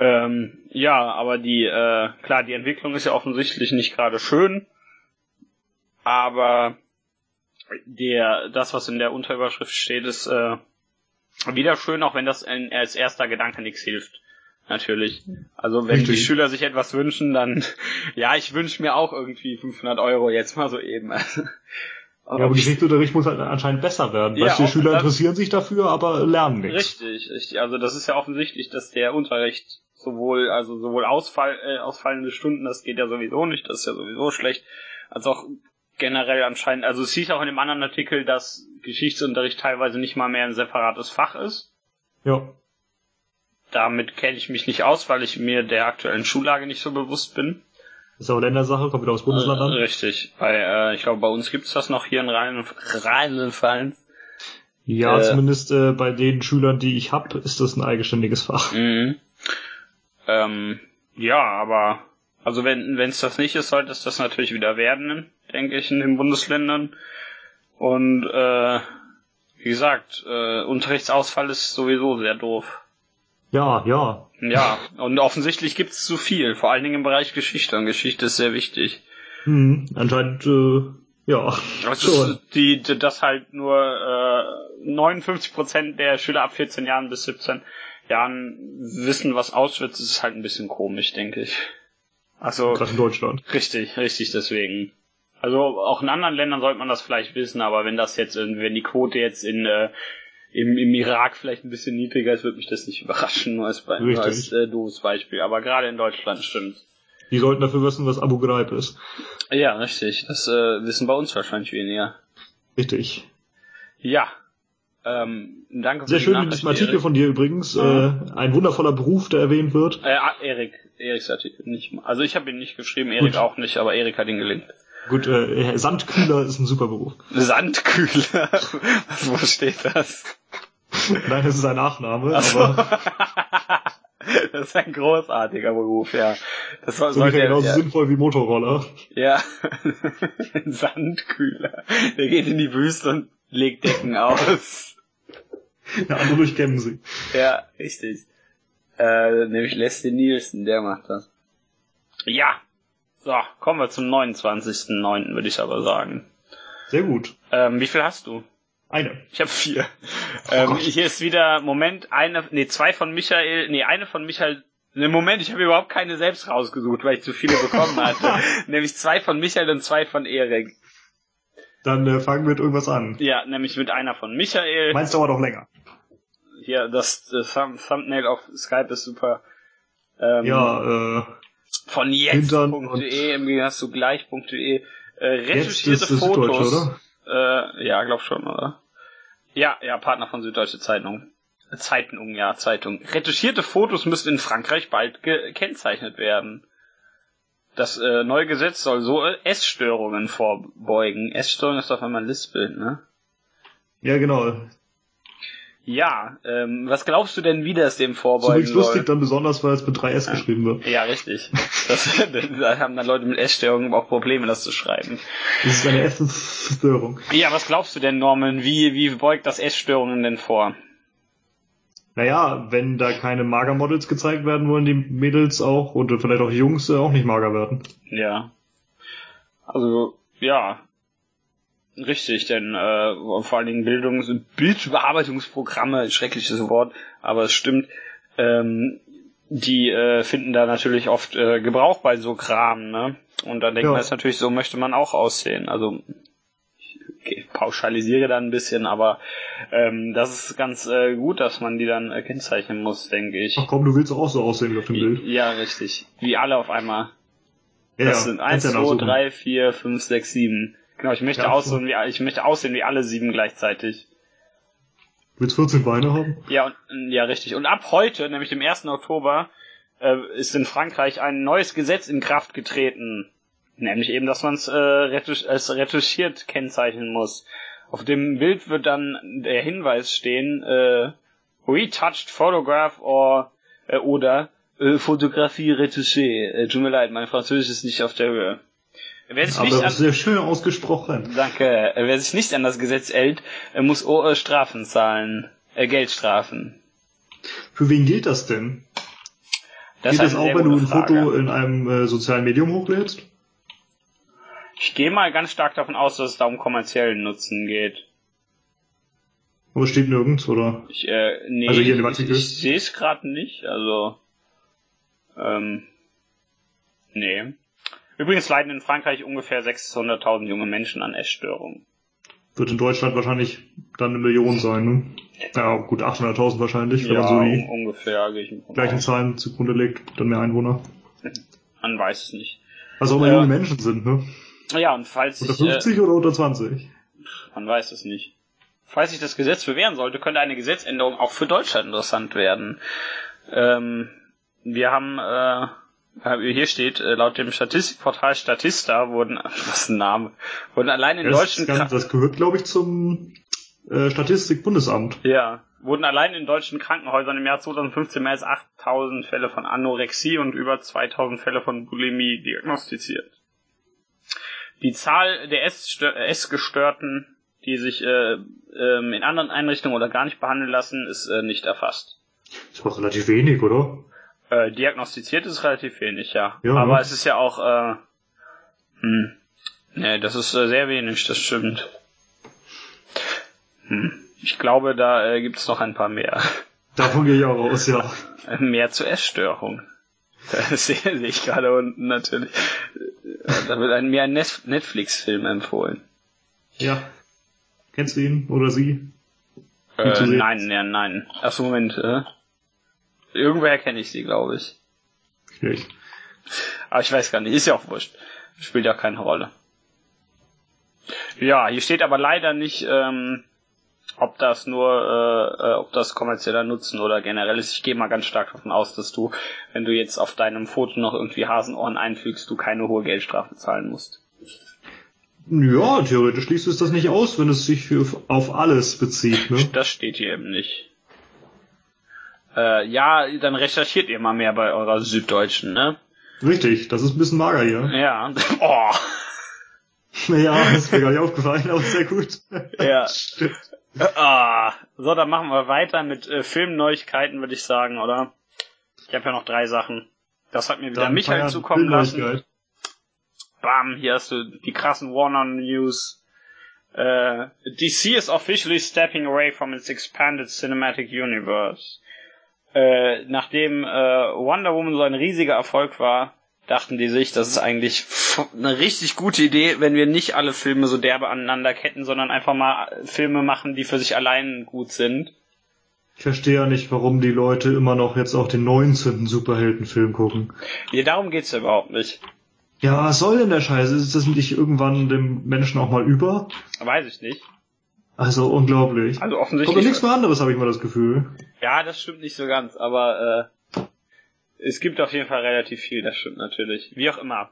[SPEAKER 2] Ähm, ja, aber die, äh, klar, die Entwicklung ist ja offensichtlich nicht gerade schön, aber der, das, was in der Unterüberschrift steht, ist äh, wieder schön, auch wenn das in, als erster Gedanke nichts hilft. Natürlich. Also wenn die
[SPEAKER 1] Richtig.
[SPEAKER 2] Schüler sich etwas wünschen, dann, <laughs> ja, ich wünsche mir auch irgendwie 500 Euro jetzt mal so eben. <laughs>
[SPEAKER 1] Ja, aber Geschichtsunterricht muss halt anscheinend besser werden.
[SPEAKER 2] Ja,
[SPEAKER 1] die Schüler interessieren sich dafür, aber lernen nichts.
[SPEAKER 2] Richtig, richtig. Also das ist ja offensichtlich, dass der Unterricht sowohl, also sowohl Ausfall, äh, ausfallende Stunden, das geht ja sowieso nicht, das ist ja sowieso schlecht, als auch generell anscheinend, also es hieß auch in dem anderen Artikel, dass Geschichtsunterricht teilweise nicht mal mehr ein separates Fach ist.
[SPEAKER 1] Ja.
[SPEAKER 2] Damit kenne ich mich nicht aus, weil ich mir der aktuellen Schullage nicht so bewusst bin.
[SPEAKER 1] Ist aber Ländersache, kommt wieder aus Bundesland
[SPEAKER 2] Äh,
[SPEAKER 1] an.
[SPEAKER 2] richtig. Bei, äh, ich glaube, bei uns gibt's das noch hier in Rhein- Rheinland-Pfalz.
[SPEAKER 1] Ja,
[SPEAKER 2] äh,
[SPEAKER 1] zumindest äh, bei den Schülern, die ich hab, ist das ein eigenständiges Fach.
[SPEAKER 2] Mhm. Ähm, ja, aber also wenn wenn es das nicht ist, sollte es das natürlich wieder werden, denke ich, in den Bundesländern. Und äh, wie gesagt, äh, Unterrichtsausfall ist sowieso sehr doof.
[SPEAKER 1] Ja, ja.
[SPEAKER 2] Ja, und offensichtlich gibt es zu viel, vor allen Dingen im Bereich Geschichte. Und Geschichte ist sehr wichtig.
[SPEAKER 1] Hm, anscheinend, äh, ja.
[SPEAKER 2] Also die, die, dass halt nur äh, 59% der Schüler ab 14 Jahren bis 17 Jahren wissen, was Auschwitz ist, ist halt ein bisschen komisch, denke ich. Also
[SPEAKER 1] Gerade in Deutschland.
[SPEAKER 2] richtig, richtig deswegen. Also auch in anderen Ländern sollte man das vielleicht wissen, aber wenn das jetzt, wenn die Quote jetzt in äh, im, im Irak vielleicht ein bisschen niedriger ist, würde mich das nicht überraschen, nur als,
[SPEAKER 1] Richtig.
[SPEAKER 2] als äh, doofes Beispiel. Aber gerade in Deutschland stimmt.
[SPEAKER 1] Die sollten dafür wissen, was Abu Ghraib ist.
[SPEAKER 2] Ja, richtig. Das äh, wissen bei uns wahrscheinlich weniger.
[SPEAKER 1] Richtig.
[SPEAKER 2] Ja. Ähm, danke
[SPEAKER 1] Sehr
[SPEAKER 2] für
[SPEAKER 1] schön in diesem Artikel
[SPEAKER 2] Erik.
[SPEAKER 1] von dir übrigens. Äh,
[SPEAKER 2] Mhm.
[SPEAKER 1] ein wundervoller Beruf, der erwähnt wird.
[SPEAKER 2] Äh, ah, Erik, Eriks Artikel nicht. mal. Also ich habe ihn nicht geschrieben, Erik
[SPEAKER 1] Gut.
[SPEAKER 2] auch nicht, aber Erik hat ihn gelinkt.
[SPEAKER 1] Gut, äh, Sandkühler ist ein super Beruf.
[SPEAKER 2] Sandkühler. <laughs> Wo steht das? <laughs>
[SPEAKER 1] Nein, das ist ein Nachname,
[SPEAKER 2] Ach so.
[SPEAKER 1] aber <laughs>
[SPEAKER 2] das ist ein großartiger Beruf, ja. Das soll,
[SPEAKER 1] so
[SPEAKER 2] sollte
[SPEAKER 1] genauso
[SPEAKER 2] ja,
[SPEAKER 1] sinnvoll wie Motorroller.
[SPEAKER 2] ja. <laughs> ein Sandkühler. Der geht in die Wüste und legt Decken aus.
[SPEAKER 1] Der andere durch Gemsing.
[SPEAKER 2] Ja, richtig. Äh, nämlich Leslie Nielsen, der macht das. Ja. So, kommen wir zum 29.09., würde ich aber sagen.
[SPEAKER 1] Sehr gut.
[SPEAKER 2] Ähm, wie viel hast du?
[SPEAKER 1] Eine.
[SPEAKER 2] Ich habe vier.
[SPEAKER 1] Oh
[SPEAKER 2] ähm, hier ist wieder, Moment, eine, nee, zwei von Michael, nee, eine von Michael, ne, Moment, ich habe überhaupt keine selbst rausgesucht, weil ich zu viele bekommen <laughs> hatte. nämlich zwei von Michael und zwei von Erik.
[SPEAKER 1] Dann äh, fangen wir mit irgendwas an.
[SPEAKER 2] Ja, nämlich mit einer von Michael.
[SPEAKER 1] Meins dauert auch länger.
[SPEAKER 2] Hier, das, das Thumb- Thumbnail auf Skype ist super. Ähm,
[SPEAKER 1] Ja, äh,
[SPEAKER 2] Von jetzt.de im Gegensatz zu gleich.de. Äh,
[SPEAKER 1] jetzt
[SPEAKER 2] retuschierte Fotos.
[SPEAKER 1] Deutsch, oder?
[SPEAKER 2] Äh, ja, glaub schon, oder? Ja, ja, Partner von Süddeutsche Zeitung. Zeitung, ja, Zeitung. Retuschierte Fotos müssen in Frankreich bald gekennzeichnet werden. Das äh, neue Gesetz soll so äh, Essstörungen vorbeugen. Essstörung ist doch einmal ein Listbild, ne?
[SPEAKER 1] Ja, genau.
[SPEAKER 2] Ja, ähm, was glaubst du denn, wie das dem vorbeugen
[SPEAKER 1] übrigens lustig
[SPEAKER 2] soll?
[SPEAKER 1] dann besonders, weil es mit 3S geschrieben wird.
[SPEAKER 2] Ja, richtig. <laughs> Das, da haben dann Leute mit Essstörungen auch Probleme, das zu schreiben.
[SPEAKER 1] Das ist eine Essensstörung.
[SPEAKER 2] Ja, was glaubst du denn, Norman? Wie, wie beugt das Essstörungen denn vor?
[SPEAKER 1] Naja, wenn da keine Magermodels gezeigt werden, wollen die Mädels auch und vielleicht auch Jungs auch nicht mager werden.
[SPEAKER 2] Ja. Also, ja. Richtig, denn äh, vor allen Dingen Bildungs- Bildbearbeitungsprogramme, schreckliches Wort, aber es stimmt, ähm, die äh, finden da natürlich oft äh, Gebrauch bei so Kram, ne? Und dann denkt
[SPEAKER 1] Ja.
[SPEAKER 2] man jetzt natürlich, so möchte man auch aussehen. Also ich pauschalisiere da ein bisschen, aber ähm, das ist ganz äh, gut, dass man die dann äh, kennzeichnen muss, denke ich.
[SPEAKER 1] Ach komm, du willst auch so aussehen wie auf dem Bild.
[SPEAKER 2] Ja, richtig. Wie alle auf einmal.
[SPEAKER 1] Ja,
[SPEAKER 2] Das sind
[SPEAKER 1] kannst
[SPEAKER 2] 1,
[SPEAKER 1] ja
[SPEAKER 2] 2,
[SPEAKER 1] nachsuchen.
[SPEAKER 2] 3, 4, 5, 6, 7. Genau, ich möchte
[SPEAKER 1] Ja,
[SPEAKER 2] aussehen wie ich möchte aussehen wie alle sieben gleichzeitig.
[SPEAKER 1] Willst 14 Beine haben?
[SPEAKER 2] Ja, und, ja, richtig. Und ab heute, nämlich dem 1. Oktober, äh, ist in Frankreich ein neues Gesetz in Kraft getreten. Nämlich eben, dass man es äh, retusch als retuschiert kennzeichnen muss. Auf dem Bild wird dann der Hinweis stehen, äh, retouched photograph or, äh, oder äh, Fotografie retouchée. Äh, tut mir leid, mein Französisch ist nicht auf der Höhe. Wer sich
[SPEAKER 1] Aber
[SPEAKER 2] nicht
[SPEAKER 1] das
[SPEAKER 2] an,
[SPEAKER 1] sehr schön ausgesprochen.
[SPEAKER 2] Danke. Wer sich nicht an das Gesetz hält, muss äh, Strafen zahlen. Äh, Geldstrafen.
[SPEAKER 1] Für wen gilt das denn?
[SPEAKER 2] Das ist
[SPEAKER 1] das auch, wenn du ein
[SPEAKER 2] Frage.
[SPEAKER 1] Foto in einem äh, sozialen Medium hochlädst?
[SPEAKER 2] Ich gehe mal ganz stark davon aus, dass es da um kommerziellen Nutzen geht.
[SPEAKER 1] Aber es steht nirgends, oder?
[SPEAKER 2] Ich, äh, nee,
[SPEAKER 1] Also hier in dem
[SPEAKER 2] ich, ich sehe es gerade nicht, also ähm, nee. Übrigens leiden in Frankreich ungefähr 600.000 junge Menschen an Essstörungen.
[SPEAKER 1] Wird in Deutschland wahrscheinlich dann eine Million sein, ne? Ja, gut, 800.000 wahrscheinlich, wenn
[SPEAKER 2] Ja,
[SPEAKER 1] man so die
[SPEAKER 2] ungefähr, gehe ich mal
[SPEAKER 1] gleichen. Zahlen zugrunde legt, dann mehr Einwohner. <laughs>
[SPEAKER 2] Man weiß es nicht.
[SPEAKER 1] Also auch mal
[SPEAKER 2] Ja.
[SPEAKER 1] junge Menschen sind, ne?
[SPEAKER 2] Ja, und falls
[SPEAKER 1] Unter
[SPEAKER 2] ich, äh,
[SPEAKER 1] 50 oder unter 20?
[SPEAKER 2] man weiß es nicht. Falls sich das Gesetz bewähren sollte, könnte eine Gesetzänderung auch für Deutschland interessant werden. Ähm, wir haben, äh, hier steht, äh, laut dem Statistikportal Statista wurden, <laughs> was ein Name, wurden allein in
[SPEAKER 1] Das,
[SPEAKER 2] deutschen
[SPEAKER 1] kann, das gehört, glaube ich, zum äh, Statistikbundesamt.
[SPEAKER 2] ja, wurden allein in deutschen Krankenhäusern im Jahr 2015 mehr als 8000 Fälle von Anorexie und über 2000 Fälle von Bulimie diagnostiziert. Die Zahl der äh, Essgestörten, die sich äh, ähm, in anderen Einrichtungen oder gar nicht behandeln lassen, ist äh, nicht erfasst.
[SPEAKER 1] Ist doch relativ wenig, oder?
[SPEAKER 2] Äh, diagnostiziert ist relativ wenig, ja.
[SPEAKER 1] Ja,
[SPEAKER 2] Aber
[SPEAKER 1] ne?
[SPEAKER 2] es ist ja auch, äh, hm, nee, das ist äh, sehr wenig, das stimmt. Hm. Ich glaube, da äh, gibt es noch ein paar mehr. <laughs>
[SPEAKER 1] Davon gehe ich auch aus, ja.
[SPEAKER 2] Äh, mehr zur Essstörung. <laughs> Das sehe ich gerade unten natürlich. Äh, Da wird ein, mir ein Netflix-Film empfohlen.
[SPEAKER 1] Ja. Kennst du ihn oder sie?
[SPEAKER 2] Äh,
[SPEAKER 1] zu
[SPEAKER 2] nein, nein, nein. Achso, Moment. Äh, irgendwoher kenne ich sie, glaube ich.
[SPEAKER 1] Schwierig.
[SPEAKER 2] Aber ich weiß gar nicht, ist ja auch wurscht. Spielt ja keine Rolle. Ja, hier steht aber leider nicht, ähm, ob das nur, äh, äh, ob das kommerzieller Nutzen oder generell ist. Ich gehe mal ganz stark davon aus, dass du, wenn du jetzt auf deinem Foto noch irgendwie Hasenohren einfügst, du keine hohe Geldstrafe zahlen musst.
[SPEAKER 1] Ja, theoretisch schließt es das nicht aus, wenn es sich auf- auf alles bezieht, ne?
[SPEAKER 2] Das steht hier eben nicht. Äh, ja, dann recherchiert ihr mal mehr bei eurer Süddeutschen, ne?
[SPEAKER 1] Richtig, das ist ein bisschen mager hier.
[SPEAKER 2] Ja. <laughs> Oh.
[SPEAKER 1] Ja, das ist mir gar nicht aufgefallen, aber sehr gut.
[SPEAKER 2] Ja. <laughs> Ah, so, dann machen wir weiter mit äh, Filmneuigkeiten, würde ich sagen, oder? Ich habe ja noch drei Sachen. Das hat mir wieder
[SPEAKER 1] Dann
[SPEAKER 2] Michael zukommen lassen. Bam, hier hast du die krassen Warner News. Äh, DC is officially stepping away from its expanded cinematic universe. Äh, nachdem äh, Wonder Woman so ein riesiger Erfolg war, dachten die sich, das ist eigentlich eine richtig gute Idee, wenn wir nicht alle Filme so derbe aneinander ketten, sondern einfach mal Filme machen, die für sich allein gut sind.
[SPEAKER 1] Ich verstehe ja nicht, warum die Leute immer noch jetzt auch den 19. Superheldenfilm gucken.
[SPEAKER 2] Ja, darum geht's ja überhaupt nicht.
[SPEAKER 1] Ja, was soll denn der Scheiß? Ist das nicht irgendwann dem Menschen auch mal über?
[SPEAKER 2] Weiß ich nicht.
[SPEAKER 1] Also unglaublich.
[SPEAKER 2] Also offensichtlich.
[SPEAKER 1] Aber nichts mehr anderes, habe ich mal das Gefühl.
[SPEAKER 2] Ja, das stimmt nicht so ganz, aber äh, es gibt auf jeden Fall relativ viel, das stimmt natürlich. Wie auch immer.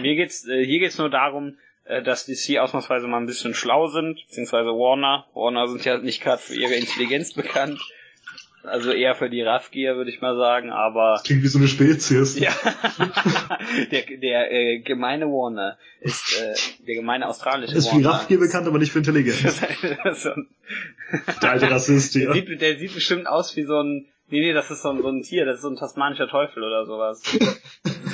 [SPEAKER 2] Mir geht's, äh, hier geht's nur darum, äh, dass DC ausnahmsweise mal ein bisschen schlau sind, beziehungsweise Warner. Warner sind ja nicht gerade für ihre Intelligenz bekannt. Also eher für die Raffgier, würde ich mal sagen, aber.
[SPEAKER 1] Das klingt wie so eine Spezies. <laughs>
[SPEAKER 2] Ja. der der äh, gemeine Warner ist äh, der gemeine australische
[SPEAKER 1] ist
[SPEAKER 2] Warner.
[SPEAKER 1] Ist für Raffgier bekannt, aber nicht für Intelligenz. <laughs> <laughs> der alte Rassist,
[SPEAKER 2] ja. Der sieht, der sieht bestimmt aus wie so ein. Nee, nee, das ist so ein, so ein Tier, das ist so ein tasmanischer Teufel oder sowas.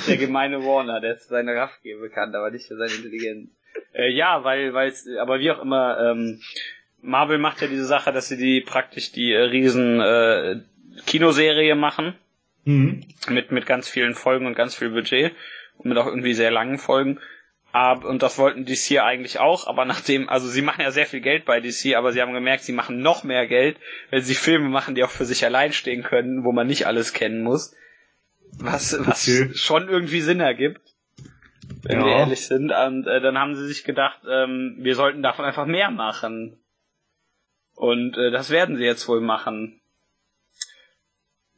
[SPEAKER 2] der gemeine Warner, der ist für seine Raffgier bekannt, aber nicht für seine Intelligenz. Äh, ja, weil, weil aber wie auch immer, ähm, Marvel macht ja diese Sache, dass sie die praktisch die äh, riesen äh, Kinoserie machen. Mhm. Mit, mit ganz vielen Folgen und ganz viel Budget. Und mit auch irgendwie sehr langen Folgen. Aber, und das wollten DC eigentlich auch, aber nachdem, also sie machen ja sehr viel Geld bei DC, aber sie haben gemerkt, sie machen noch mehr Geld, wenn sie Filme machen, die auch für sich allein stehen können, wo man nicht alles kennen muss. Was, was okay. schon irgendwie Sinn ergibt wenn ja. wir ehrlich sind. Und äh, dann haben sie sich gedacht, ähm, wir sollten davon einfach mehr machen. Und äh, das werden sie jetzt wohl machen.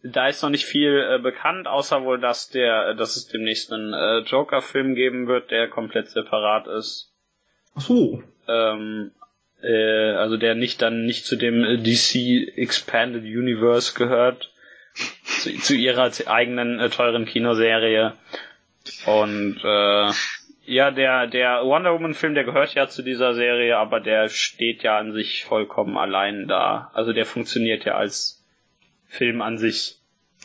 [SPEAKER 2] Da ist noch nicht viel äh, bekannt, außer wohl, dass der, äh, dass es demnächst einen äh, Joker-Film geben wird, der komplett separat ist.
[SPEAKER 1] Ach so.
[SPEAKER 2] Ähm, äh, also der nicht dann nicht zu dem äh, DC Expanded Universe gehört, zu, zu ihrer eigenen äh, teuren Kinoserie. Und äh, ja, der, der Wonder Woman Film, der gehört ja zu dieser Serie, aber der steht ja an sich vollkommen allein da. Also der funktioniert ja als Film an sich.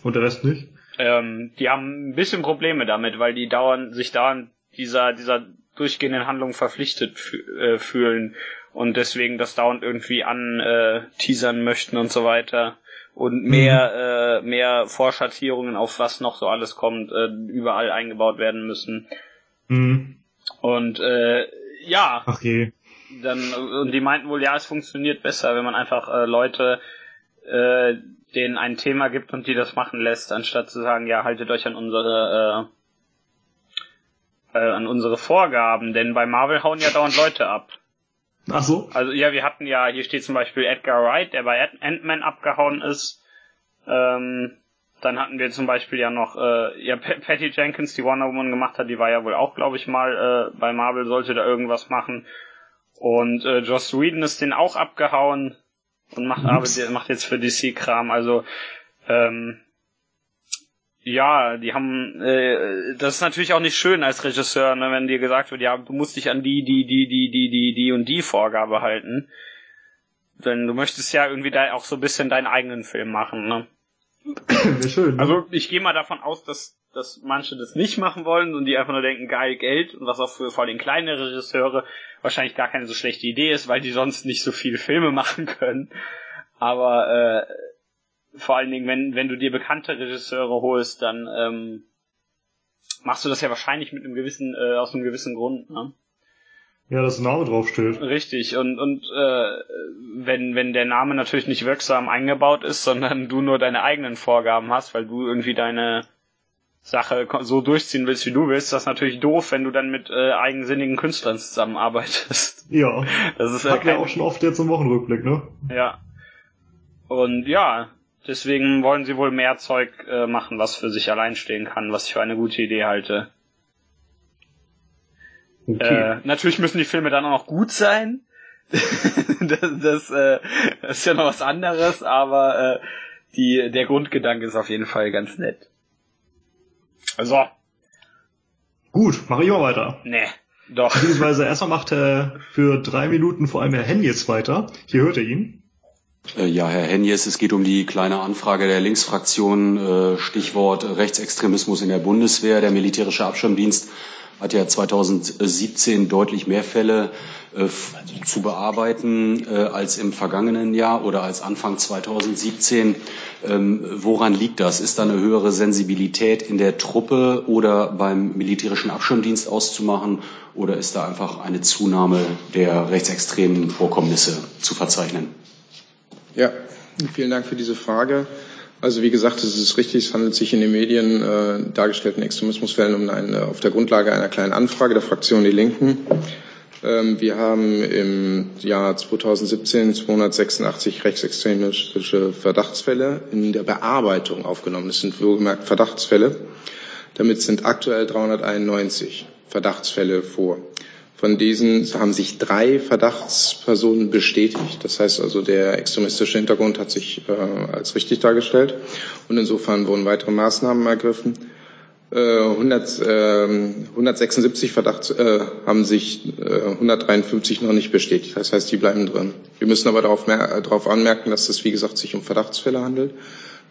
[SPEAKER 1] Und der Rest nicht?
[SPEAKER 2] Ähm, die haben ein bisschen Probleme damit, weil die dauernd, sich dauernd dieser, dieser durchgehenden Handlung verpflichtet äh, fühlen und deswegen das dauernd irgendwie an äh, teasern möchten und so weiter und mehr, mhm. äh, mehr Vorschattierungen auf was noch so alles kommt, äh, überall eingebaut werden müssen. Mhm. Und äh, ja.
[SPEAKER 1] Ach je.
[SPEAKER 2] Dann, und die meinten wohl, ja, es funktioniert besser, wenn man einfach äh, Leute äh, denen ein Thema gibt und die das machen lässt, anstatt zu sagen, ja, haltet euch an unsere äh, äh, an unsere Vorgaben, denn bei Marvel hauen ja dauernd Leute ab.
[SPEAKER 1] Ach so?
[SPEAKER 2] Also ja, wir hatten ja, hier steht zum Beispiel Edgar Wright, der bei Ant-Man abgehauen ist. Ähm, dann hatten wir zum Beispiel ja noch äh, ja, Patty Jenkins, die Wonder Woman gemacht hat, die war ja wohl auch, glaube ich, mal äh, bei Marvel, sollte da irgendwas machen. Und äh, Joss Whedon ist den auch abgehauen und macht, aber, macht jetzt für DC Kram. Also ähm, ja, die haben, äh, das ist natürlich auch nicht schön als Regisseur, ne, wenn dir gesagt wird, ja, du musst dich an die, die, die, die, die, die, die und die Vorgabe halten. Denn du möchtest ja irgendwie da auch so ein bisschen deinen eigenen Film machen, ne? <coughs>
[SPEAKER 1] Wäre schön. Ne?
[SPEAKER 2] Also ich gehe mal davon aus, dass, dass manche das nicht machen wollen und die einfach nur denken, geil Geld und was auch für vor allem kleine Regisseure wahrscheinlich gar keine so schlechte Idee ist, weil die sonst nicht so viele Filme <laughs> machen können. Aber äh, vor allen Dingen, wenn, wenn du dir bekannte Regisseure holst, dann ähm, machst du das ja wahrscheinlich mit einem gewissen, äh, aus einem gewissen Grund, ne?
[SPEAKER 1] Ja, dass ein Name draufsteht.
[SPEAKER 2] Richtig, und, und äh, wenn, wenn der Name natürlich nicht wirksam eingebaut ist, sondern du nur deine eigenen Vorgaben hast, weil du irgendwie deine Sache so durchziehen willst, wie du willst, das ist natürlich doof, wenn du dann mit äh, eigensinnigen Künstlern zusammenarbeitest.
[SPEAKER 1] Ja.
[SPEAKER 2] Das ist
[SPEAKER 1] äh, Hatten wir auch schon oft jetzt im Wochenrückblick, ne?
[SPEAKER 2] Ja. Und ja, Deswegen wollen sie wohl mehr Zeug äh, machen, was für sich allein stehen kann, was ich für eine gute Idee halte. Okay. Äh, natürlich müssen die Filme dann auch noch gut sein. <laughs> das, das, äh, das, ist ja noch was anderes, aber äh, die, der Grundgedanke ist auf jeden Fall ganz nett. So.
[SPEAKER 1] Gut, mache ich mal weiter.
[SPEAKER 2] Nee, doch.
[SPEAKER 1] Beziehungsweise erstmal macht er für drei Minuten vor allem Herr Henny jetzt weiter. Hier hört er ihn.
[SPEAKER 3] Äh, ja, Herr Henjes, es geht um die kleine Anfrage der Linksfraktion, äh, Stichwort Rechtsextremismus in der Bundeswehr. Der militärische Abschirmdienst hat ja 2017 deutlich mehr Fälle äh, zu bearbeiten äh, als im vergangenen Jahr oder als Anfang 2017. Ähm, woran liegt das? Ist da eine höhere Sensibilität in der Truppe oder beim militärischen Abschirmdienst auszumachen oder ist da einfach eine Zunahme der rechtsextremen Vorkommnisse zu verzeichnen?
[SPEAKER 4] Ja, vielen Dank für diese Frage. Also wie gesagt, es ist richtig, es handelt sich in den Medien äh, dargestellten Extremismusfällen um eine, auf der Grundlage einer kleinen Anfrage der Fraktion Die Linken. Ähm, wir haben im Jahr 2017 286 rechtsextremistische Verdachtsfälle in der Bearbeitung aufgenommen. Das sind wohlgemerkt Verdachtsfälle. Damit sind aktuell 391 Verdachtsfälle vor. Von diesen haben sich drei Verdachtspersonen bestätigt. Das heißt also, der extremistische Hintergrund hat sich äh, als richtig dargestellt. Und insofern wurden weitere Maßnahmen ergriffen. Äh, 100, äh, 176 Verdachts äh, haben sich 153 äh, noch nicht bestätigt. Das heißt, die bleiben drin. Wir müssen aber darauf, darauf anmerken, dass es, wie gesagt, sich um Verdachtsfälle handelt.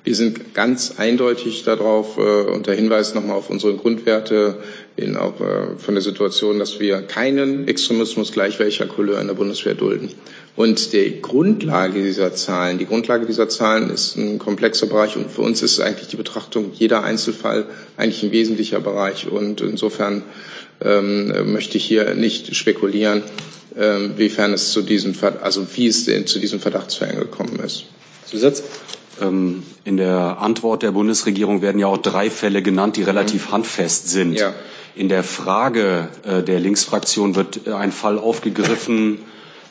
[SPEAKER 4] Wir sind ganz eindeutig darauf, äh, unter Hinweis nochmal auf unsere Grundwerte, in auch äh, von der Situation, dass wir keinen Extremismus gleich welcher Couleur in der Bundeswehr dulden. Und die Grundlage dieser Zahlen, die Grundlage dieser Zahlen ist ein komplexer Bereich und für uns ist eigentlich die Betrachtung jeder Einzelfall eigentlich ein wesentlicher Bereich. Und insofern ähm, möchte ich hier nicht spekulieren, ähm, wiefern es zu diesen, also wie es zu diesen Verdachtsfällen gekommen ist.
[SPEAKER 3] Zusatz? Ähm, in der Antwort der Bundesregierung werden ja auch drei Fälle genannt, die relativ mhm. handfest sind. Ja. In der Frage äh, der Linksfraktion wird ein Fall aufgegriffen,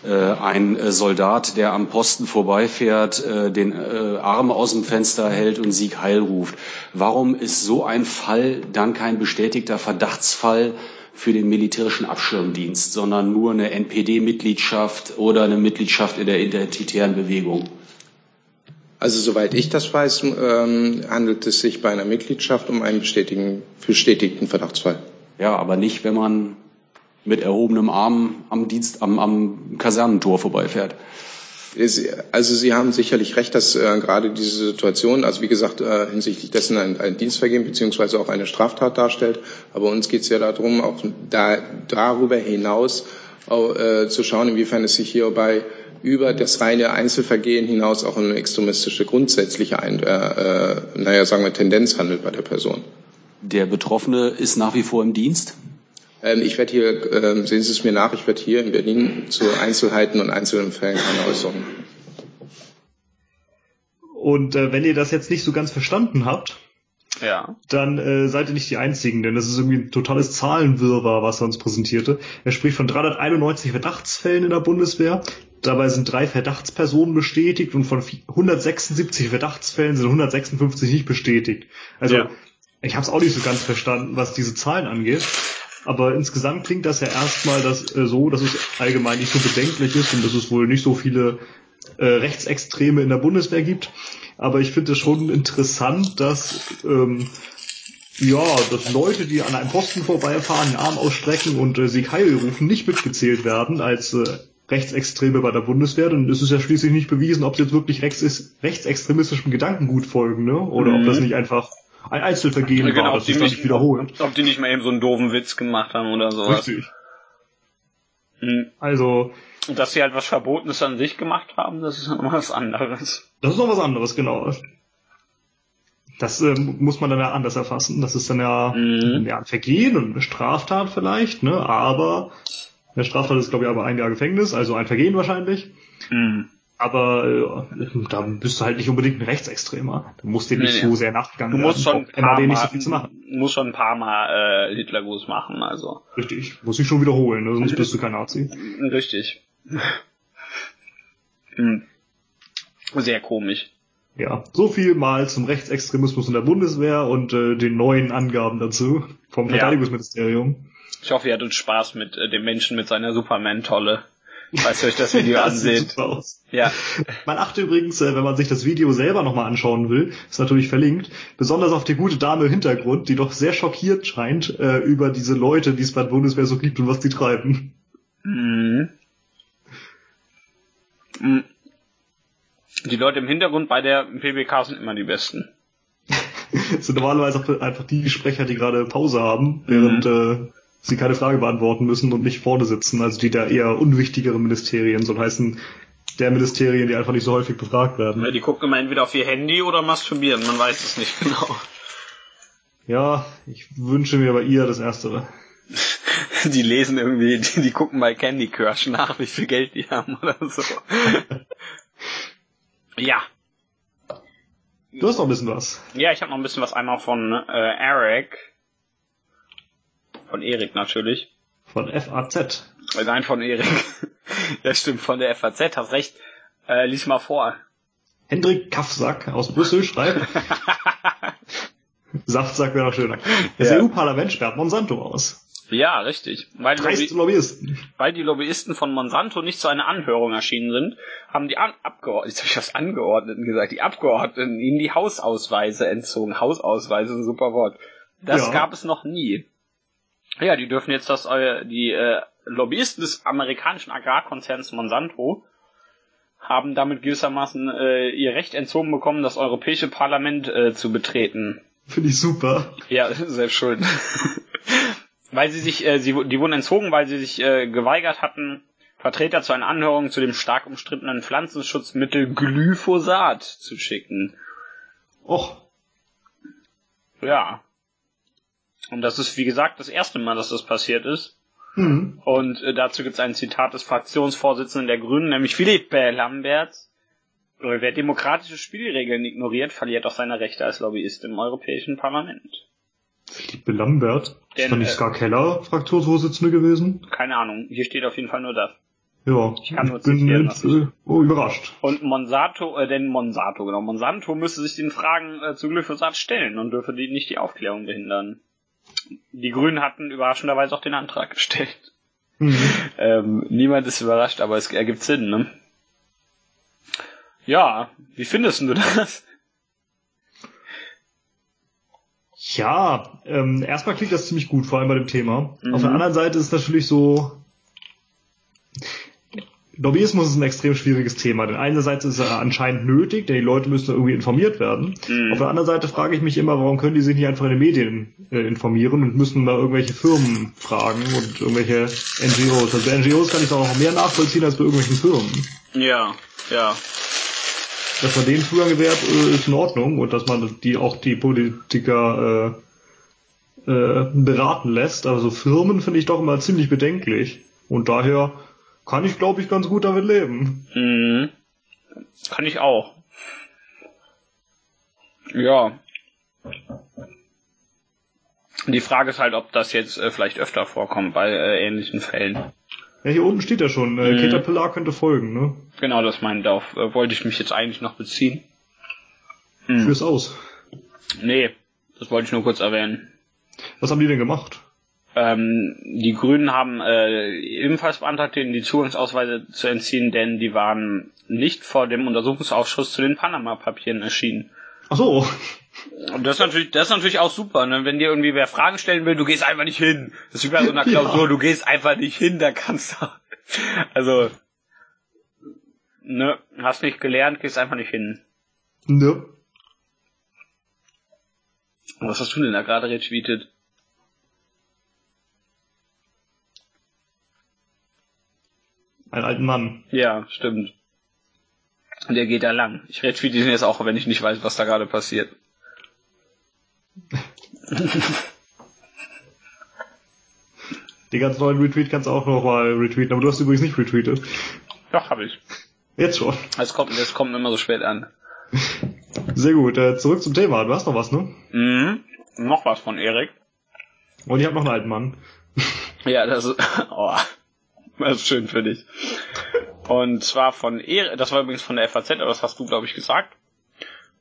[SPEAKER 3] äh, ein Soldat, der am Posten vorbeifährt, äh, den Arm aus dem Fenster hält und Sieg Heil ruft. Warum ist so ein Fall dann kein bestätigter Verdachtsfall für den militärischen Abschirmdienst, sondern nur eine NPD-Mitgliedschaft oder eine Mitgliedschaft in der identitären Bewegung?
[SPEAKER 4] Also soweit ich das weiß, ähm, handelt es sich bei einer Mitgliedschaft um einen bestätigten Verdachtsfall.
[SPEAKER 3] Ja, aber nicht, wenn man mit erhobenem Arm am Dienst, am, am Kasernentor vorbeifährt.
[SPEAKER 4] Also Sie haben sicherlich recht, dass äh, gerade diese Situation, also wie gesagt, äh, hinsichtlich dessen ein, ein Dienstvergehen beziehungsweise auch eine Straftat darstellt. Aber uns geht es ja darum, auch da, darüber hinaus äh, zu schauen, inwiefern es sich hierbei über das reine Einzelvergehen hinaus auch eine extremistische grundsätzliche, Ein äh, äh, naja, sagen wir, Tendenz handelt bei der Person.
[SPEAKER 3] Der Betroffene ist nach wie vor im Dienst?
[SPEAKER 4] Ähm, ich werde hier, äh, sehen Sie es mir nach, ich werde hier in Berlin zu Einzelheiten und einzelnen Fällen keine Äußerungen.
[SPEAKER 1] Und äh, wenn ihr das jetzt nicht so ganz verstanden habt,
[SPEAKER 2] ja.
[SPEAKER 1] dann äh, seid ihr nicht die Einzigen, denn das ist irgendwie ein totales Zahlenwirrwarr, was er uns präsentierte. Er spricht von 391 Verdachtsfällen in der Bundeswehr. Dabei sind drei Verdachtspersonen bestätigt und von 176 Verdachtsfällen sind 156 nicht bestätigt. Also ja. Ich habe es auch nicht so ganz verstanden, was diese Zahlen angeht. Aber insgesamt klingt das ja erstmal das, äh, so, dass es allgemein nicht so bedenklich ist und dass es wohl nicht so viele äh, Rechtsextreme in der Bundeswehr gibt. Aber ich finde es schon interessant, dass ähm, ja, dass Leute, die an einem Posten vorbeifahren, den Arm ausstrecken und äh, Sieg Heil rufen, nicht mitgezählt werden als äh, Rechtsextreme bei der Bundeswehr, dann ist es ja schließlich nicht bewiesen, ob sie jetzt wirklich rechts rechtsextremistischem Gedankengut folgen, ne? Oder mhm. ob das mhm. nicht einfach ein Einzelvergehen
[SPEAKER 2] ja, genau,
[SPEAKER 1] war,
[SPEAKER 2] das sich nicht wiederholt. Ob die nicht mal eben so einen doofen Witz gemacht haben oder sowas. Richtig.
[SPEAKER 1] Mhm. Also.
[SPEAKER 2] Und dass sie halt was Verbotenes an sich gemacht haben, das ist noch was anderes.
[SPEAKER 1] Das ist noch was anderes, genau. Das äh, muss man dann ja anders erfassen. Das ist dann ja, mhm. ja ein Vergehen und eine Straftat vielleicht, ne? Aber eine Straftat ist, glaube ich, aber ein Jahr Gefängnis, also ein Vergehen wahrscheinlich. Mhm. Aber äh, da bist du halt nicht unbedingt ein Rechtsextremer. Du musst dir nicht nee, so sehr nachgegangen
[SPEAKER 2] Du musst werden, schon ein paar Mal, so machen. musst schon ein paar Mal äh, Hitlergruß machen, also.
[SPEAKER 1] Richtig, muss ich schon wiederholen, ne? sonst bist du kein Nazi.
[SPEAKER 2] Richtig. hm. Sehr komisch.
[SPEAKER 1] Ja, so viel mal zum Rechtsextremismus in der Bundeswehr und äh, den neuen Angaben dazu vom Verteidigungsministerium. Ja.
[SPEAKER 2] Ich hoffe, ihr hattet Spaß mit äh, dem Menschen mit seiner Superman-Tolle. Falls ihr euch das Video das anseht.
[SPEAKER 1] Ja. Man achte übrigens, äh, wenn man sich das Video selber nochmal anschauen will, ist natürlich verlinkt, besonders auf die gute Dame im Hintergrund, die doch sehr schockiert scheint äh, über diese Leute, die es bei der Bundeswehr so gibt und was die treiben. Mhm.
[SPEAKER 2] mhm. Die Leute im Hintergrund bei der PBK sind immer die besten. <laughs>
[SPEAKER 1] das sind normalerweise auch einfach die Sprecher, die gerade Pause haben, während mhm. äh, sie keine Frage beantworten müssen und nicht vorne sitzen, also die da eher unwichtigere Ministerien, so heißen der Ministerien, die einfach nicht so häufig befragt werden.
[SPEAKER 2] Ja, die gucken immer entweder auf ihr Handy oder masturbieren, man weiß es nicht genau.
[SPEAKER 1] Ja, ich wünsche mir bei ihr das Erstere. <laughs>
[SPEAKER 2] die lesen irgendwie, die, die gucken bei Candy Crush nach, wie viel Geld die haben oder so. <laughs> ja.
[SPEAKER 1] Du hast noch ein bisschen was.
[SPEAKER 2] Ja, ich habe noch ein bisschen was einmal von äh, Eric. Von Erik natürlich.
[SPEAKER 1] Von FAZ.
[SPEAKER 2] Äh, nein, von Erik. <laughs> ja, stimmt, von der FAZ, hast recht. Äh, lies mal vor.
[SPEAKER 1] Hendrik Kaffsack aus Brüssel schreibt. <laughs> Saftsack wäre noch schöner. Das ja. EU-Parlament sperrt Monsanto aus.
[SPEAKER 2] Ja, richtig. Weil die, Lobby Lobbyisten. weil die Lobbyisten von Monsanto nicht zu einer Anhörung erschienen sind, haben die An Abgeordneten, jetzt habe ich das Angeordneten gesagt, die Abgeordneten ihnen die Hausausweise entzogen. Hausausweise, ein super Wort. Das ja. gab es noch nie. Ja, die dürfen jetzt das, äh, die äh, Lobbyisten des amerikanischen Agrarkonzerns Monsanto haben damit gewissermaßen äh, ihr Recht entzogen bekommen, das Europäische Parlament äh, zu betreten.
[SPEAKER 1] Finde ich super.
[SPEAKER 2] Ja, <laughs> selbst schuld. weil sie sich, äh, sie, die wurden entzogen, weil sie sich äh, geweigert hatten, Vertreter zu einer Anhörung zu dem stark umstrittenen Pflanzenschutzmittel Glyphosat zu schicken.
[SPEAKER 1] Och.
[SPEAKER 2] Ja. Und das ist, wie gesagt, das erste Mal, dass das passiert ist. Mhm. Und äh, dazu gibt es ein Zitat des Fraktionsvorsitzenden der Grünen, nämlich Philippe Lamberts. Wer demokratische Spielregeln ignoriert, verliert auch seine Rechte als Lobbyist im Europäischen Parlament.
[SPEAKER 1] Philippe Lambert? Denn, ist doch nicht äh, Ska Keller Fraktionsvorsitzende gewesen?
[SPEAKER 2] Keine Ahnung. Hier steht auf jeden Fall nur das.
[SPEAKER 1] Ja, ich, kann nur bin jetzt, äh, oh, überrascht.
[SPEAKER 2] Und Monsanto, äh, denn Monsanto, genau, Monsanto müsste sich den Fragen äh, zu Glyphosat stellen und dürfe die nicht die Aufklärung behindern. Die Grünen hatten überraschenderweise auch den Antrag gestellt. Mhm. Ähm, niemand ist überrascht, aber es ergibt Sinn, ne? Ja, wie findest du das?
[SPEAKER 1] Ja, ähm, erstmal klingt das ziemlich gut, vor allem bei dem Thema. Mhm. Auf der anderen Seite ist es natürlich so, Lobbyismus ist ein extrem schwieriges Thema. Denn einerseits ist er anscheinend nötig, denn die Leute müssen irgendwie informiert werden. Mhm. Auf der anderen Seite frage ich mich immer, warum können die sich nicht einfach in den Medien äh, informieren und müssen mal irgendwelche Firmen fragen und irgendwelche NGOs. Also bei NGOs kann ich auch noch mehr nachvollziehen als bei irgendwelchen Firmen.
[SPEAKER 2] Ja, ja
[SPEAKER 1] dass man denen Zugang gewährt, äh, ist in Ordnung und dass man die auch die Politiker äh, äh, beraten lässt. Aber so Firmen finde ich doch immer ziemlich bedenklich. Und daher kann ich, glaube ich, ganz gut damit leben.
[SPEAKER 2] Mhm. Kann ich auch. Ja. Die Frage ist halt, ob das jetzt äh, vielleicht öfter vorkommt bei äh, ähnlichen Fällen.
[SPEAKER 1] Ja, hier unten steht ja schon, äh, mhm. Caterpillar könnte folgen, ne?
[SPEAKER 2] Genau, das meint darauf äh, wollte ich mich jetzt eigentlich noch beziehen.
[SPEAKER 1] Hm. Führ's aus.
[SPEAKER 2] Nee, das wollte ich nur kurz erwähnen.
[SPEAKER 1] Was haben die denn gemacht?
[SPEAKER 2] Ähm, die Grünen haben äh, ebenfalls beantragt, denen die Zugangsausweise zu entziehen, denn die waren nicht vor dem Untersuchungsausschuss zu den Panama-Papieren erschienen.
[SPEAKER 1] Ach so.
[SPEAKER 2] Und das ist natürlich, das ist natürlich auch super, ne? Wenn dir irgendwie wer Fragen stellen will, du gehst einfach nicht hin. Das ist wie bei so einer Klausur, ja. du gehst einfach nicht hin, da kannst du. <laughs> Also, ne, hast nicht gelernt, gehst einfach nicht hin.
[SPEAKER 1] Ne.
[SPEAKER 2] Was hast du denn da gerade retweetet?
[SPEAKER 1] Einen alten Mann.
[SPEAKER 2] Ja, stimmt. Und der geht da lang. Ich retweete ihn jetzt auch, wenn ich nicht weiß, was da gerade passiert. <laughs>
[SPEAKER 1] Die ganz neuen Retweet kannst du auch noch mal retweeten, aber du hast übrigens nicht retweetet.
[SPEAKER 2] Doch, habe ich.
[SPEAKER 1] Jetzt schon.
[SPEAKER 2] Es kommt, das kommt immer so spät an. <laughs>
[SPEAKER 1] Sehr gut, äh, zurück zum Thema. Du hast noch was, ne?
[SPEAKER 2] Mhm. Noch was von Erik.
[SPEAKER 1] Und ich habe noch einen alten Mann.
[SPEAKER 2] ja, das ist, <laughs> oh, das ist schön für dich. Und zwar von Erik, das war übrigens von der FAZ, aber das hast du, glaube ich, gesagt.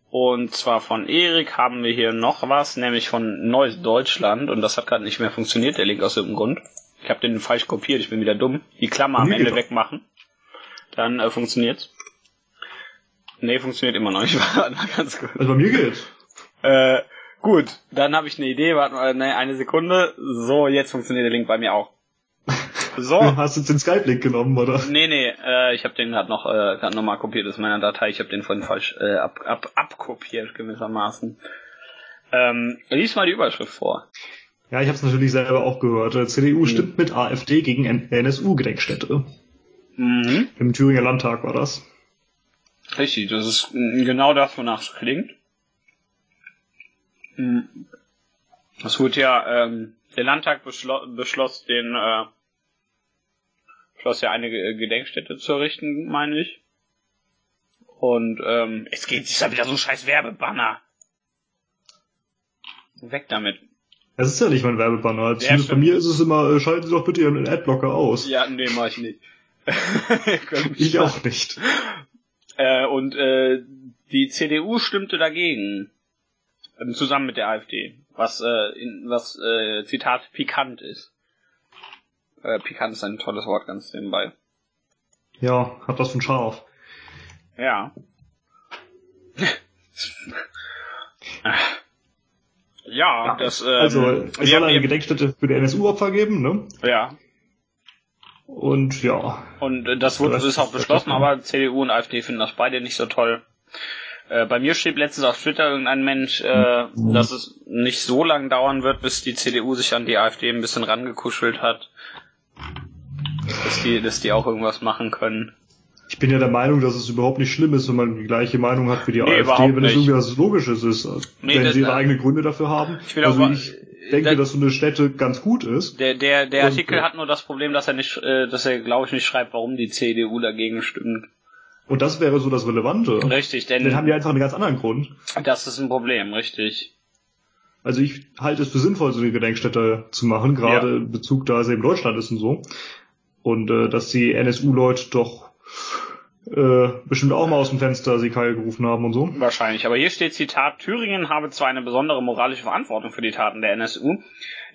[SPEAKER 2] Und zwar von Erik haben wir hier noch was, nämlich von Neues Deutschland. Und das hat gerade nicht mehr funktioniert, der Link aus irgendeinem Grund. Ich habe den falsch kopiert, ich bin wieder dumm. Die Klammer am Ende wegmachen. Dann äh, funktioniert's. Nee, funktioniert immer noch nicht. <laughs> Mal ganz
[SPEAKER 1] gut. Also bei mir geht's.
[SPEAKER 2] Äh, gut, dann habe ich eine Idee. Warte mal, nee, eine Sekunde. So, jetzt funktioniert der Link bei mir auch.
[SPEAKER 1] So. Hast du jetzt den Skype-Link genommen, oder?
[SPEAKER 2] Nee, nee, äh, ich habe den gerade noch, äh, grad noch mal kopiert aus meiner Datei. Ich habe den vorhin falsch äh, ab, ab, abkopiert gewissermaßen. Ähm, lies mal die Überschrift vor.
[SPEAKER 1] Ja, ich habe es natürlich selber auch gehört. Der CDU mhm. stimmt mit AfD gegen NSU-Gedenkstätte. Mhm. Im Thüringer Landtag war das.
[SPEAKER 2] Richtig, das ist genau das, wonach es klingt. Mhm. Es wurde ja, ähm, der Landtag beschlo beschloss den, äh, beschloss ja eine Gedenkstätte zu errichten, meine ich. Und ähm, es geht sich da wieder so ein scheiß Werbebanner. Weg damit.
[SPEAKER 1] Es ist ja nicht mein Werbebanner. Zumindest bei mir ist es immer, äh, schalten Sie doch bitte Ihren Adblocker aus.
[SPEAKER 2] Ja, nee, mach ich nicht. <laughs>
[SPEAKER 1] ich auch nicht.
[SPEAKER 2] Äh, und äh, die CDU stimmte dagegen. Ähm, zusammen mit der AfD. Was, äh, in, was äh, Zitat, pikant ist. Äh, pikant ist ein tolles Wort ganz nebenbei.
[SPEAKER 1] Ja, hat das von scharf. <laughs>
[SPEAKER 2] Ja. ja, das. Ähm,
[SPEAKER 1] also, es soll eine Gedenkstätte für die NSU-Opfer geben, ne?
[SPEAKER 2] Ja.
[SPEAKER 1] Und ja.
[SPEAKER 2] Und äh, das wurde ist auch beschlossen, aber CDU und AfD finden das beide nicht so toll. Äh, bei mir schrieb letztens auf Twitter irgendein Mensch, äh, mhm. dass es nicht so lang dauern wird, bis die CDU sich an die AfD ein bisschen rangekuschelt hat. Dass die, dass die auch irgendwas machen können.
[SPEAKER 1] Ich bin ja der Meinung, dass es überhaupt nicht schlimm ist, wenn man die gleiche Meinung hat wie die nee, AfD, wenn es irgendwie was Logisches ist. Nee, wenn sie ihre eigenen Gründe dafür haben. Ich will also ich denke, der, dass so eine Stätte ganz gut ist.
[SPEAKER 2] Der, der, der Artikel und, hat nur das Problem, dass er nicht, äh, dass er, glaube ich, nicht schreibt, warum die CDU dagegen stimmt.
[SPEAKER 1] Und das wäre so das Relevante.
[SPEAKER 2] Richtig, denn.
[SPEAKER 1] Dann haben die einfach einen ganz anderen Grund.
[SPEAKER 2] Das ist ein Problem, richtig.
[SPEAKER 1] Also ich halte es für sinnvoll, so eine Gedenkstätte zu machen, gerade ja. in Bezug, da es eben Deutschland ist und so. Und äh, dass die NSU-Leute doch äh, bestimmt auch mal aus dem Fenster sie Keil gerufen haben und so.
[SPEAKER 2] Wahrscheinlich. Aber hier steht Zitat, Thüringen habe zwar eine besondere moralische Verantwortung für die Taten der NSU,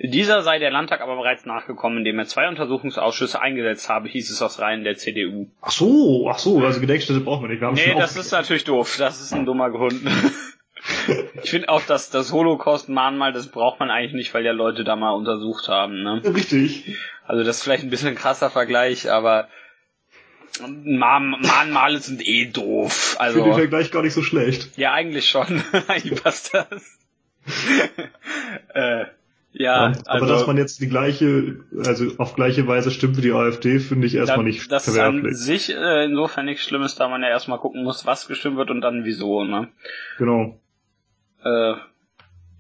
[SPEAKER 2] dieser sei der Landtag aber bereits nachgekommen, indem er zwei Untersuchungsausschüsse eingesetzt habe, hieß es aus Reihen der CDU.
[SPEAKER 1] Ach so, ach so, also Gedenkstätte brauchen wir nicht. Wir
[SPEAKER 2] haben nee, das ist natürlich doof. Das ist ein dummer Grund. <laughs> ich finde auch, dass das Holocaust-Mahnmal, das braucht man eigentlich nicht, weil ja Leute da mal untersucht haben. Ne?
[SPEAKER 1] Richtig.
[SPEAKER 2] Also das ist vielleicht ein bisschen ein krasser Vergleich, aber Mahnmale sind eh doof. Also,
[SPEAKER 1] Finde ich ja gleich gar nicht so schlecht.
[SPEAKER 2] Ja, eigentlich schon. <laughs> eigentlich passt das. <laughs> äh, ja, ja,
[SPEAKER 1] aber also, dass man jetzt die gleiche, also auf gleiche Weise stimmt wie die AfD, finde ich erstmal nicht
[SPEAKER 2] das verwerflich. Das ist an sich äh, insofern nichts Schlimmes, da man ja erstmal gucken muss, was gestimmt wird und dann wieso, ne?
[SPEAKER 1] Genau.
[SPEAKER 2] Äh,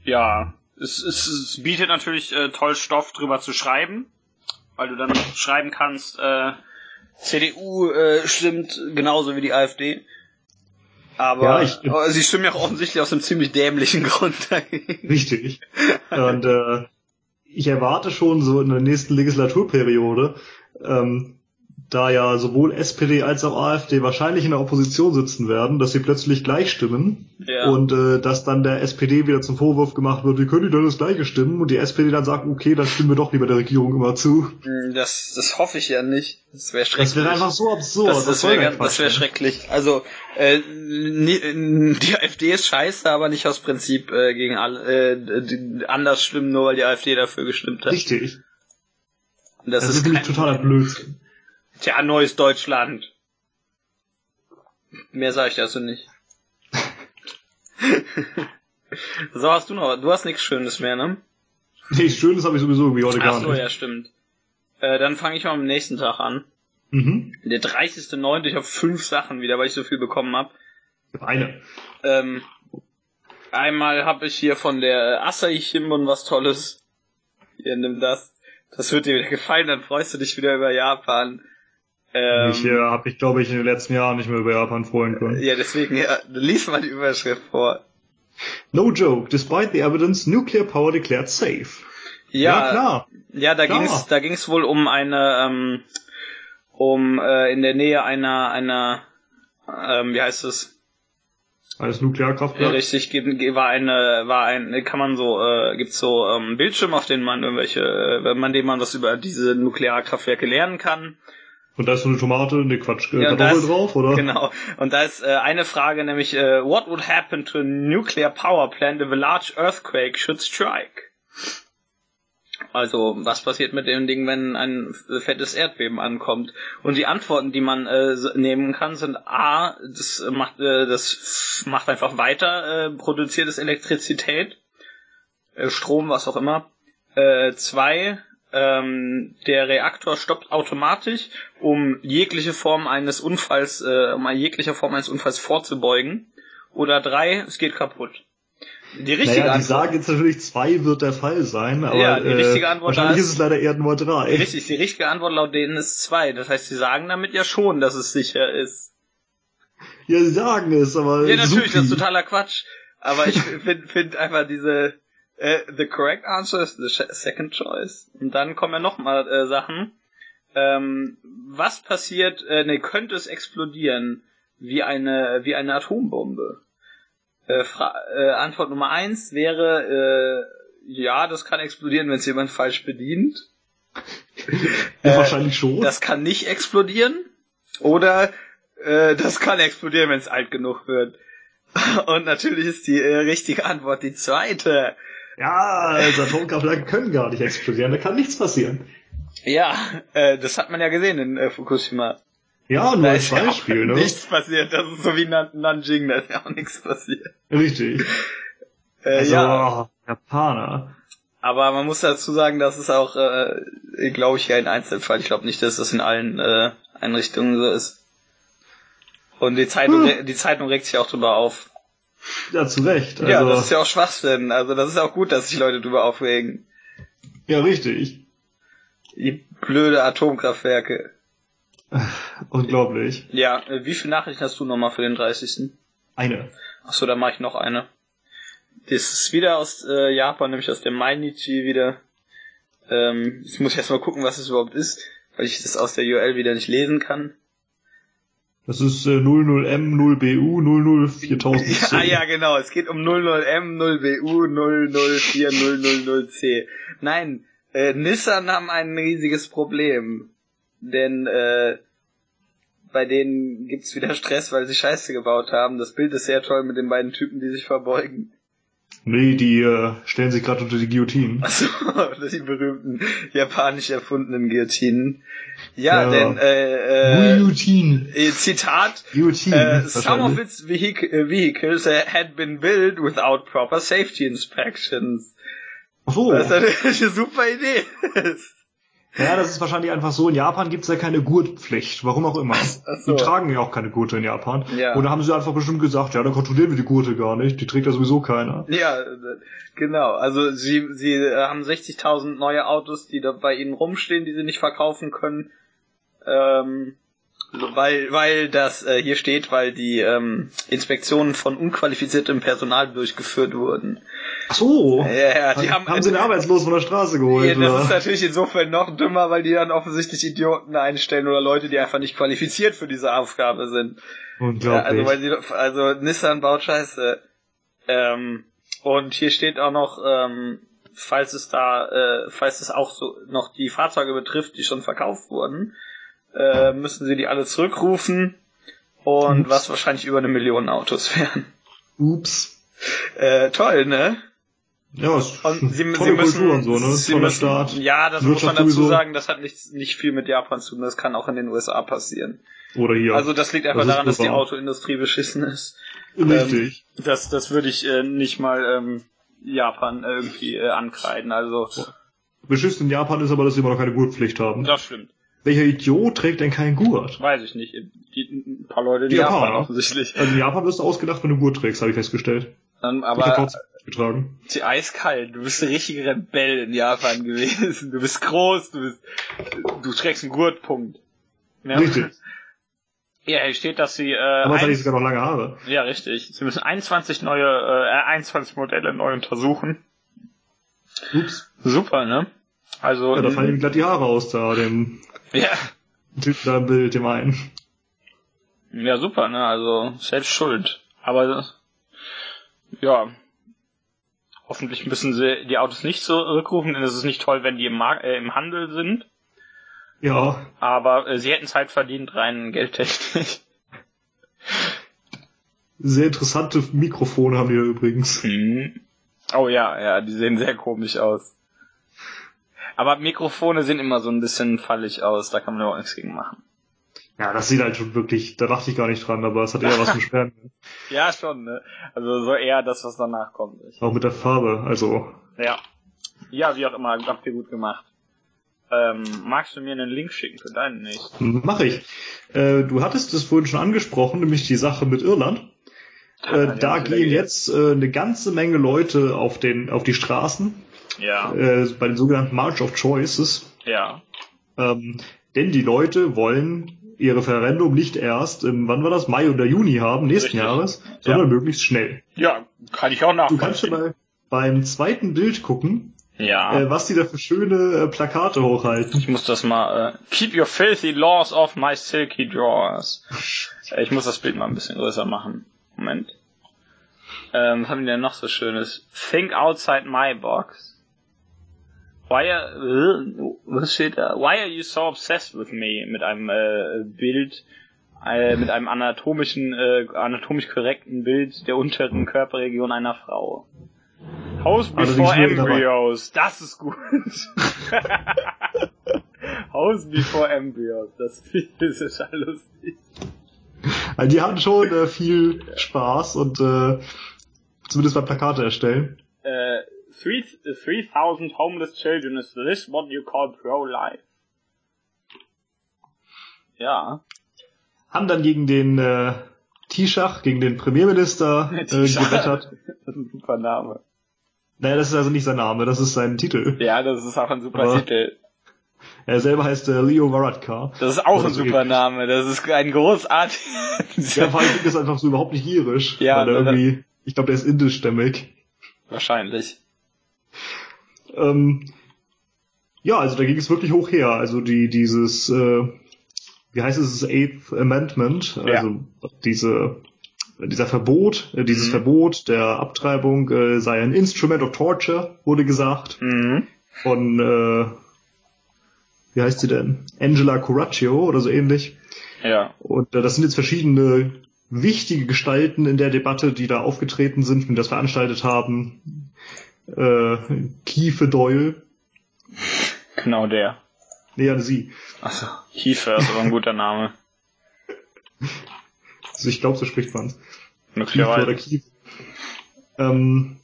[SPEAKER 2] ja, es, es, es bietet natürlich äh, toll Stoff drüber zu schreiben, weil du dann schreiben kannst, äh, CDU äh, stimmt genauso wie die AfD. Aber ja, ich, sie stimmen ja auch offensichtlich aus einem ziemlich dämlichen <laughs> Grund dagegen.
[SPEAKER 1] Richtig. Und äh, ich erwarte schon so in der nächsten Legislaturperiode, ähm, da ja sowohl SPD als auch AfD wahrscheinlich in der Opposition sitzen werden, dass sie plötzlich gleich stimmen ja. und äh, dass dann der SPD wieder zum Vorwurf gemacht wird, wie können die denn das gleiche stimmen und die SPD dann sagt, okay, dann stimmen wir doch lieber der Regierung immer zu.
[SPEAKER 2] Hm, das, das hoffe ich ja nicht. Das wäre schrecklich.
[SPEAKER 1] Das wäre einfach so absurd.
[SPEAKER 2] Das, das wäre wär schrecklich. Also äh, die AfD ist scheiße, aber nicht aus Prinzip äh, gegen alle äh, anders stimmen, nur weil die AfD dafür gestimmt hat.
[SPEAKER 1] Richtig. Das, das ist, ist nämlich totaler Blödsinn.
[SPEAKER 2] Tja, neues Deutschland. Mehr sage ich dazu nicht. <laughs> so hast du noch, du hast nichts Schönes mehr, ne?
[SPEAKER 1] Nee, Schönes habe ich sowieso irgendwie heute Ach gar so, nicht.
[SPEAKER 2] ja, stimmt. Äh, dann fange ich mal am nächsten Tag an. Mhm. Der 30.09. Ich habe fünf Sachen wieder, weil ich so viel bekommen habe.
[SPEAKER 1] Eine.
[SPEAKER 2] Ähm, einmal habe ich hier von der Asahi Shimbun was Tolles. Hier, nimm das. Das wird dir wieder gefallen, dann freust du dich wieder über Japan.
[SPEAKER 1] Ähm, ich äh, habe ich, glaube ich, in den letzten Jahren nicht mehr über Japan freuen können.
[SPEAKER 2] Ja, deswegen, ja, lies mal die Überschrift vor.
[SPEAKER 1] No joke, despite the evidence, nuclear power declared safe.
[SPEAKER 2] Ja, ja klar. Ja, da ging es da ging's wohl um eine, ähm, um äh, in der Nähe einer, einer, ähm, wie heißt es?
[SPEAKER 1] Als Nuklearkraftwerk?
[SPEAKER 2] Richtig, war eine, war ein, kann man so, äh, gibt's so ähm, Bildschirm, auf denen man irgendwelche, äh, wenn man dem man was über diese Nuklearkraftwerke lernen kann.
[SPEAKER 1] Und da ist so eine Tomate, ne Quatsch, ja, Kartoffel drauf, oder?
[SPEAKER 2] Genau. Und da ist äh, eine Frage, nämlich, äh, what would happen to a nuclear power plant if a large earthquake should strike? Also, was passiert mit dem Ding, wenn ein fettes Erdbeben ankommt? Und die Antworten, die man äh, nehmen kann, sind A, das macht, äh, das macht einfach weiter, äh, produziert es Elektrizität, äh, Strom, was auch immer. Äh, zwei, ähm, der Reaktor stoppt automatisch, um jegliche Form eines Unfalls, äh, um jegliche Form eines Unfalls vorzubeugen. Oder drei, es geht kaputt.
[SPEAKER 1] Die richtige naja, die sagen jetzt natürlich zwei wird der Fall sein, aber ja, die richtige äh, Antwort äh, wahrscheinlich ist es leider eher nur drei.
[SPEAKER 2] Richtig, die richtige Antwort laut denen ist zwei. Das heißt, sie sagen damit ja schon, dass es sicher ist.
[SPEAKER 1] Ja, sie sagen es, aber.
[SPEAKER 2] Ja, natürlich, supi. das ist totaler Quatsch. Aber ich <laughs> finde find einfach diese äh, the correct answer is the second choice. Und dann kommen ja nochmal äh, Sachen. Ähm, was passiert, äh, ne, könnte es explodieren wie eine wie eine Atombombe? Äh, äh, Antwort Nummer eins wäre, äh, ja, das kann explodieren, wenn es jemand falsch bedient. <laughs>
[SPEAKER 1] ja, wahrscheinlich schon.
[SPEAKER 2] Das kann nicht explodieren. Oder äh, das kann explodieren, wenn es alt genug wird. <laughs> Und natürlich ist die äh, richtige Antwort die zweite.
[SPEAKER 1] Ja, also Atomkraftwerke <laughs> können gar nicht explodieren, da kann nichts passieren.
[SPEAKER 2] Ja, äh, das hat man ja gesehen in äh, Fukushima.
[SPEAKER 1] Ja, nur da als Beispiel,
[SPEAKER 2] ne? Nichts passiert, das ist so wie Nanjing, da ist ja auch nichts passiert.
[SPEAKER 1] Richtig.
[SPEAKER 2] Äh, also, ja.
[SPEAKER 1] Japaner.
[SPEAKER 2] Aber man muss dazu sagen, dass es auch, äh, glaube ich, ja ein Einzelfall. Ich glaube nicht, dass das in allen äh, Einrichtungen so ist. Und die Zeitung, hm. die Zeitung regt sich auch drüber auf.
[SPEAKER 1] Ja, zu Recht.
[SPEAKER 2] Also, ja, das ist ja auch Schwachsinn. Also das ist auch gut, dass sich Leute drüber aufregen.
[SPEAKER 1] Ja, richtig.
[SPEAKER 2] Die blöde Atomkraftwerke. <laughs>
[SPEAKER 1] Unglaublich.
[SPEAKER 2] Ja, äh, wie viele Nachrichten hast du nochmal für den 30.?
[SPEAKER 1] Eine.
[SPEAKER 2] Achso, dann mache ich noch eine. Das ist wieder aus äh, Japan, nämlich aus der Mainichi wieder. Ähm, jetzt muss ich erstmal gucken, was es überhaupt ist, weil ich das aus der URL wieder nicht lesen kann.
[SPEAKER 1] Das ist äh, 00M, 0BU, 004000C.
[SPEAKER 2] Ja, ja, genau. Es geht um 00M, 0BU, 004, 000C. Nein, äh, Nissan haben ein riesiges Problem denn äh, bei denen gibt's wieder Stress, weil sie Scheiße gebaut haben. Das Bild ist sehr toll mit den beiden Typen, die sich verbeugen.
[SPEAKER 1] Nee, die äh, stellen sich gerade unter die Guillotinen.
[SPEAKER 2] Achso, <laughs> die berühmten japanisch erfundenen Guillotinen. Ja, ja. denn äh,
[SPEAKER 1] äh, Guillotine.
[SPEAKER 2] Äh, Zitat Guillotine, äh, Some of its vehic vehicles had been built without proper safety inspections.
[SPEAKER 1] Ach so.
[SPEAKER 2] Was eine <laughs> super Idee ist.
[SPEAKER 1] Ja, das ist wahrscheinlich einfach so. In Japan gibt's ja keine Gurtpflicht, warum auch immer. So. Die tragen ja auch keine Gurte in Japan. Ja. Oder haben sie einfach bestimmt gesagt, ja, dann kontrollieren wir die Gurte gar nicht. Die trägt ja sowieso keiner.
[SPEAKER 2] Ja, genau. Also sie, sie haben 60.000 neue Autos, die da bei ihnen rumstehen, die sie nicht verkaufen können. Ähm, weil, weil das äh, hier steht, weil die ähm, Inspektionen von unqualifiziertem Personal durchgeführt wurden.
[SPEAKER 1] Ach so.
[SPEAKER 2] Ja, die haben,
[SPEAKER 1] haben sie den Arbeitslos von der Straße geholt. Ja,
[SPEAKER 2] das oder? ist natürlich insofern noch dümmer, weil die dann offensichtlich Idioten einstellen oder Leute, die einfach nicht qualifiziert für diese Aufgabe sind.
[SPEAKER 1] Unglaublich. Ja,
[SPEAKER 2] also, weil sie, also Nissan baut Scheiße. Ähm, und hier steht auch noch, ähm, falls es da, äh, falls es auch so noch die Fahrzeuge betrifft, die schon verkauft wurden, äh, müssen sie die alle zurückrufen und Ups. was wahrscheinlich über eine Million Autos <laughs> wären.
[SPEAKER 1] Ups.
[SPEAKER 2] Äh, toll, ne?
[SPEAKER 1] Ja, ist und sie, tolle sie müssen, Kultur und so, ne?
[SPEAKER 2] Sie müssen, Staat. Ja, das muss man dazu sagen, das hat nicht, nicht viel mit Japan zu tun, das kann auch in den USA passieren.
[SPEAKER 1] Oder hier.
[SPEAKER 2] Also das liegt einfach das daran, dass die Autoindustrie beschissen ist.
[SPEAKER 1] Richtig.
[SPEAKER 2] Ähm, das, das würde ich äh, nicht mal ähm, Japan irgendwie äh, ankreiden. Also
[SPEAKER 1] Beschissen in Japan ist aber, dass sie immer noch keine Gurtpflicht haben.
[SPEAKER 2] Das stimmt.
[SPEAKER 1] Welcher Idiot trägt denn keinen Gurt?
[SPEAKER 2] Weiß ich nicht. Die, ein paar Leute in Japan, Japan offensichtlich.
[SPEAKER 1] Also in Japan wirst du ausgedacht, wenn du Gurt trägst, habe ich festgestellt.
[SPEAKER 2] Um, aber
[SPEAKER 1] ich getragen.
[SPEAKER 2] Die eiskalt. Du bist ein richtiger Rebell in Japan gewesen. Du bist groß, du bist, du trägst einen Gurtpunkt.
[SPEAKER 1] Ja. Richtig.
[SPEAKER 2] Ja, hier steht, dass sie, äh,
[SPEAKER 1] Aber hatte ich sogar noch lange Haare.
[SPEAKER 2] Ja, richtig. Sie müssen 21 neue, äh, 21 Modelle neu untersuchen.
[SPEAKER 1] Ups.
[SPEAKER 2] Super, ne? Also.
[SPEAKER 1] Ja, da fallen ihm glatt die Haare aus da, dem
[SPEAKER 2] ja.
[SPEAKER 1] Typ da im Bild, dem einen.
[SPEAKER 2] Ja, super, ne? Also selbst schuld. Aber ja, hoffentlich müssen sie die Autos nicht zurückrufen, denn es ist nicht toll, wenn die im, Mar äh, im Handel sind.
[SPEAKER 1] Ja.
[SPEAKER 2] Aber äh, sie hätten Zeit verdient, rein geldtechnisch.
[SPEAKER 1] Sehr interessante Mikrofone haben die da übrigens.
[SPEAKER 2] Mhm. Oh ja, ja, die sehen sehr komisch aus. Aber Mikrofone sehen immer so ein bisschen fallig aus, da kann man überhaupt nichts gegen machen.
[SPEAKER 1] Ja, das sieht halt schon wirklich, da dachte ich gar nicht dran, aber es hat eher was mit Sperren. <laughs>
[SPEAKER 2] ja, schon, ne? Also so eher das, was danach kommt.
[SPEAKER 1] Auch mit der Farbe, also.
[SPEAKER 2] Ja. Ja, wie auch immer, habt ihr gut gemacht. Ähm, magst du mir einen Link schicken für deinen nicht?
[SPEAKER 1] Mach ich. Äh, du hattest es vorhin schon angesprochen, nämlich die Sache mit Irland. Äh, da gehen jetzt äh, eine ganze Menge Leute auf den auf die Straßen.
[SPEAKER 2] Ja.
[SPEAKER 1] Äh, bei den sogenannten March of Choices.
[SPEAKER 2] Ja.
[SPEAKER 1] Ähm, denn die Leute wollen ihr Referendum nicht erst im, wann war das, Mai oder Juni haben, nächsten Richtig. Jahres, sondern ja. möglichst schnell.
[SPEAKER 2] Ja, kann ich auch nachvollziehen.
[SPEAKER 1] Du kannst schon mal beim zweiten Bild gucken,
[SPEAKER 2] ja.
[SPEAKER 1] Äh, was die da für schöne äh, Plakate hochhalten.
[SPEAKER 2] Ich muss das mal, äh, keep your filthy laws off my silky drawers. Äh, ich muss das Bild mal ein bisschen größer machen. Moment. Ähm, was haben die denn noch so schönes? Think outside my box. Why are, äh, was steht da? Why are you so obsessed with me? Mit einem äh, Bild, äh, mit einem anatomischen, äh, anatomisch korrekten Bild der unteren Körperregion einer Frau. House before embryos, das ist gut. <laughs> House before embryos, das <laughs> ist total lustig.
[SPEAKER 1] Also die haben schon äh, viel Spaß und äh, zumindest beim Plakate erstellen.
[SPEAKER 2] Äh, 3000 homeless children, is this what you call pro-life? Ja.
[SPEAKER 1] Haben dann gegen den äh, Taoiseach, gegen den Premierminister <laughs> äh, gewettert.
[SPEAKER 2] das ist ein super Name.
[SPEAKER 1] Naja, das ist also nicht sein Name, das ist sein Titel.
[SPEAKER 2] Ja, das ist auch ein super Aber Titel.
[SPEAKER 1] Er selber heißt äh, Leo Varadkar.
[SPEAKER 2] Das ist auch ein super Name, das ist ein großartig.
[SPEAKER 1] ja, vor allem ist einfach so überhaupt nicht irisch.
[SPEAKER 2] Ja,
[SPEAKER 1] weil er irgendwie, ich glaube, der ist indischstämmig.
[SPEAKER 2] Wahrscheinlich.
[SPEAKER 1] Ähm, ja, also da ging es wirklich hoch her. Also die, dieses, äh, wie heißt es, das Eighth Amendment, also ja. diese dieser Verbot, äh, dieses mhm. Verbot der Abtreibung äh, sei ein Instrument of Torture, wurde gesagt.
[SPEAKER 2] Mhm.
[SPEAKER 1] Von, äh, wie heißt sie denn? Angela Curaccio oder so ähnlich.
[SPEAKER 2] Ja.
[SPEAKER 1] Und äh, das sind jetzt verschiedene wichtige Gestalten in der Debatte, die da aufgetreten sind und das veranstaltet haben. Äh, Kiefe Doyle.
[SPEAKER 2] Genau der.
[SPEAKER 1] Nee, an sie.
[SPEAKER 2] Achso, Kiefe ist aber ein guter Name.
[SPEAKER 1] Also ich glaube, so spricht man es.
[SPEAKER 2] Möglicherweise. Oder Kief.
[SPEAKER 1] Ähm,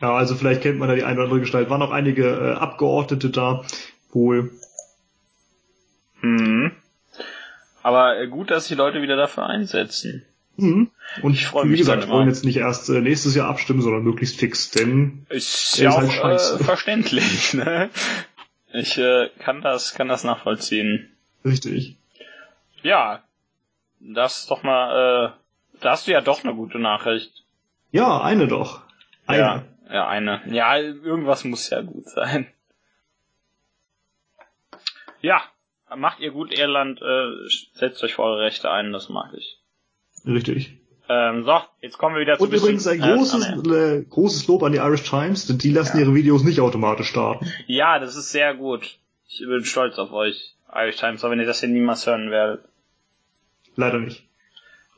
[SPEAKER 1] ja, also vielleicht kennt man da die eine oder andere Gestalt. Waren auch einige äh, Abgeordnete da, wohl.
[SPEAKER 2] Hm. Aber äh, gut, dass die Leute wieder dafür einsetzen.
[SPEAKER 1] Mhm. Und ich freue mich. Wie gesagt, wollen jetzt nicht erst äh, nächstes Jahr abstimmen, sondern möglichst fix, denn
[SPEAKER 2] ist ja auch halt äh, <laughs> verständlich. Ne? Ich äh, kann das, kann das nachvollziehen.
[SPEAKER 1] Richtig.
[SPEAKER 2] Ja, das ist doch mal, äh, da hast du ja doch eine gute Nachricht.
[SPEAKER 1] Ja, eine doch.
[SPEAKER 2] Eine. Ja, ja, eine. Ja, irgendwas muss ja gut sein. Ja, macht ihr gut, Irland, äh, setzt euch für eure Rechte ein, das mag ich.
[SPEAKER 1] Richtig.
[SPEAKER 2] Ähm, so, jetzt kommen wir wieder zu
[SPEAKER 1] Und übrigens ein großes, äh, großes Lob an die Irish Times, denn die lassen ja. ihre Videos nicht automatisch starten.
[SPEAKER 2] Ja, das ist sehr gut. Ich bin stolz auf euch, Irish Times, auch wenn ihr das hier niemals hören werdet.
[SPEAKER 1] Leider nicht.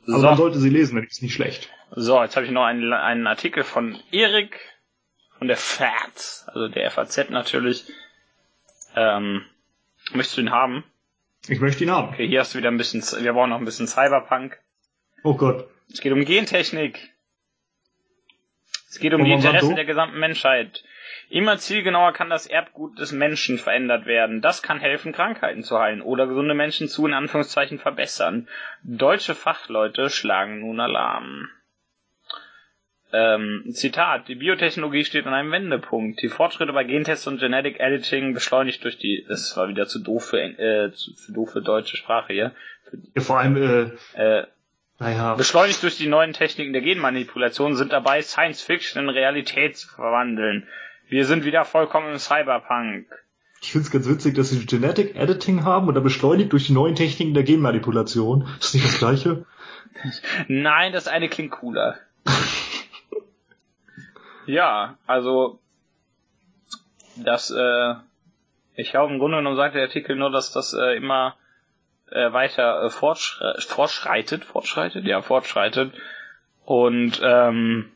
[SPEAKER 1] Aber so. man sollte sie lesen, die ist nicht schlecht.
[SPEAKER 2] So, jetzt habe ich noch einen, einen Artikel von Erik von der FAZ, also der FAZ natürlich. Ähm, möchtest du ihn haben?
[SPEAKER 1] Ich möchte ihn haben.
[SPEAKER 2] Okay, hier hast du wieder ein bisschen, wir brauchen noch ein bisschen Cyberpunk.
[SPEAKER 1] Oh Gott.
[SPEAKER 2] Es geht um Gentechnik. Es geht um Und die Interessen so? der gesamten Menschheit. Immer zielgenauer kann das Erbgut des Menschen verändert werden. Das kann helfen, Krankheiten zu heilen oder gesunde Menschen zu in Anführungszeichen verbessern. Deutsche Fachleute schlagen nun Alarm. Ähm, Zitat, die Biotechnologie steht an einem Wendepunkt. Die Fortschritte bei Gentests und Genetic Editing beschleunigt durch die, das war wieder zu doof für, äh, zu, für deutsche Sprache hier.
[SPEAKER 1] Ja, vor allem, äh,
[SPEAKER 2] äh, naja. Beschleunigt durch die neuen Techniken der Genmanipulation sind dabei, Science Fiction in Realität zu verwandeln. Wir sind wieder vollkommen im Cyberpunk.
[SPEAKER 1] Ich finde es ganz witzig, dass sie Genetic Editing haben oder beschleunigt durch die neuen Techniken der Genmanipulation. Ist das nicht das gleiche? <laughs>
[SPEAKER 2] Nein, das eine klingt cooler. <laughs> ja, also das, äh, ich glaube im Grunde genommen sagt der Artikel nur, dass das äh, immer äh, weiter äh, fortschre fortschreitet, fortschreitet, ja, fortschreitet. Und ähm,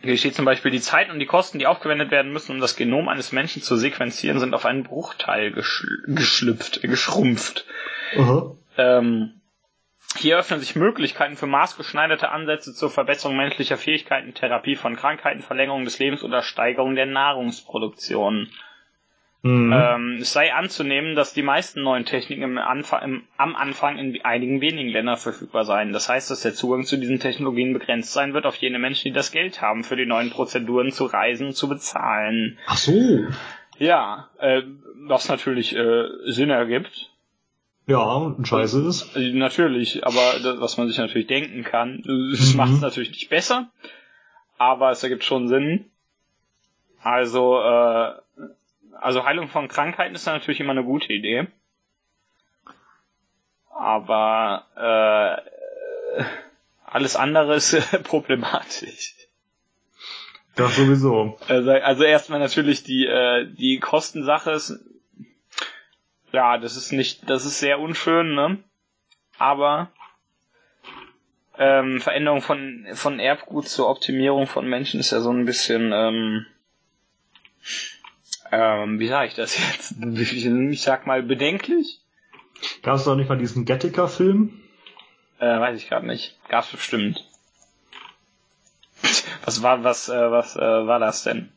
[SPEAKER 2] hier steht zum Beispiel, die Zeit und die Kosten, die aufgewendet werden müssen, um das Genom eines Menschen zu sequenzieren, sind auf einen Bruchteil geschl geschlüpft, äh, geschrumpft.
[SPEAKER 1] -huh.
[SPEAKER 2] ähm, Hier öffnen sich Möglichkeiten für maßgeschneiderte Ansätze zur Verbesserung menschlicher Fähigkeiten, Therapie von Krankheiten, Verlängerung des Lebens oder Steigerung der Nahrungsproduktion. Mhm. Ähm, es sei anzunehmen, dass die meisten neuen Techniken im Anfang, im, am Anfang in einigen wenigen Ländern verfügbar seien. Das heißt, dass der Zugang zu diesen Technologien begrenzt sein wird auf jene Menschen, die das Geld haben, für die neuen Prozeduren zu reisen zu bezahlen.
[SPEAKER 1] Ach so.
[SPEAKER 2] Ja, äh, was natürlich äh, Sinn ergibt.
[SPEAKER 1] Ja, und scheiße ist.
[SPEAKER 2] Äh, natürlich, aber das, was man sich natürlich denken kann, es mhm. macht es natürlich nicht besser, aber es ergibt schon Sinn. Also, äh, also Heilung von Krankheiten ist natürlich immer eine gute Idee. Aber äh, alles andere ist <laughs> problematisch.
[SPEAKER 1] Das sowieso.
[SPEAKER 2] Also, also erstmal natürlich die äh, die Kostensache ist ja, das ist nicht, das ist sehr unschön, ne? Aber ähm, Veränderung von von Erbgut zur Optimierung von Menschen ist ja so ein bisschen ähm, ähm, wie sage ich das jetzt? <laughs> Ich sag mal bedenklich.
[SPEAKER 1] Gab es doch nicht mal diesen Gattaker-Film?
[SPEAKER 2] Äh, weiß ich gerade nicht. Gab's bestimmt. <laughs> Was war was äh, was äh, war das denn?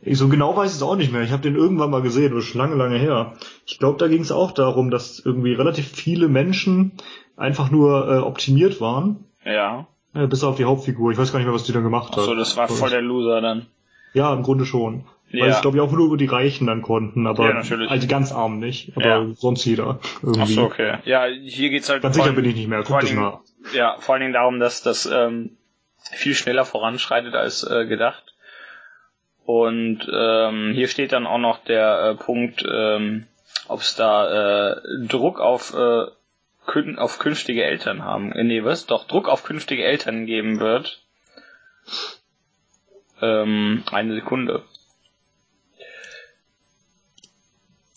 [SPEAKER 1] Ich so genau weiß ich es auch nicht mehr. Ich habe den irgendwann mal gesehen, das ist schon lange, lange her. Ich glaube, da ging es auch darum, dass irgendwie relativ viele Menschen einfach nur äh, optimiert waren.
[SPEAKER 2] Ja.
[SPEAKER 1] Äh, bis auf die Hauptfigur. Ich weiß gar nicht mehr, was die dann gemacht Ach
[SPEAKER 2] hat. So, das war voll der Loser dann.
[SPEAKER 1] Ja, im Grunde schon. Ja. Weil ich glaube ich auch nur die Reichen dann konnten, aber
[SPEAKER 2] ja, natürlich.
[SPEAKER 1] also die ganz Armen nicht, aber ja. sonst jeder.
[SPEAKER 2] Irgendwie. Ach so, okay. Ja, hier geht's halt.
[SPEAKER 1] Ganz sicher bin ich nicht mehr. Guck das
[SPEAKER 2] mal. Ja, vor allen Dingen darum, dass das ähm, viel schneller voranschreitet als äh, gedacht. Und ähm, hier steht dann auch noch der äh, Punkt, ähm, ob es da äh, Druck auf äh, kün auf künftige Eltern haben. Äh, nee, was? Doch Druck auf künftige Eltern geben wird. Ähm, eine Sekunde.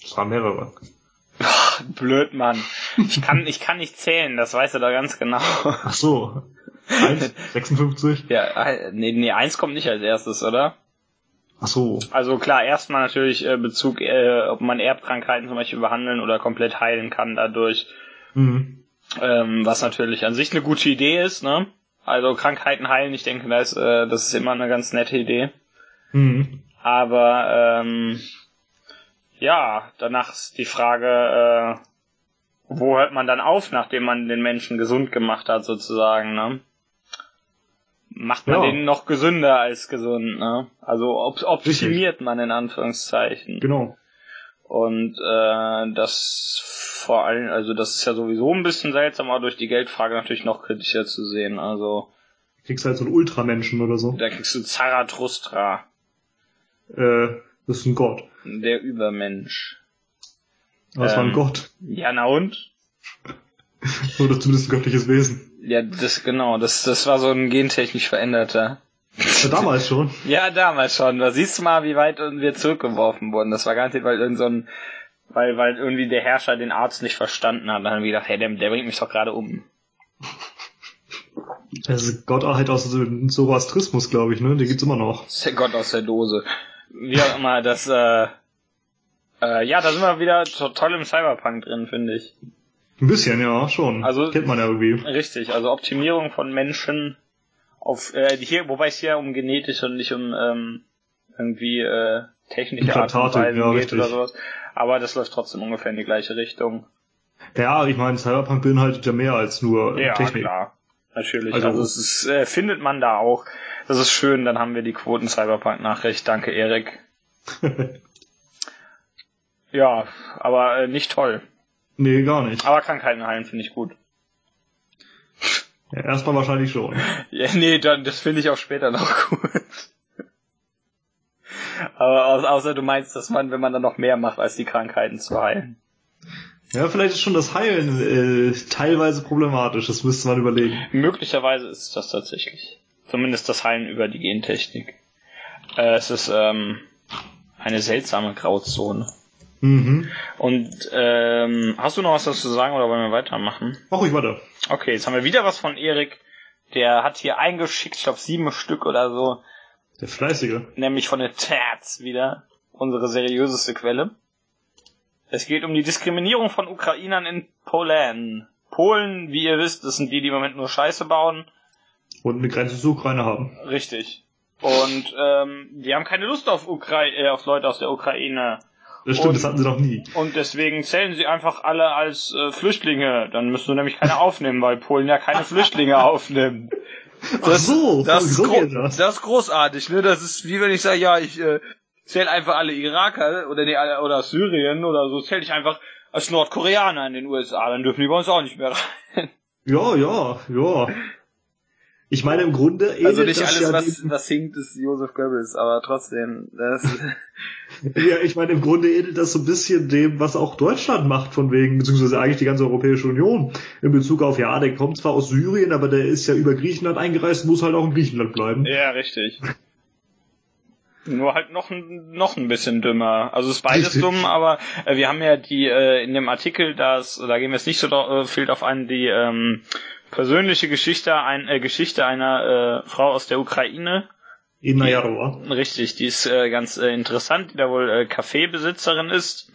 [SPEAKER 1] Es waren mehrere.
[SPEAKER 2] Ach, <laughs> blöd, Mann. Ich kann, ich kann nicht zählen, das weißt du da ganz genau.
[SPEAKER 1] Ach so. 1, 56? <laughs>
[SPEAKER 2] Ja, nee, nee, eins kommt nicht als erstes, oder?
[SPEAKER 1] Ach so.
[SPEAKER 2] Also klar, erstmal natürlich äh, Bezug, äh, ob man Erbkrankheiten zum Beispiel behandeln oder komplett heilen kann dadurch. Mhm. Ähm, was natürlich an sich eine gute Idee ist, ne? Also Krankheiten heilen, ich denke, das ist, äh, das ist immer eine ganz nette Idee. Mhm. Aber ähm, ja, danach ist die Frage, äh, wo hört man dann auf, nachdem man den Menschen gesund gemacht hat, sozusagen, ne? Macht man ja. den noch gesünder als gesund, ne? Also op optimiert Richtig. man in Anführungszeichen.
[SPEAKER 1] Genau.
[SPEAKER 2] Und äh, das vor allem, also das ist ja sowieso ein bisschen seltsam, aber durch die Geldfrage natürlich noch kritischer zu sehen. Also
[SPEAKER 1] kriegst du halt so einen Ultramenschen oder so.
[SPEAKER 2] Da kriegst du Zarathustra.
[SPEAKER 1] Äh, das ist ein Gott.
[SPEAKER 2] Der Übermensch.
[SPEAKER 1] Was ähm, war ein Gott?
[SPEAKER 2] Ja, na und? <laughs>
[SPEAKER 1] Oder zumindest ein göttliches Wesen.
[SPEAKER 2] Ja, das genau, das, das war so ein gentechnisch veränderter.
[SPEAKER 1] Ja, damals schon. <laughs>
[SPEAKER 2] ja, damals schon. Da siehst du mal, wie weit wir zurückgeworfen wurden. Das war garantiert, weil irgend so ein, weil, weil irgendwie der Herrscher den Arzt nicht verstanden hat. Dann haben wir gedacht, hey, der, der bringt mich doch gerade um.
[SPEAKER 1] Das ist Gott halt aus dem Zoroastrismus, glaube ich, ne? Der gibt's immer noch.
[SPEAKER 2] Das ist der Gott aus der Dose wie auch immer, das, äh, äh, ja, da sind wir wieder toll im Cyberpunk drin, finde ich.
[SPEAKER 1] Ein bisschen, ja, schon.
[SPEAKER 2] Also,
[SPEAKER 1] Kennt man ja irgendwie.
[SPEAKER 2] Richtig, also Optimierung von Menschen auf, äh, hier, wobei es hier um genetisch und nicht um, ähm, irgendwie, äh, technische Art und Weise ja, geht richtig. oder sowas. Aber das läuft trotzdem ungefähr in die gleiche Richtung.
[SPEAKER 1] Ja, ich meine, Cyberpunk beinhaltet ja mehr als nur
[SPEAKER 2] ja,
[SPEAKER 1] Technik.
[SPEAKER 2] Ja, klar. Natürlich. Also, also es ist, äh, findet man da auch. Das ist schön, dann haben wir die Quoten Cyberpunk-Nachricht. Danke, Erik. <laughs> ja, aber äh, nicht toll.
[SPEAKER 1] Nee, gar nicht.
[SPEAKER 2] Aber Krankheiten heilen finde ich gut. <laughs>
[SPEAKER 1] Ja, erstmal wahrscheinlich schon. <laughs>
[SPEAKER 2] ja, nee, dann, das finde ich auch später noch gut. Aber außer du meinst, dass man, wenn man dann noch mehr macht, als die Krankheiten zu heilen.
[SPEAKER 1] Ja, vielleicht ist schon das Heilen äh, teilweise problematisch, das müsste man überlegen.
[SPEAKER 2] Möglicherweise ist das tatsächlich. Zumindest das Heilen über die Gentechnik. Äh, es ist ähm, eine seltsame Grauzone. Mhm. Und ähm, hast du noch was dazu sagen oder wollen wir weitermachen?
[SPEAKER 1] Mach ich weiter.
[SPEAKER 2] Okay, jetzt haben wir wieder was von Erik. Der hat hier eingeschickt, ich glaube sieben Stück oder so.
[SPEAKER 1] Der Fleißige.
[SPEAKER 2] Nämlich von der Tats wieder. Unsere seriöseste Quelle. Es geht um die Diskriminierung von Ukrainern in Polen. Polen, wie ihr wisst, das sind die, die im Moment nur Scheiße bauen.
[SPEAKER 1] Und eine Grenze zur Ukraine haben.
[SPEAKER 2] Richtig. Und ähm, die haben keine Lust auf, Ukra äh, auf Leute aus der Ukraine.
[SPEAKER 1] Das stimmt, und, das hatten sie noch nie.
[SPEAKER 2] Und deswegen zählen sie einfach alle als äh, Flüchtlinge. Dann müssen wir nämlich keine <laughs> aufnehmen, weil Polen ja keine Flüchtlinge <laughs> aufnimmt. Das, Ach so, das, so ist das. das ist großartig, ne? Das ist wie wenn ich sage, ja, ich äh, zähle einfach alle Iraker oder nee, oder Syrien oder so, zähle ich einfach als Nordkoreaner in den USA, dann dürfen die bei uns auch nicht mehr rein.
[SPEAKER 1] Ja, ja, ja. Ich meine, im Grunde
[SPEAKER 2] Also nicht alles, ja was, was hinkt, ist Joseph Goebbels, aber trotzdem, das <laughs>
[SPEAKER 1] Ja, ich meine, im Grunde ähnelt das so ein bisschen dem, was auch Deutschland macht, von wegen, beziehungsweise eigentlich die ganze Europäische Union, in Bezug auf, ja, der kommt zwar aus Syrien, aber der ist ja über Griechenland eingereist, muss halt auch in Griechenland bleiben.
[SPEAKER 2] Ja, richtig. Nur halt noch, noch ein bisschen dümmer. Also es ist beides Richtig. dumm, aber äh, wir haben ja die äh, in dem Artikel, das, da gehen wir jetzt nicht so äh, viel drauf ein, die ähm, persönliche Geschichte, ein, äh, Geschichte einer äh, Frau aus der Ukraine.
[SPEAKER 1] Ina Jarova.
[SPEAKER 2] Richtig, die ist äh, ganz äh, interessant, die da wohl äh, Kaffeebesitzerin ist.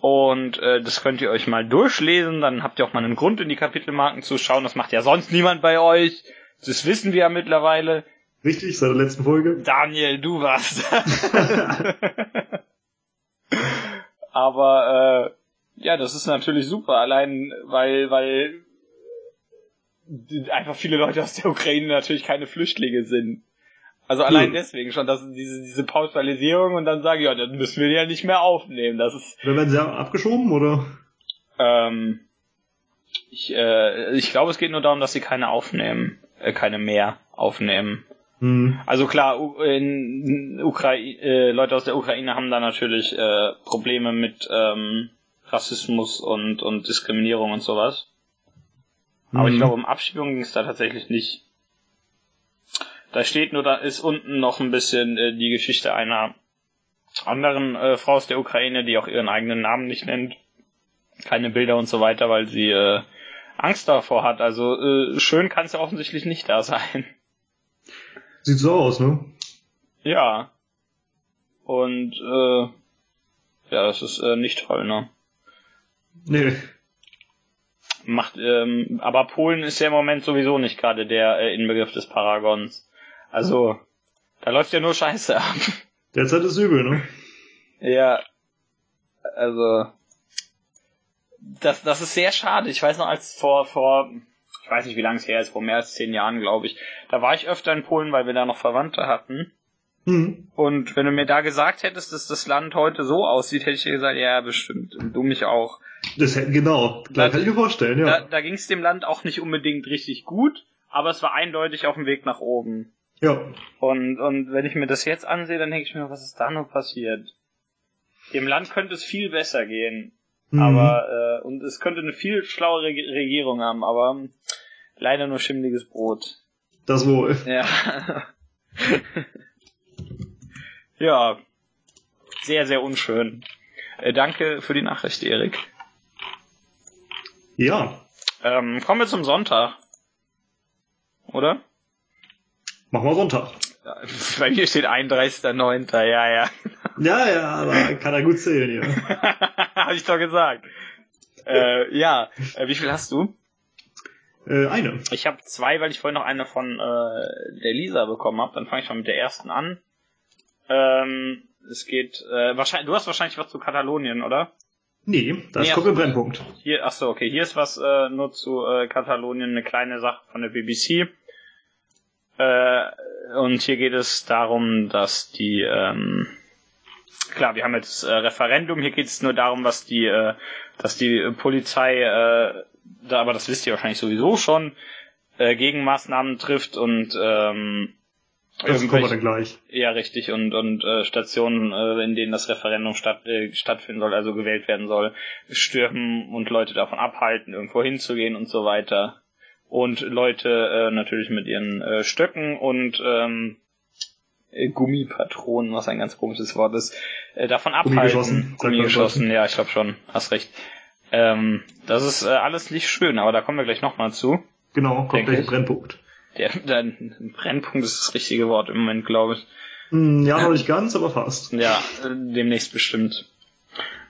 [SPEAKER 2] Und äh, das könnt ihr euch mal durchlesen, dann habt ihr auch mal einen Grund in die Kapitelmarken zu schauen. Das macht ja sonst niemand bei euch. Das wissen wir ja mittlerweile.
[SPEAKER 1] Richtig, seit der letzten Folge.
[SPEAKER 2] Daniel, du warst. <laughs> Aber äh, ja, das ist natürlich super, allein weil, weil einfach viele Leute aus der Ukraine natürlich keine Flüchtlinge sind. Also allein hm. deswegen schon, dass diese, diese Pauschalisierung und dann sage ich, ja, dann müssen wir die ja nicht mehr aufnehmen. Das ist.
[SPEAKER 1] Oder werden sie abgeschoben oder?
[SPEAKER 2] Ähm, ich, äh, ich glaube, es geht nur darum, dass sie keine aufnehmen, äh, keine mehr aufnehmen. Hm. Also klar, in Ukraine, äh, Leute aus der Ukraine haben da natürlich äh, Probleme mit ähm, Rassismus und, und Diskriminierung und sowas. Aber ich mhm. glaube, um Abschiebung ging es da tatsächlich nicht. Da steht nur, da ist unten noch ein bisschen äh, die Geschichte einer anderen äh, Frau aus der Ukraine, die auch ihren eigenen Namen nicht nennt. Keine Bilder und so weiter, weil sie äh, Angst davor hat. Also äh, schön kann es ja offensichtlich nicht da sein.
[SPEAKER 1] Sieht so aus, ne?
[SPEAKER 2] Ja. Und äh, ja, das ist äh, nicht toll, ne?
[SPEAKER 1] Nee
[SPEAKER 2] macht, ähm, aber Polen ist ja im Moment sowieso nicht gerade der äh, Inbegriff des Paragons. Also, da läuft ja nur Scheiße ab.
[SPEAKER 1] Derzeit ist übel, ne?
[SPEAKER 2] Ja. Also, das, das ist sehr schade. Ich weiß noch, als vor, vor, ich weiß nicht, wie lange es her ist, vor mehr als zehn Jahren, glaube ich, da war ich öfter in Polen, weil wir da noch Verwandte hatten. Mhm. Und wenn du mir da gesagt hättest, dass das Land heute so aussieht, hätte ich dir gesagt, ja, bestimmt. Und du mich auch.
[SPEAKER 1] Das hätten genau, da kann ich mir vorstellen, ja.
[SPEAKER 2] Da, da ging es dem Land auch nicht unbedingt richtig gut, aber es war eindeutig auf dem Weg nach oben.
[SPEAKER 1] Ja.
[SPEAKER 2] Und, und wenn ich mir das jetzt ansehe, dann denke ich mir, was ist da nur passiert? Dem Land könnte es viel besser gehen. Mhm. Aber, äh, und es könnte eine viel schlauere Regierung haben, aber leider nur schimmliges Brot.
[SPEAKER 1] Das wohl.
[SPEAKER 2] Ja. ja. Sehr, sehr unschön. Äh, danke für die Nachricht, Erik.
[SPEAKER 1] Ja.
[SPEAKER 2] Ähm, kommen wir zum Sonntag. Oder?
[SPEAKER 1] Machen wir Sonntag. <laughs>
[SPEAKER 2] Bei mir steht 31.09. Ja, ja. <laughs>
[SPEAKER 1] Ja, ja, aber kann er gut zählen,
[SPEAKER 2] ja. <laughs> Hab ich doch gesagt. äh, ja, äh, wie viel hast du?
[SPEAKER 1] Äh, eine.
[SPEAKER 2] Ich habe zwei, weil ich vorhin noch eine von äh, der Lisa bekommen habe. Dann fange ich mal mit der ersten an. Ähm, es geht äh, wahrscheinlich. Du hast wahrscheinlich was zu Katalonien, oder?
[SPEAKER 1] Nee, das nee, kommt im Brennpunkt.
[SPEAKER 2] Hier, ach so, okay, hier ist was äh, nur zu äh, Katalonien, eine kleine Sache von der BBC. Äh, und hier geht es darum, dass die, ähm, klar, wir haben jetzt äh, Referendum, hier geht es nur darum, was die, äh, dass die Polizei, äh, da, aber das wisst ihr wahrscheinlich sowieso schon, äh, Gegenmaßnahmen trifft und ähm,
[SPEAKER 1] das kommen wir dann gleich.
[SPEAKER 2] Ja, richtig. Und, und äh, Stationen, äh, in denen das Referendum statt, äh, stattfinden soll, also gewählt werden soll, stürmen und Leute davon abhalten, irgendwo hinzugehen und so weiter. Und Leute äh, natürlich mit ihren äh, Stöcken und ähm, äh, Gummipatronen, was ein ganz komisches Wort ist, äh, davon abhalten. Gummigeschossen. Gummigeschossen, ja, ich glaube schon, hast recht. Ähm, das ist äh, alles nicht schön, aber da kommen wir gleich nochmal zu.
[SPEAKER 1] Genau, kommt gleich ein Brennpunkt.
[SPEAKER 2] Der, der Brennpunkt ist das richtige Wort im Moment, glaube ich.
[SPEAKER 1] Hm, ja, noch nicht ganz, aber fast.
[SPEAKER 2] Ja, demnächst bestimmt.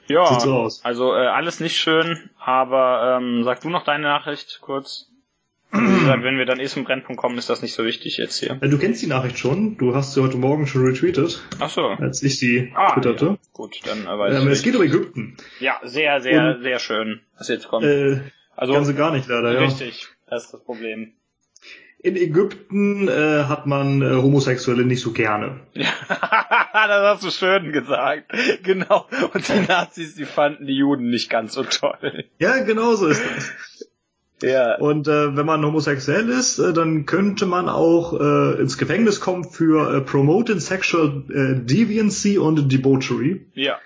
[SPEAKER 2] Ja, Sieht so aus. also äh, alles nicht schön, aber ähm, sag du noch deine Nachricht kurz. <clears throat> Gesagt, wenn wir dann eh zum Brennpunkt kommen, ist das nicht so wichtig jetzt hier.
[SPEAKER 1] Ja, du kennst die Nachricht schon. Du hast sie heute Morgen schon retweetet.
[SPEAKER 2] Ach so.
[SPEAKER 1] Als ich sie ah, twitterte. Ja.
[SPEAKER 2] Gut, dann äh, weiß
[SPEAKER 1] ähm, Es geht um Ägypten.
[SPEAKER 2] Ja, sehr, sehr, Und, sehr schön, was jetzt kommt.
[SPEAKER 1] Äh, also Ganze gar nicht leider,
[SPEAKER 2] ja. Richtig, das ist das Problem.
[SPEAKER 1] In Ägypten äh, hat man äh, Homosexuelle nicht so gerne.
[SPEAKER 2] Ja, <laughs> das hast du schön gesagt. <laughs> Genau. Und die Nazis, die fanden die Juden nicht ganz so toll.
[SPEAKER 1] Ja, genau so ist das.
[SPEAKER 2] Ja.
[SPEAKER 1] Und äh, wenn man homosexuell ist, äh, dann könnte man auch äh, ins Gefängnis kommen für äh, Promoting Sexual äh, Deviancy und Debauchery.
[SPEAKER 2] Ja.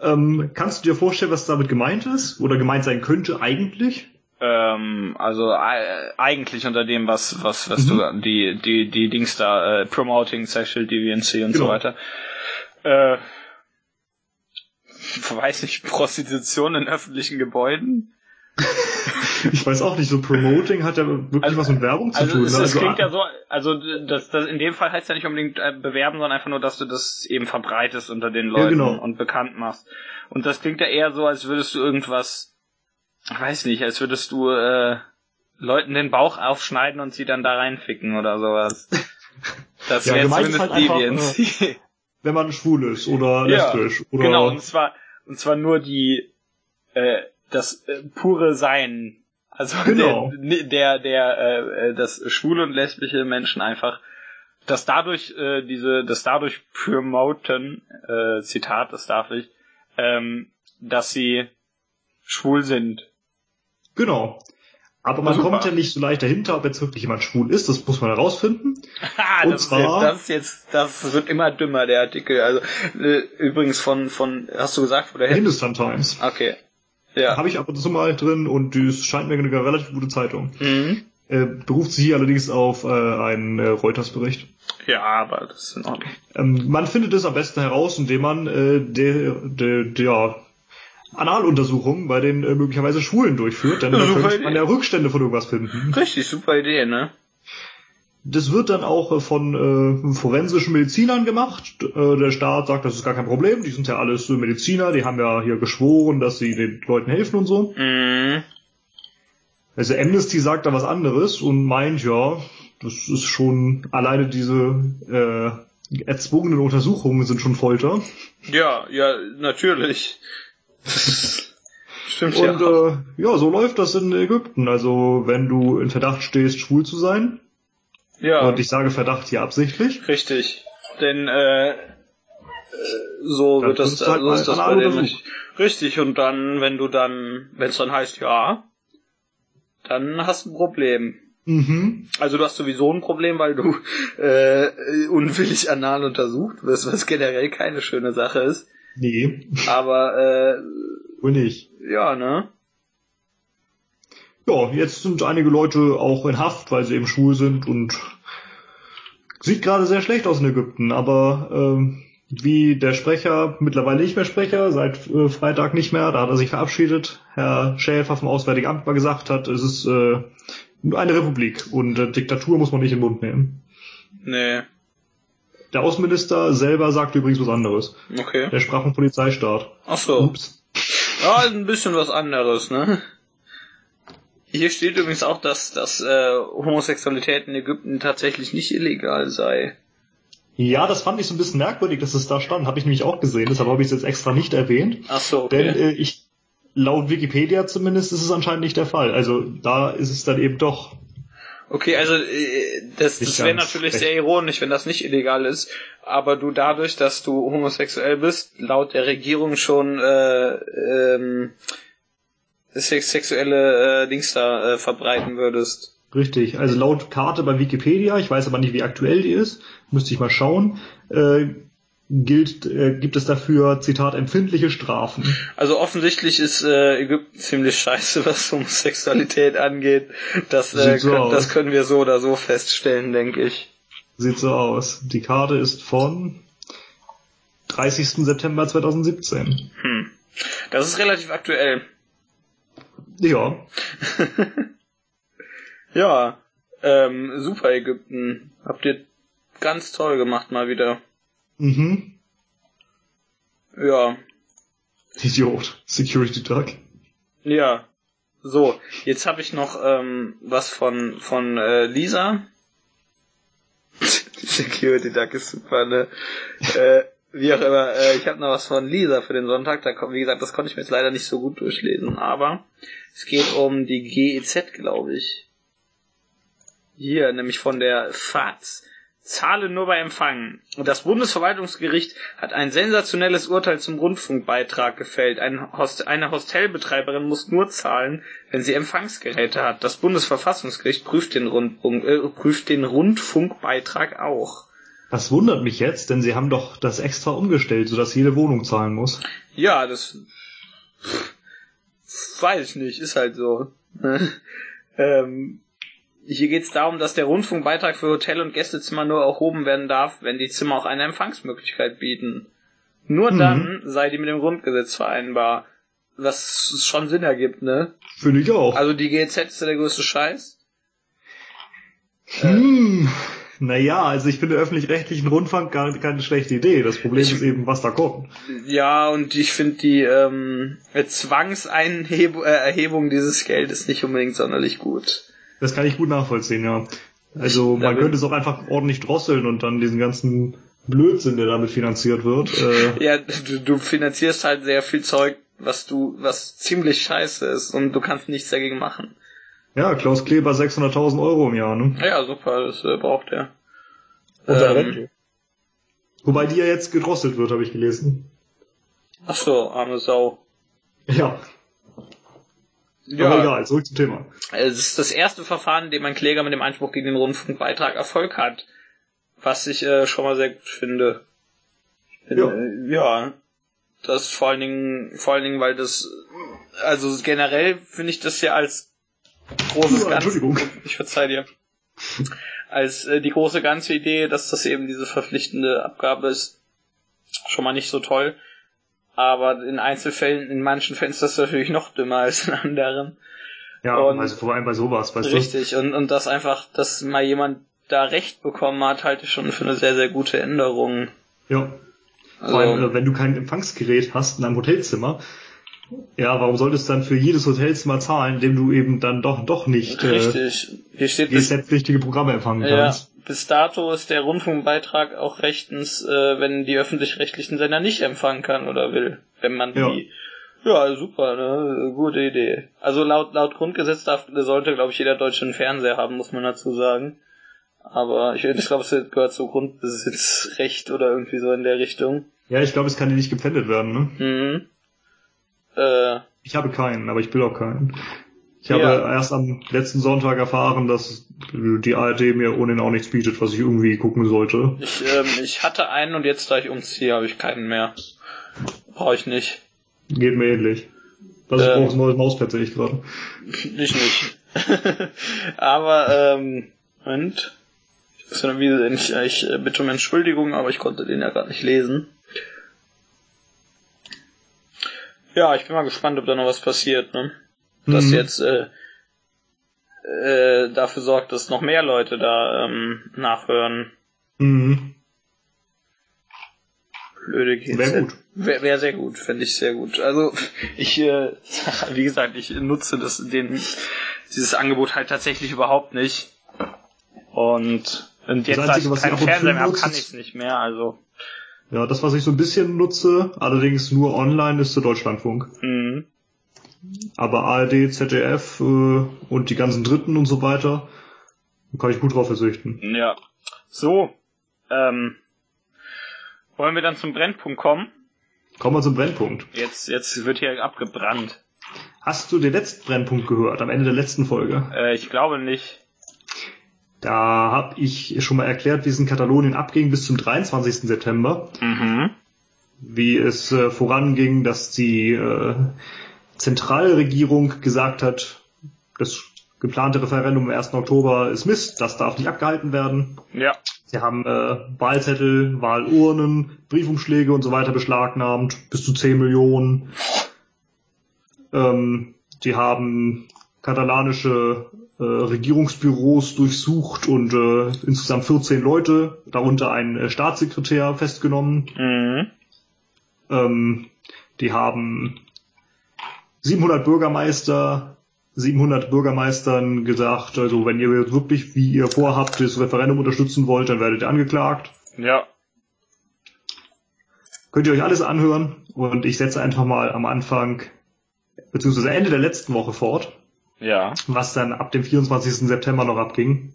[SPEAKER 1] Ähm, kannst du dir vorstellen, was damit gemeint ist? Oder gemeint sein könnte eigentlich?
[SPEAKER 2] Ähm, also äh, eigentlich unter dem, was, was, was mhm. du die, die, die Dings da, äh, Promoting Sexual Deviancy und genau. so weiter. Äh, weiß nicht, Prostitution in öffentlichen Gebäuden?
[SPEAKER 1] ich weiß auch nicht, so Promoting hat ja wirklich also, was mit Werbung zu
[SPEAKER 2] also
[SPEAKER 1] tun.
[SPEAKER 2] Es, ne? also, klingt ja so, also das, das in dem Fall heißt ja nicht unbedingt äh, bewerben, sondern einfach nur, dass du das eben verbreitest unter den Leuten ja, genau. und bekannt machst. Und das klingt ja eher so, als würdest du irgendwas, weiß nicht, als würdest du äh, Leuten den Bauch aufschneiden und sie dann da reinficken oder sowas. <laughs>
[SPEAKER 1] Das ja, wäre zumindest halt einfach, äh, wenn man schwul ist oder lesbisch. Ja, oder
[SPEAKER 2] genau, und zwar und zwar nur die äh, das äh, pure Sein. Also <laughs> genau. der, der, der, äh, äh, das schwule und lesbische Menschen einfach, dass dadurch äh, diese, das dadurch promoten, äh, Zitat, das darf ich, ähm, dass sie schwul sind.
[SPEAKER 1] Genau. Aber man Super. kommt ja nicht so leicht dahinter, ob jetzt wirklich jemand schwul ist. Das muss man herausfinden.
[SPEAKER 2] und das zwar, ist jetzt, das ist jetzt, das wird immer dümmer der Artikel. Also äh, übrigens von von, hast du gesagt, oder
[SPEAKER 1] Hindustan Times.
[SPEAKER 2] Okay.
[SPEAKER 1] Ja. Habe ich ab und zu mal drin und die scheint mir eine relativ gute Zeitung.
[SPEAKER 2] Mhm.
[SPEAKER 1] Äh, beruft sich hier allerdings auf äh, einen äh, Reuters-Bericht.
[SPEAKER 2] Ja, aber das ist in Ordnung.
[SPEAKER 1] Ähm, man findet es am besten heraus, indem man äh, der, der, der Analuntersuchung bei den äh, möglicherweise Schwulen durchführt, denn da könnte man ja Rückstände von irgendwas finden.
[SPEAKER 2] Richtig, super Idee, ne?
[SPEAKER 1] Das wird dann auch äh, von äh, forensischen Medizinern gemacht. Äh, der Staat sagt, das ist gar kein Problem. Die sind ja alles Mediziner, die haben ja hier geschworen, dass sie den Leuten helfen und so.
[SPEAKER 2] Mhm.
[SPEAKER 1] Also Amnesty sagt da was anderes und meint, ja, das ist schon alleine diese äh, erzwungenen Untersuchungen sind schon Folter.
[SPEAKER 2] Ja, ja, natürlich. <laughs>
[SPEAKER 1] Stimmt und ja. Äh, ja, so läuft das in Ägypten. Also wenn du in Verdacht stehst, schwul zu sein,
[SPEAKER 2] ja.
[SPEAKER 1] Und ich sage Verdacht hier absichtlich.
[SPEAKER 2] Richtig. Denn äh, so dann wird das, halt so ist das bei dem Richtig, und dann, wenn du dann, wenn es dann heißt, ja, dann hast du ein Problem.
[SPEAKER 1] Mhm.
[SPEAKER 2] Also du hast sowieso ein Problem, weil du <laughs> äh, unwillig anal untersucht wirst, was generell keine schöne Sache ist.
[SPEAKER 1] Nee.
[SPEAKER 2] Aber äh,
[SPEAKER 1] Wohl nicht.
[SPEAKER 2] Ja, ne?
[SPEAKER 1] Ja, jetzt sind einige Leute auch in Haft, weil sie eben schwul sind und sieht gerade sehr schlecht aus in Ägypten, aber ähm, wie der Sprecher, mittlerweile nicht mehr Sprecher, seit äh, Freitag nicht mehr, da hat er sich verabschiedet, Herr Schäfer vom Auswärtigen Amt mal gesagt hat, es ist äh, eine Republik und äh, Diktatur muss man nicht in den Mund nehmen.
[SPEAKER 2] Nee.
[SPEAKER 1] Der Außenminister selber sagt übrigens was anderes.
[SPEAKER 2] Okay.
[SPEAKER 1] Der sprach vom Polizeistaat.
[SPEAKER 2] Ach so. Ups. Ja, ein bisschen was anderes, ne? Hier steht übrigens auch, dass, dass äh, Homosexualität in Ägypten tatsächlich nicht illegal sei.
[SPEAKER 1] Ja, das fand ich so ein bisschen merkwürdig, dass es da stand. Habe ich nämlich auch gesehen, deshalb habe ich es jetzt extra nicht erwähnt.
[SPEAKER 2] Ach so,
[SPEAKER 1] okay. Denn äh, ich, laut Wikipedia zumindest, ist es anscheinend nicht der Fall. Also da ist es dann eben doch.
[SPEAKER 2] Okay, also äh, das, das wäre natürlich recht. sehr ironisch, wenn das nicht illegal ist, aber du dadurch, dass du homosexuell bist, laut der Regierung schon äh, ähm, sexuelle äh, Dings da äh, verbreiten würdest.
[SPEAKER 1] Richtig, also laut Karte bei Wikipedia, ich weiß aber nicht, wie aktuell die ist, müsste ich mal schauen, äh, gilt, äh, gibt es dafür, Zitat, empfindliche Strafen.
[SPEAKER 2] Also offensichtlich ist äh, Ägypten ziemlich scheiße, was Homosexualität angeht. Das, äh, so können, das können wir so oder so feststellen, denke ich.
[SPEAKER 1] Sieht so aus. Die Karte ist von 30. September 2017.
[SPEAKER 2] Hm. Das ist relativ aktuell.
[SPEAKER 1] Ja. <laughs>
[SPEAKER 2] ja, ähm, super Ägypten. Habt ihr ganz toll gemacht mal wieder.
[SPEAKER 1] Mhm.
[SPEAKER 2] Ja.
[SPEAKER 1] Idiot. Security Duck.
[SPEAKER 2] Ja. So, jetzt habe ich noch ähm, was von von äh, Lisa. <laughs> Security Duck ist super, ne? äh, wie auch immer, äh, ich habe noch was von Lisa für den Sonntag. Da kommt, wie gesagt, das konnte ich mir jetzt leider nicht so gut durchlesen, aber es geht um die GEZ, glaube ich. Hier, nämlich von der FAZ. Zahle nur bei Empfang. Das Bundesverwaltungsgericht hat ein sensationelles Urteil zum Rundfunkbeitrag gefällt. Ein Host eine Hostelbetreiberin muss nur zahlen, wenn sie Empfangsgeräte hat. Das Bundesverfassungsgericht prüft den, Rundfunk, äh, prüft den Rundfunkbeitrag auch.
[SPEAKER 1] Das wundert mich jetzt, denn sie haben doch das extra umgestellt, sodass jede Wohnung zahlen muss.
[SPEAKER 2] Ja, das weiß ich nicht, ist halt so. ähm, hier geht es darum, dass der Rundfunkbeitrag für Hotel- und Gästezimmer nur erhoben werden darf, wenn die Zimmer auch eine Empfangsmöglichkeit bieten. Nur mhm. dann sei die mit dem Grundgesetz vereinbar. Was schon Sinn ergibt, ne?
[SPEAKER 1] Finde ich auch.
[SPEAKER 2] Also die GEZ ist ja der größte Scheiß.
[SPEAKER 1] Hm. Äh, naja, also ich finde öffentlich-rechtlichen Rundfunk gar keine schlechte Idee. Das Problem ich, ist eben, was da kommt.
[SPEAKER 2] Ja, und ich finde die ähm, Zwangserhebung dieses Geldes nicht unbedingt sonderlich gut.
[SPEAKER 1] Das kann ich gut nachvollziehen, ja. Also man könnte es auch einfach ordentlich drosseln und dann diesen ganzen Blödsinn, der damit finanziert wird.
[SPEAKER 2] Äh ja, du, du finanzierst halt sehr viel Zeug, was du, was ziemlich scheiße ist und du kannst nichts dagegen machen.
[SPEAKER 1] Ja, Klaus Kleber 600.000 Euro im Jahr, ne?
[SPEAKER 2] Ja, super, das äh, braucht er.
[SPEAKER 1] Und ähm, Rente. Wobei die ja jetzt gedrosselt wird, habe ich gelesen.
[SPEAKER 2] Ach so, arme Sau.
[SPEAKER 1] Ja. Ja. Aber egal, zurück zum Thema.
[SPEAKER 2] Es ist das erste Verfahren, in dem ein Kläger mit dem Einspruch gegen den Rundfunkbeitrag Erfolg hat. Was ich äh, schon mal sehr gut finde. Ja. Äh, ja. Das vor allen Dingen, vor allen Dingen, weil das, also generell finde ich das ja als großes ja, Ganze. Entschuldigung. <laughs> Ich verzeih dir. Als äh, die große ganze Idee, dass das eben diese verpflichtende Abgabe ist, schon mal nicht so toll. Aber in Einzelfällen, in manchen Fällen ist das natürlich noch dümmer als in anderen.
[SPEAKER 1] Ja, und, also vor allem bei sowas,
[SPEAKER 2] weißt richtig, du? Richtig, und, und das einfach, dass mal jemand da Recht bekommen hat, halte ich schon für eine sehr, sehr gute Änderung.
[SPEAKER 1] Ja. Also, vor allem, äh, wenn du kein Empfangsgerät hast in einem Hotelzimmer, ja, warum solltest du dann für jedes Hotelzimmer zahlen, dem du eben dann doch doch nicht
[SPEAKER 2] äh, Richtig. Hier steht
[SPEAKER 1] GZ-pflichtige Programme empfangen kannst?
[SPEAKER 2] Bis dato ist der Rundfunkbeitrag auch rechtens, äh, wenn die öffentlich-rechtlichen Sender nicht empfangen kann oder will. Wenn man ja. die ja, super, ne? Gute Idee. Also laut laut Grundgesetz darf, sollte, glaube ich, jeder Deutsche einen Fernseher haben, muss man dazu sagen. Aber ich, ich glaube, es gehört zu Grundbesitzrecht oder irgendwie so in der Richtung.
[SPEAKER 1] Ja, ich glaube, es kann nicht gepfändet werden, ne?
[SPEAKER 2] Mhm. Äh,
[SPEAKER 1] ich habe keinen, aber ich will auch keinen. Ich habe ja. erst am letzten Sonntag erfahren, dass die ARD mir ohnehin auch nichts bietet, was ich irgendwie gucken sollte.
[SPEAKER 2] Ich, ähm, ich hatte einen und jetzt, da ich umziehe, habe ich keinen mehr. Brauche ich nicht.
[SPEAKER 1] Geht mir ähnlich. Was ähm, ist ein neues Mauspad, sehe ich gerade.
[SPEAKER 2] Ich nicht. <laughs> aber, ähm, Moment. Ich, ich bitte um Entschuldigung, aber ich konnte den ja gerade nicht lesen. Ja, ich bin mal gespannt, ob da noch was passiert, ne? Das mhm. jetzt äh, äh, dafür sorgt, dass noch mehr Leute da ähm, nachhören.
[SPEAKER 1] Mhm.
[SPEAKER 2] Blöde Kids.
[SPEAKER 1] Wäre gut.
[SPEAKER 2] Wäre wär sehr gut, fände ich sehr gut. Also <laughs> ich, äh, <laughs> wie gesagt, ich nutze das, den, dieses Angebot halt tatsächlich überhaupt nicht. Und, und jetzt, Einzige, da ich keinen Fernseher mehr habe, kann ich es nicht mehr. Also
[SPEAKER 1] ja, das, was ich so ein bisschen nutze, allerdings nur online, ist der Deutschlandfunk.
[SPEAKER 2] Mhm.
[SPEAKER 1] Aber ARD, ZDF äh, und die ganzen Dritten und so weiter, kann ich gut drauf verzichten.
[SPEAKER 2] Ja. So, ähm, wollen wir dann zum Brennpunkt kommen?
[SPEAKER 1] Kommen wir zum Brennpunkt.
[SPEAKER 2] Jetzt, jetzt wird hier abgebrannt.
[SPEAKER 1] Hast du den letzten Brennpunkt gehört, am Ende der letzten Folge?
[SPEAKER 2] Äh, ich glaube nicht.
[SPEAKER 1] Da habe ich schon mal erklärt, wie es in Katalonien abging bis zum 23. September.
[SPEAKER 2] Mhm.
[SPEAKER 1] Wie es äh, voranging, dass die äh, Zentralregierung gesagt hat, das geplante Referendum am 1. Oktober ist Mist, das darf nicht abgehalten werden.
[SPEAKER 2] Ja.
[SPEAKER 1] Sie haben äh, Wahlzettel, Wahlurnen, Briefumschläge und so weiter beschlagnahmt, bis zu 10 Millionen. Ähm, die haben katalanische äh, Regierungsbüros durchsucht und äh, insgesamt 14 Leute, darunter ein äh, Staatssekretär festgenommen.
[SPEAKER 2] Mhm.
[SPEAKER 1] Ähm, Die haben 700 Bürgermeister, 700 Bürgermeistern gesagt, also wenn ihr wirklich, wie ihr vorhabt, das Referendum unterstützen wollt, dann werdet ihr angeklagt.
[SPEAKER 2] Ja.
[SPEAKER 1] Könnt ihr euch alles anhören und ich setze einfach mal am Anfang, beziehungsweise Ende der letzten Woche fort.
[SPEAKER 2] Ja.
[SPEAKER 1] Was dann ab dem 24. September noch abging.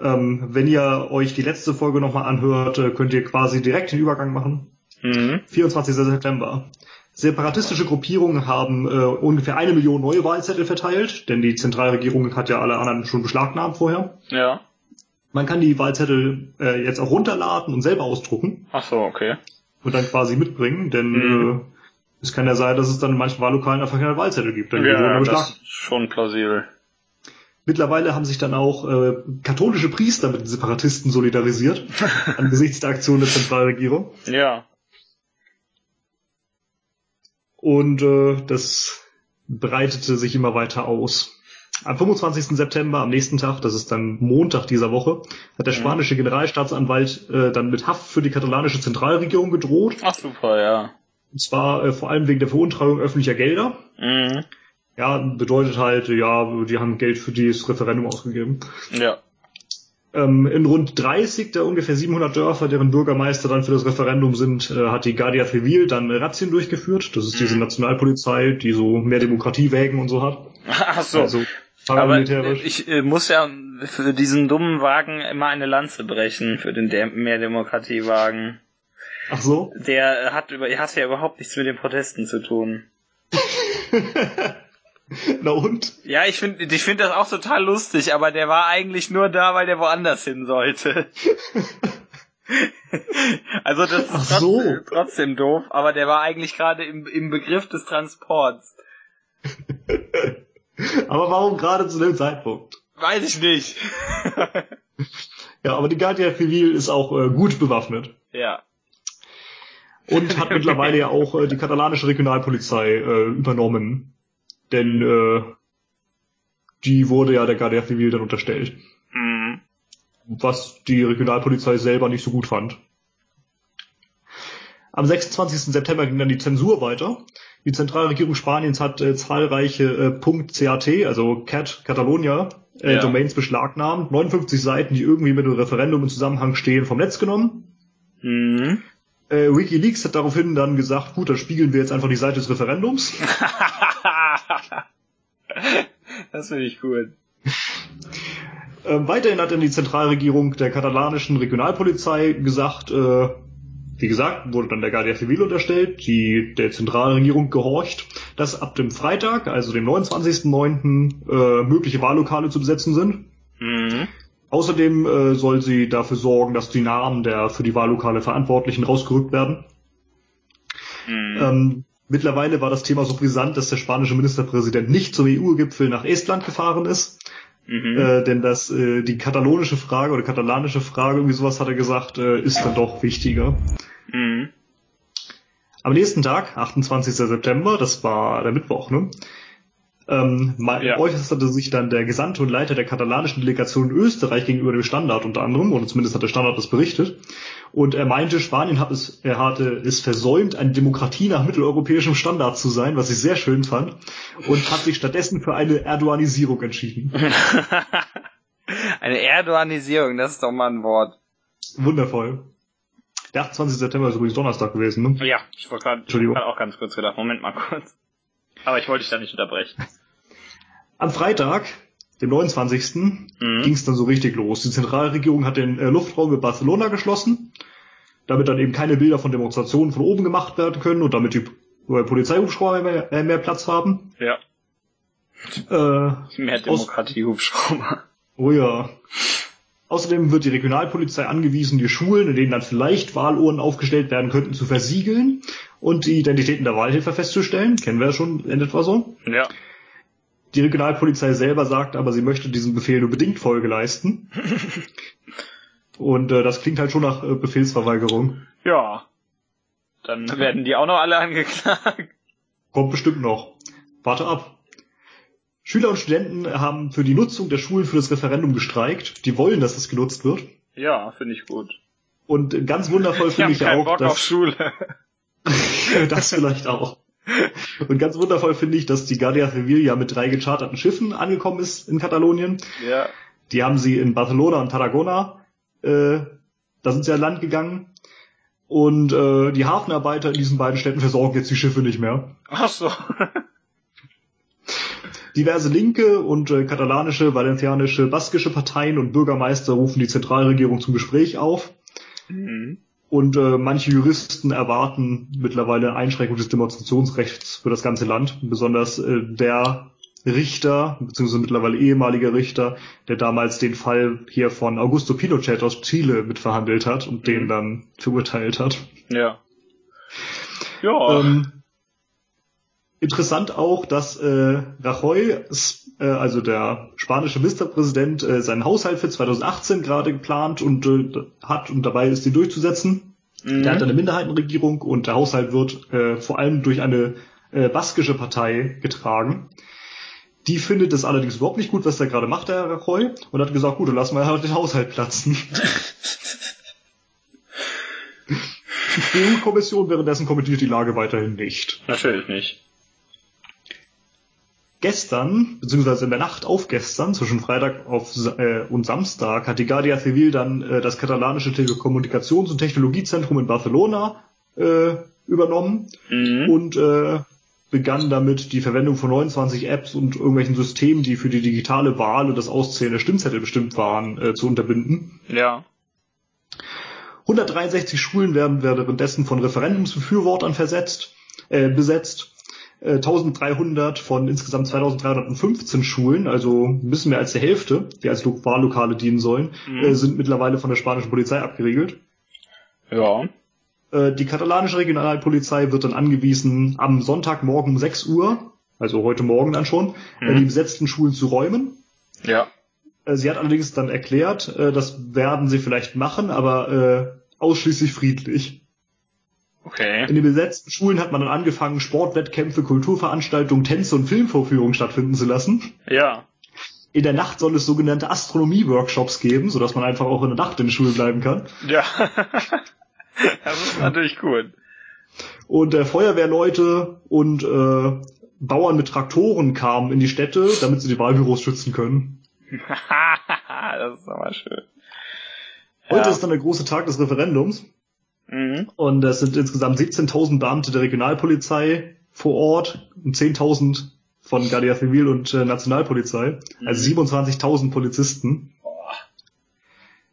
[SPEAKER 1] Ähm, wenn ihr euch die letzte Folge nochmal anhört, äh, könnt ihr quasi direkt den Übergang machen.
[SPEAKER 2] Mhm.
[SPEAKER 1] 24. September. Separatistische Gruppierungen haben äh, ungefähr eine Million neue Wahlzettel verteilt, denn die Zentralregierung hat ja alle anderen schon beschlagnahmt vorher.
[SPEAKER 2] Ja.
[SPEAKER 1] Man kann die Wahlzettel äh, jetzt auch runterladen und selber ausdrucken.
[SPEAKER 2] Ach so, okay.
[SPEAKER 1] Und dann quasi mitbringen, denn mhm. äh, es kann ja sein, dass es dann in manchen Wahllokalen einfach keine Wahlzettel gibt.
[SPEAKER 2] Dann ja, das ist schon plausibel.
[SPEAKER 1] Mittlerweile haben sich dann auch äh, katholische Priester mit den Separatisten solidarisiert, <laughs> angesichts der Aktion der Zentralregierung.
[SPEAKER 2] Ja.
[SPEAKER 1] Und äh, das breitete sich immer weiter aus. Am 25. September, am nächsten Tag, das ist dann Montag dieser Woche, hat der spanische Generalstaatsanwalt äh, dann mit Haft für die katalanische Zentralregierung gedroht.
[SPEAKER 2] Ach super, ja.
[SPEAKER 1] Und zwar äh, vor allem wegen der Veruntreuung öffentlicher Gelder.
[SPEAKER 2] Mhm.
[SPEAKER 1] Ja, bedeutet halt, ja, die haben Geld für dieses Referendum ausgegeben.
[SPEAKER 2] Ja.
[SPEAKER 1] Ähm, in rund 30 der ungefähr 700 Dörfer, deren Bürgermeister dann für das Referendum sind, äh, hat die Guardia Civil dann Razzien durchgeführt. Das ist diese mhm. Nationalpolizei, die so mehr Demokratie wägen und so hat.
[SPEAKER 2] Ach so. Also, Aber ich äh, muss ja für diesen dummen Wagen immer eine Lanze brechen, für den De mehr Demokratiewagen.
[SPEAKER 1] Ach so?
[SPEAKER 2] Der hat, über, hat ja überhaupt nichts mit den Protesten zu tun. <laughs> <laughs>
[SPEAKER 1] Na und?
[SPEAKER 2] Ja, ich finde ich find das auch total lustig, aber der war eigentlich nur da, weil der woanders hin sollte. <laughs> also das ist trotzdem, so. trotzdem, doof, aber der war eigentlich gerade im, im Begriff des Transports. <laughs>
[SPEAKER 1] aber warum gerade zu dem Zeitpunkt?
[SPEAKER 2] Weiß ich nicht.
[SPEAKER 1] ja, aber die Guardia Civil ist auch äh, gut bewaffnet.
[SPEAKER 2] Ja.
[SPEAKER 1] Und hat mittlerweile ja auch äh, die katalanische Regionalpolizei äh, übernommen. Denn äh, die wurde ja der Guardia Civil dann unterstellt.
[SPEAKER 2] Mhm.
[SPEAKER 1] Was die Regionalpolizei selber nicht so gut fand. Am 26. September ging dann die Zensur weiter. Die Zentralregierung Spaniens hat äh, zahlreiche äh, .cat, also Cat Catalonia, äh, ja. Domains beschlagnahmt, 59 Seiten, die irgendwie mit dem Referendum im Zusammenhang stehen, vom Netz genommen.
[SPEAKER 2] Mhm.
[SPEAKER 1] Äh, WikiLeaks hat daraufhin dann gesagt, gut, dann spiegeln wir jetzt einfach die Seite des Referendums. <laughs>
[SPEAKER 2] das finde ich gut. <laughs>
[SPEAKER 1] Ähm, weiterhin hat dann die Zentralregierung der katalanischen Regionalpolizei gesagt, äh, wie gesagt, wurde dann der Guardia Civil unterstellt, die der Zentralregierung gehorcht, dass ab dem Freitag, also dem 29.09., äh, mögliche Wahllokale zu besetzen sind.
[SPEAKER 2] Mhm.
[SPEAKER 1] Außerdem äh, soll sie dafür sorgen, dass die Namen der für die Wahllokale Verantwortlichen rausgerückt werden.
[SPEAKER 2] Mhm.
[SPEAKER 1] Ähm, mittlerweile war das Thema so brisant, dass der spanische Ministerpräsident nicht zum EU-Gipfel nach Estland gefahren ist.
[SPEAKER 2] Mhm.
[SPEAKER 1] Äh, denn das, äh, die katalonische Frage oder katalanische Frage, irgendwie sowas hat er gesagt, äh, ist dann doch wichtiger.
[SPEAKER 2] Mhm.
[SPEAKER 1] Am nächsten Tag, 28. September, das war der Mittwoch, ne? ähm, ja. äußerte sich dann der Gesandte und Leiter der katalanischen Delegation in Österreich gegenüber dem Standard unter anderem, oder zumindest hat der Standard das berichtet. Und er meinte, Spanien hat es, er hatte es versäumt, eine Demokratie nach mitteleuropäischem Standard zu sein, was ich sehr schön fand, und hat sich stattdessen für eine Erdoganisierung entschieden. <laughs>
[SPEAKER 2] eine Erdoganisierung, das ist doch mal ein Wort.
[SPEAKER 1] Wundervoll. Der 28. September ist übrigens Donnerstag gewesen, ne?
[SPEAKER 2] Ja, ich war gerade auch ganz kurz gedacht. Moment mal kurz. Aber ich wollte dich da nicht unterbrechen.
[SPEAKER 1] Am Freitag, dem 29. Mhm. ging es dann so richtig los. Die Zentralregierung hat den äh, Luftraum über Barcelona geschlossen, damit dann eben keine Bilder von Demonstrationen von oben gemacht werden können und damit die äh, Polizeihubschrauber mehr, äh, mehr Platz haben.
[SPEAKER 2] Ja.
[SPEAKER 1] Äh,
[SPEAKER 2] mehr Demokratiehubschrauber.
[SPEAKER 1] Oh ja. Außerdem wird die Regionalpolizei angewiesen, die Schulen, in denen dann vielleicht Wahlurnen aufgestellt werden könnten, zu versiegeln und die Identitäten der Wahlhelfer festzustellen. Kennen wir ja schon in etwa so.
[SPEAKER 2] Ja.
[SPEAKER 1] Die Regionalpolizei selber sagt aber, sie möchte diesen Befehl nur bedingt Folge leisten. <laughs> und äh, das klingt halt schon nach äh, Befehlsverweigerung.
[SPEAKER 2] Ja. Dann werden die auch noch alle angeklagt.
[SPEAKER 1] Kommt bestimmt noch. Warte ab. Schüler und Studenten haben für die Nutzung der Schulen für das Referendum gestreikt. Die wollen, dass es genutzt wird.
[SPEAKER 2] Ja, finde ich gut.
[SPEAKER 1] Und ganz wundervoll finde ich,
[SPEAKER 2] ich
[SPEAKER 1] auch,
[SPEAKER 2] Bock
[SPEAKER 1] dass
[SPEAKER 2] auf Schule. <laughs>
[SPEAKER 1] das vielleicht auch. Und ganz wundervoll finde ich, dass die Guardia Civil ja mit drei gecharterten Schiffen angekommen ist in Katalonien.
[SPEAKER 2] Ja.
[SPEAKER 1] Die haben sie in Barcelona und Tarragona, äh, da sind sie an Land gegangen. Und äh, die Hafenarbeiter in diesen beiden Städten versorgen jetzt die Schiffe nicht mehr.
[SPEAKER 2] Ach so. <laughs>
[SPEAKER 1] Diverse linke und äh, katalanische, valencianische, baskische Parteien und Bürgermeister rufen die Zentralregierung zum Gespräch auf. Mhm. Und äh, manche Juristen erwarten mittlerweile Einschränkung des Demonstrationsrechts für das ganze Land. Besonders äh, der Richter, beziehungsweise mittlerweile ehemaliger Richter, der damals den Fall hier von Augusto Pinochet aus Chile mitverhandelt hat und mhm. den dann verurteilt hat.
[SPEAKER 2] Ja.
[SPEAKER 1] Ja. Ähm, interessant auch, dass äh, Rajoy, äh, also der spanische Ministerpräsident, äh, seinen Haushalt für 2018 gerade geplant und äh, hat und dabei ist, ihn durchzusetzen. Mhm. Der hat eine Minderheitenregierung und der Haushalt wird äh, vor allem durch eine äh, baskische Partei getragen. Die findet es allerdings überhaupt nicht gut, was der gerade macht, der Herr Rajoy, und hat gesagt, gut, dann lassen wir halt den Haushalt platzen. <laughs> Die EU-Kommission währenddessen kommentiert die Lage weiterhin nicht.
[SPEAKER 2] Natürlich nicht.
[SPEAKER 1] Gestern, beziehungsweise in der Nacht auf gestern, zwischen Freitag auf, äh, und Samstag, hat die Guardia Civil dann äh, das katalanische Telekommunikations- und Technologiezentrum in Barcelona äh, übernommen mhm. und äh, begann damit die Verwendung von 29 Apps und irgendwelchen Systemen, die für die digitale Wahl und das Auszählen der Stimmzettel bestimmt waren, äh, zu unterbinden.
[SPEAKER 2] Ja.
[SPEAKER 1] 163 Schulen werden währenddessen von Referendumsbefürwortern versetzt, äh, besetzt. 1300 äh, von insgesamt 2315 Schulen, also ein bisschen mehr als die Hälfte, die als Wahllokale dienen sollen, mhm. äh, sind mittlerweile von der spanischen Polizei abgeriegelt.
[SPEAKER 2] Ja.
[SPEAKER 1] Äh, die katalanische Regionalpolizei wird dann angewiesen, am Sonntagmorgen um 6 Uhr, also heute Morgen dann schon, äh, mhm. die besetzten Schulen zu räumen.
[SPEAKER 2] Ja.
[SPEAKER 1] Äh, sie hat allerdings dann erklärt, das werden sie vielleicht machen, aber ausschließlich friedlich.
[SPEAKER 2] Okay.
[SPEAKER 1] In den besetzten Schulen hat man dann angefangen, Sportwettkämpfe, Kulturveranstaltungen, Tänze und Filmvorführungen stattfinden zu lassen.
[SPEAKER 2] Ja.
[SPEAKER 1] In der Nacht soll es sogenannte Astronomie-Workshops geben, sodass man einfach auch in der Nacht in der Schule bleiben kann.
[SPEAKER 2] Ja. <laughs> das ist natürlich gut.
[SPEAKER 1] Und äh, Feuerwehrleute und äh, Bauern mit Traktoren kamen in die Städte, damit sie die Wahlbüros schützen können. <laughs>
[SPEAKER 2] das ist aber schön.
[SPEAKER 1] Heute ja. ist dann der große Tag des Referendums. Mhm. Und es sind insgesamt 17.000 Beamte der Regionalpolizei vor Ort und 10.000 von Guardia Civil und äh, Nationalpolizei, also 27.000 mhm. Polizisten.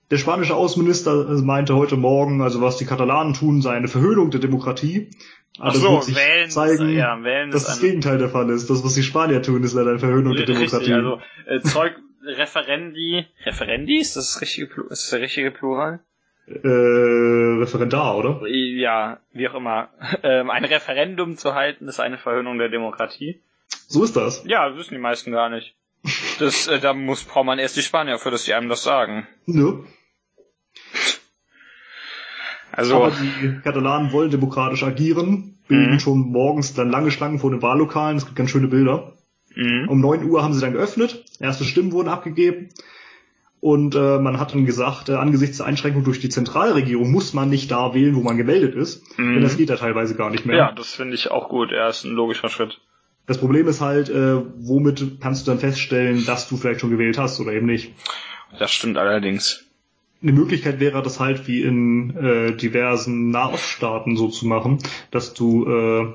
[SPEAKER 1] Der spanische Außenminister äh, meinte heute Morgen, also was die Katalanen tun, sei eine Verhöhnung der Demokratie.
[SPEAKER 2] Aber Ach so, wird sich wählen,
[SPEAKER 1] zeigen, ja, wählen dass das Gegenteil der Fall ist. Das, was die Spanier tun, ist leider eine Verhöhnung der Demokratie.
[SPEAKER 2] Also äh, Zeug Referendi, Referendi ist das, das richtige, ist das der richtige Plural?
[SPEAKER 1] Äh, Referendar, oder?
[SPEAKER 2] Ja, wie auch immer. <laughs> Ähm, ein Referendum zu halten, ist eine Verhöhnung der Demokratie.
[SPEAKER 1] So ist das.
[SPEAKER 2] Ja, das wissen die meisten gar nicht. Das, äh, da muss, braucht man erst die Spanier für, dass die einem das sagen.
[SPEAKER 1] Ja. Also, Aber die Katalanen wollen demokratisch agieren, bilden mhm. schon morgens dann lange Schlangen vor den Wahllokalen, es gibt ganz schöne Bilder. Mhm. Um neun Uhr haben sie dann geöffnet, erste Stimmen wurden abgegeben. Und äh, man hat dann gesagt, äh, angesichts der Einschränkung durch die Zentralregierung muss man nicht da wählen, wo man gemeldet ist. Mhm. Denn das geht ja teilweise gar nicht mehr.
[SPEAKER 2] Ja, das finde ich auch gut. Er ist ein logischer Schritt.
[SPEAKER 1] Das Problem ist halt, äh, womit kannst du dann feststellen, dass du vielleicht schon gewählt hast oder eben nicht.
[SPEAKER 2] Das stimmt allerdings.
[SPEAKER 1] Eine Möglichkeit wäre das halt wie in äh, diversen Nahoststaaten so zu machen, dass du äh,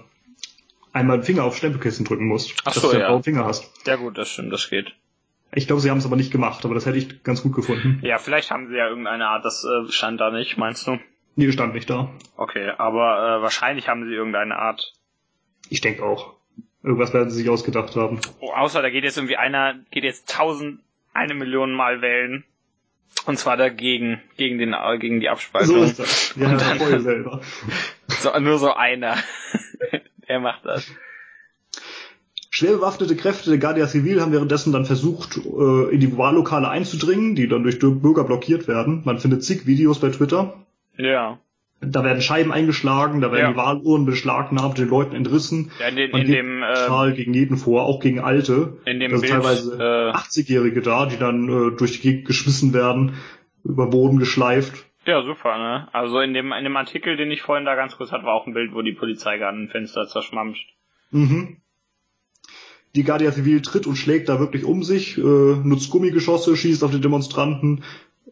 [SPEAKER 1] einmal den Finger auf Stempelkissen drücken musst,
[SPEAKER 2] Ach
[SPEAKER 1] dass
[SPEAKER 2] so,
[SPEAKER 1] du
[SPEAKER 2] ja.
[SPEAKER 1] einen Finger hast.
[SPEAKER 2] Ja gut, das stimmt, das geht.
[SPEAKER 1] Ich glaube, sie haben es aber nicht gemacht, aber das hätte ich ganz gut gefunden.
[SPEAKER 2] Ja, vielleicht haben sie ja irgendeine Art, das äh, stand da nicht, meinst du?
[SPEAKER 1] Nee, stand nicht da.
[SPEAKER 2] Okay, aber äh, wahrscheinlich haben sie irgendeine Art.
[SPEAKER 1] Ich denke auch. Irgendwas werden sie sich ausgedacht haben.
[SPEAKER 2] Oh, außer da geht jetzt irgendwie einer, geht jetzt tausend, eine Million Mal wählen. Und zwar dagegen, gegen den, gegen die Abspaltung.
[SPEAKER 1] So ist das. Ja, Und dann, selber. <laughs>
[SPEAKER 2] So, nur so einer. <laughs> er macht das.
[SPEAKER 1] Schwer bewaffnete Kräfte der Guardia Civil haben währenddessen dann versucht, äh, in die Wahllokale einzudringen, die dann durch Bürger blockiert werden. Man findet zig Videos bei Twitter.
[SPEAKER 2] Ja.
[SPEAKER 1] Da werden Scheiben eingeschlagen, da werden ja. die Wahluhren beschlagnahmt, den Leuten entrissen.
[SPEAKER 2] Ja, in, den, Man in geht dem
[SPEAKER 1] äh, gegen jeden vor, auch gegen Alte.
[SPEAKER 2] In dem
[SPEAKER 1] da sind
[SPEAKER 2] Bild,
[SPEAKER 1] teilweise
[SPEAKER 2] äh,
[SPEAKER 1] 80-Jährige da, die dann äh, durch die Gegend geschmissen werden, über Boden geschleift.
[SPEAKER 2] Ja, super, ne? Also in dem, in dem Artikel, den ich vorhin da ganz kurz hatte, war auch ein Bild, wo die Polizei gerade ein Fenster zerschmampft. Mhm.
[SPEAKER 1] Die Guardia Civil tritt und schlägt da wirklich um sich, äh, nutzt Gummigeschosse, schießt auf die Demonstranten,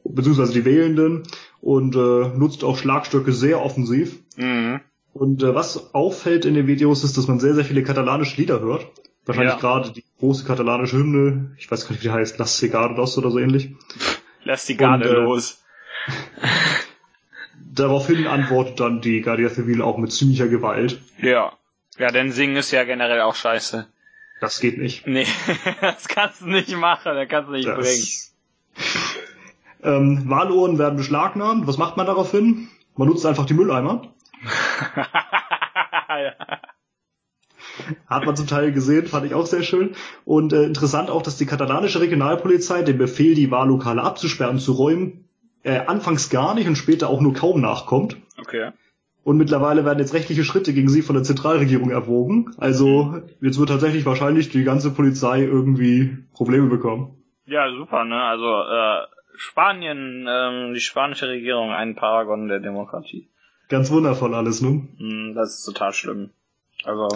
[SPEAKER 1] beziehungsweise die Wählenden und äh, nutzt auch Schlagstöcke sehr offensiv. Mhm. Und äh, was auffällt in den Videos ist, dass man sehr, sehr viele katalanische Lieder hört. Wahrscheinlich ja. gerade die große katalanische Hymne, ich weiß gar nicht, wie die heißt, Las Cigarros oder so ähnlich.
[SPEAKER 2] Lass die Garde und, äh, los. <laughs>
[SPEAKER 1] daraufhin antwortet dann die Guardia Civil auch mit ziemlicher Gewalt.
[SPEAKER 2] Ja. Ja, denn singen ist ja generell auch scheiße.
[SPEAKER 1] Das geht nicht.
[SPEAKER 2] Nee, <laughs> das kannst du nicht machen, das kannst du nicht das...
[SPEAKER 1] bringen. <laughs> Ähm, Wahlohren werden beschlagnahmt. Was macht man daraufhin? Man nutzt einfach die Mülleimer. <laughs> Hat man zum Teil gesehen, fand ich auch sehr schön. Und äh, interessant auch, dass die katalanische Regionalpolizei den Befehl, die Wahllokale abzusperren, zu räumen, äh, anfangs gar nicht und später auch nur kaum nachkommt.
[SPEAKER 2] Okay.
[SPEAKER 1] Und mittlerweile werden jetzt rechtliche Schritte gegen sie von der Zentralregierung erwogen. Also jetzt wird tatsächlich wahrscheinlich die ganze Polizei irgendwie Probleme bekommen.
[SPEAKER 2] Ja, super, ne? Also äh, Spanien, ähm, die spanische Regierung, ein Paragon der Demokratie.
[SPEAKER 1] Ganz wundervoll alles, ne?
[SPEAKER 2] Mm, das ist total schlimm. Also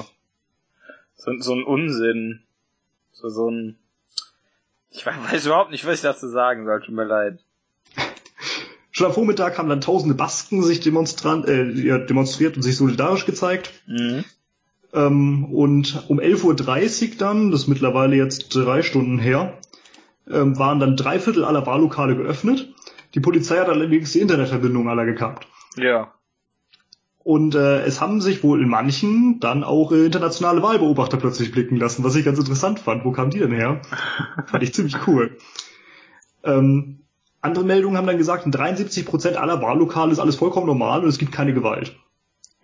[SPEAKER 2] so, so ein Unsinn. So, so ein. Ich weiß überhaupt nicht, was ich dazu sagen soll, tut mir leid.
[SPEAKER 1] Schon am Vormittag haben dann tausende Basken sich demonstrant, äh, demonstriert und sich solidarisch gezeigt. Mhm. Ähm, und um 11.30 Uhr dann, das ist mittlerweile jetzt drei Stunden her, ähm, waren dann drei Viertel aller Wahllokale geöffnet. Die Polizei hat allerdings die Internetverbindung aller gekappt.
[SPEAKER 2] Ja.
[SPEAKER 1] Und äh, es haben sich wohl in manchen dann auch äh, internationale Wahlbeobachter plötzlich blicken lassen, was ich ganz interessant fand. Wo kamen die denn her? <laughs> fand ich ziemlich cool. Ähm, andere Meldungen haben dann gesagt, in 73 Prozent aller Wahllokale ist alles vollkommen normal und es gibt keine Gewalt.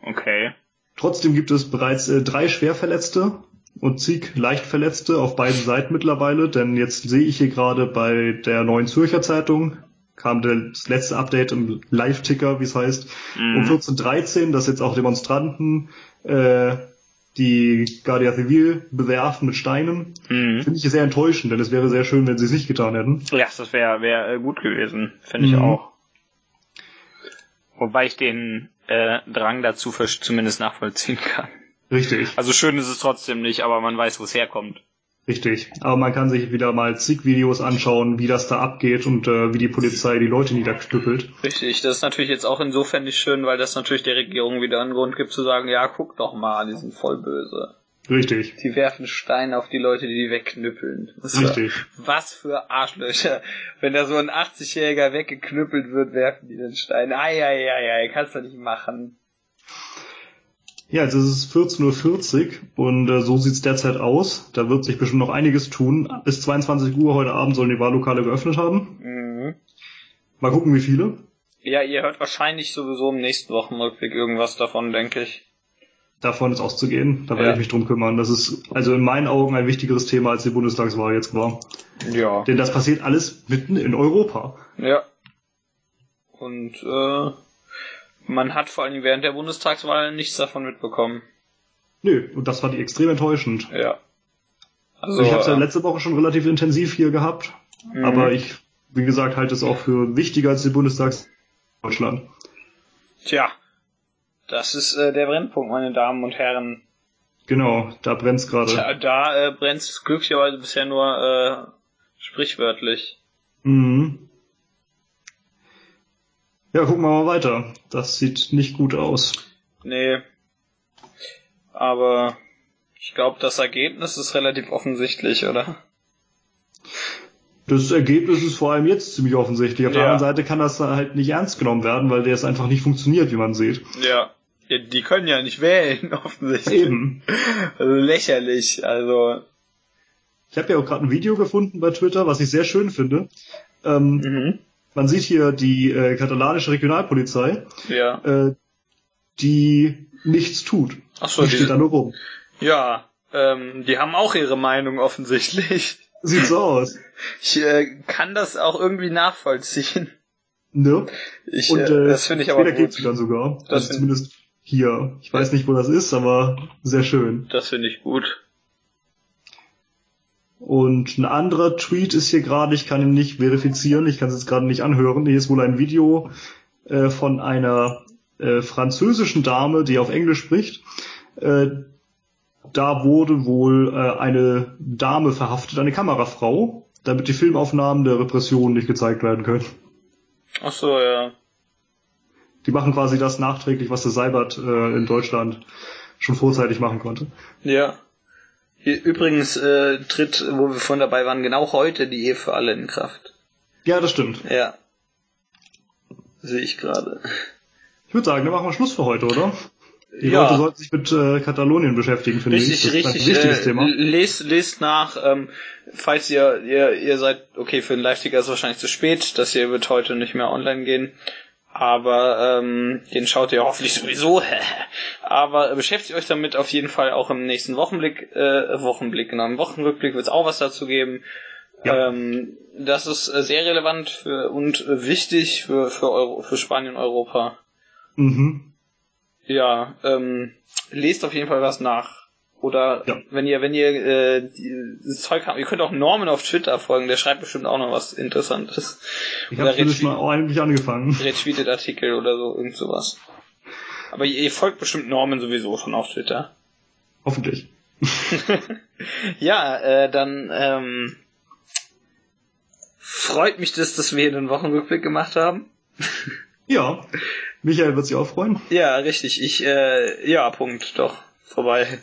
[SPEAKER 2] Okay.
[SPEAKER 1] Trotzdem gibt es bereits äh, drei Schwerverletzte und zig Leichtverletzte auf beiden Seiten mittlerweile, denn jetzt sehe ich hier gerade bei der Neuen Zürcher Zeitung, kam das letzte Update im Live-Ticker, wie es heißt, mhm. um 14.13, dass jetzt auch Demonstranten äh, die Guardia Civil bewerfen mit Steinen. Mhm. Finde ich sehr enttäuschend, denn es wäre sehr schön, wenn sie es nicht getan hätten.
[SPEAKER 2] Ja, das wäre wär äh, gut gewesen, finde ich mhm. auch. Wobei ich den äh, Drang dazu zumindest nachvollziehen kann.
[SPEAKER 1] Richtig.
[SPEAKER 2] Also schön ist es trotzdem nicht, aber man weiß, wo es herkommt.
[SPEAKER 1] Richtig. Aber man kann sich wieder mal zig Videos anschauen, wie das da abgeht und äh, wie die Polizei die Leute niederstückelt.
[SPEAKER 2] Richtig, das ist natürlich jetzt auch insofern nicht schön, weil das natürlich der Regierung wieder einen Grund gibt zu sagen, ja, guck doch mal, die sind voll böse.
[SPEAKER 1] Richtig.
[SPEAKER 2] Die werfen Steine auf die Leute, die die wegknüppeln.
[SPEAKER 1] Richtig.
[SPEAKER 2] Was für Arschlöcher. Wenn da so ein 80-Jähriger weggeknüppelt wird, werfen die den Stein. Ei, ei, ei, ei, kannst du nicht machen.
[SPEAKER 1] Ja, jetzt ist es 14.40 Uhr und äh, so sieht's derzeit aus. Da wird sich bestimmt noch einiges tun. Bis 22 Uhr heute Abend sollen die Wahllokale geöffnet haben. Mhm. Mal gucken, wie viele.
[SPEAKER 2] Ja, ihr hört wahrscheinlich sowieso im nächsten Wochenrückblick irgendwas davon, denke ich.
[SPEAKER 1] Davon ist auszugehen. Da werde ja. ich mich drum kümmern. Das ist also in meinen Augen ein wichtigeres Thema, als die Bundestagswahl jetzt war.
[SPEAKER 2] Ja.
[SPEAKER 1] Denn das passiert alles mitten in Europa.
[SPEAKER 2] Ja. Und äh, man hat vor allem während der Bundestagswahl nichts davon mitbekommen.
[SPEAKER 1] Nö, und das fand ich extrem enttäuschend.
[SPEAKER 2] Ja.
[SPEAKER 1] Also, ich habe es ja äh, letzte Woche schon relativ intensiv hier gehabt, mhm. aber ich, wie gesagt, halte es auch für wichtiger als die Bundestags Deutschland.
[SPEAKER 2] Tja, das ist äh, der Brennpunkt, meine Damen und Herren.
[SPEAKER 1] Genau, da brennt's gerade.
[SPEAKER 2] Tja, da äh, brennt's glücklicherweise bisher nur äh, sprichwörtlich.
[SPEAKER 1] Mhm. Ja, gucken wir mal weiter. Das sieht nicht gut aus.
[SPEAKER 2] Nee. Aber ich glaube, das Ergebnis ist relativ offensichtlich, oder?
[SPEAKER 1] Das Ergebnis ist vor allem jetzt ziemlich offensichtlich. Auf ja. der anderen Seite kann das halt nicht ernst genommen werden, weil der es einfach nicht funktioniert, wie man sieht.
[SPEAKER 2] Ja. ja die können ja nicht wählen, <laughs> offensichtlich.
[SPEAKER 1] Eben.
[SPEAKER 2] Also lächerlich, also.
[SPEAKER 1] Ich habe ja auch gerade ein Video gefunden bei Twitter, was ich sehr schön finde. Ähm, mhm man sieht hier die äh, katalanische Regionalpolizei,
[SPEAKER 2] ja.
[SPEAKER 1] äh, die nichts tut.
[SPEAKER 2] Ach so,
[SPEAKER 1] die, die steht da nur rum.
[SPEAKER 2] Ja, ähm, die haben auch ihre Meinung offensichtlich. <laughs>
[SPEAKER 1] Sieht so aus.
[SPEAKER 2] Ich äh, kann das auch irgendwie nachvollziehen.
[SPEAKER 1] Ne?
[SPEAKER 2] Ich, Und äh, das finde ich aber
[SPEAKER 1] gut. geht sie dann sogar. Das also zumindest hier. Ich weiß nicht, wo das ist, aber sehr schön.
[SPEAKER 2] Das finde ich gut.
[SPEAKER 1] Und ein anderer Tweet ist hier gerade, ich kann ihn nicht verifizieren, ich kann es jetzt gerade nicht anhören. Hier ist wohl ein Video äh, von einer äh, französischen Dame, die auf Englisch spricht. Äh, da wurde wohl äh, eine Dame verhaftet, eine Kamerafrau, damit die Filmaufnahmen der Repression nicht gezeigt werden können.
[SPEAKER 2] Ach so, ja.
[SPEAKER 1] Die machen quasi das nachträglich, was der Seibert äh, in Deutschland schon vorzeitig machen konnte.
[SPEAKER 2] Ja. Übrigens äh, tritt, wo wir vorhin dabei waren, genau heute die Ehe für alle in Kraft.
[SPEAKER 1] Ja, das stimmt.
[SPEAKER 2] Ja. Sehe ich gerade.
[SPEAKER 1] Ich würde sagen, dann machen wir Schluss für heute, oder? Die ja. Leute sollten sich mit äh, Katalonien beschäftigen,
[SPEAKER 2] finde ich. Richtig, richtig. Ein wichtiges äh, Thema. Lest, lest nach, ähm, falls ihr, ihr, ihr seid, okay, für den Live-Ticker ist es wahrscheinlich zu spät, das hier wird heute nicht mehr online gehen. Aber ähm, den schaut ihr hoffentlich sowieso. <laughs> Aber beschäftigt euch damit auf jeden Fall auch im nächsten Wochenblick, äh, Wochenblick, genau, im Wochenrückblick wird es auch was dazu geben. Ja. Ähm, das ist äh, sehr relevant für, und wichtig für, für, Euro, für Spanien Europa. Mhm. Ja, ähm, lest auf jeden Fall was nach. Oder ja. wenn ihr, wenn ihr äh, Zeug habt, ihr könnt auch Norman auf Twitter folgen, der schreibt bestimmt auch noch was Interessantes.
[SPEAKER 1] Ich habe natürlich mal eigentlich angefangen.
[SPEAKER 2] Retweetet Artikel oder so, irgend sowas. Aber ihr, ihr folgt bestimmt Norman sowieso schon auf Twitter.
[SPEAKER 1] Hoffentlich. <laughs>
[SPEAKER 2] ja, äh, dann ähm, freut mich das, dass wir den Wochenrückblick gemacht haben. <laughs>
[SPEAKER 1] ja, Michael wird sich auch freuen.
[SPEAKER 2] Ja, richtig. Ich, äh, ja, Punkt, doch. Vorbei.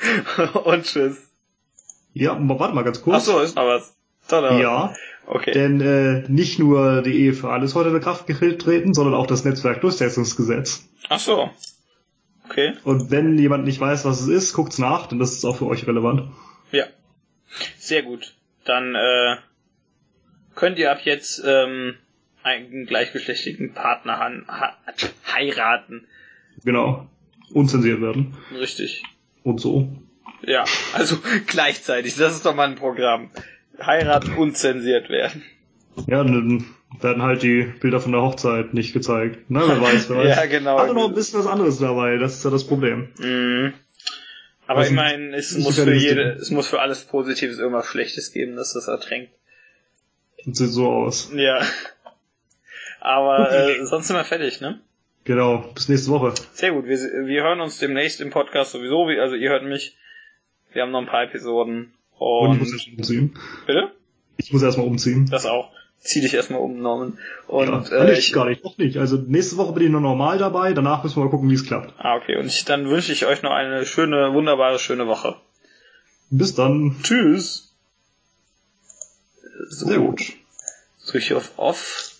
[SPEAKER 2] <laughs> Und tschüss.
[SPEAKER 1] Ja, warte mal ganz kurz.
[SPEAKER 2] Ach so, ist noch was.
[SPEAKER 1] Tada. Ja. Okay. Denn äh, nicht nur die Ehe für alles heute in Kraft getreten, sondern auch das Netzwerkdurchsetzungsgesetz.
[SPEAKER 2] Ach so. Okay.
[SPEAKER 1] Und wenn jemand nicht weiß, was es ist, guckt's nach, denn das ist auch für euch relevant.
[SPEAKER 2] Ja. Sehr gut. Dann äh, könnt ihr ab jetzt ähm, einen gleichgeschlechtlichen Partner heiraten.
[SPEAKER 1] Genau. Unzensiert werden.
[SPEAKER 2] Richtig.
[SPEAKER 1] Und so.
[SPEAKER 2] Ja, also <laughs> gleichzeitig. Das ist doch mal ein Programm. Heiraten unzensiert werden.
[SPEAKER 1] Ja, dann werden halt die Bilder von der Hochzeit nicht gezeigt. Na, wer weiß, wer <laughs> weiß.
[SPEAKER 2] ja, genau.
[SPEAKER 1] Hat noch ein bisschen was anderes dabei, das ist ja das Problem.
[SPEAKER 2] Mhm. Aber also, ich meine, es muss für jede, es muss für alles Positives irgendwas Schlechtes geben, dass das ertränkt.
[SPEAKER 1] Und sieht so aus.
[SPEAKER 2] Ja. <laughs> Aber äh, sonst sind wir fertig, ne?
[SPEAKER 1] Genau, bis nächste Woche.
[SPEAKER 2] Sehr gut, wir, wir hören uns demnächst im Podcast sowieso, also ihr hört mich. Wir haben noch ein paar Episoden. Und, und ich muss
[SPEAKER 1] erstmal umziehen.
[SPEAKER 2] Bitte?
[SPEAKER 1] Ich muss erstmal umziehen.
[SPEAKER 2] Das auch. Zieh dich erstmal um, Norman. Und,
[SPEAKER 1] ja, äh, ich gar nicht, noch nicht. Also nächste Woche bin ich nur normal dabei, danach müssen wir mal gucken, wie es klappt.
[SPEAKER 2] Ah, okay. Und ich, dann wünsche ich euch noch eine schöne, wunderbare, schöne Woche.
[SPEAKER 1] Bis dann.
[SPEAKER 2] Tschüss.
[SPEAKER 1] So. Sehr gut.
[SPEAKER 2] Drücke ich auf Off.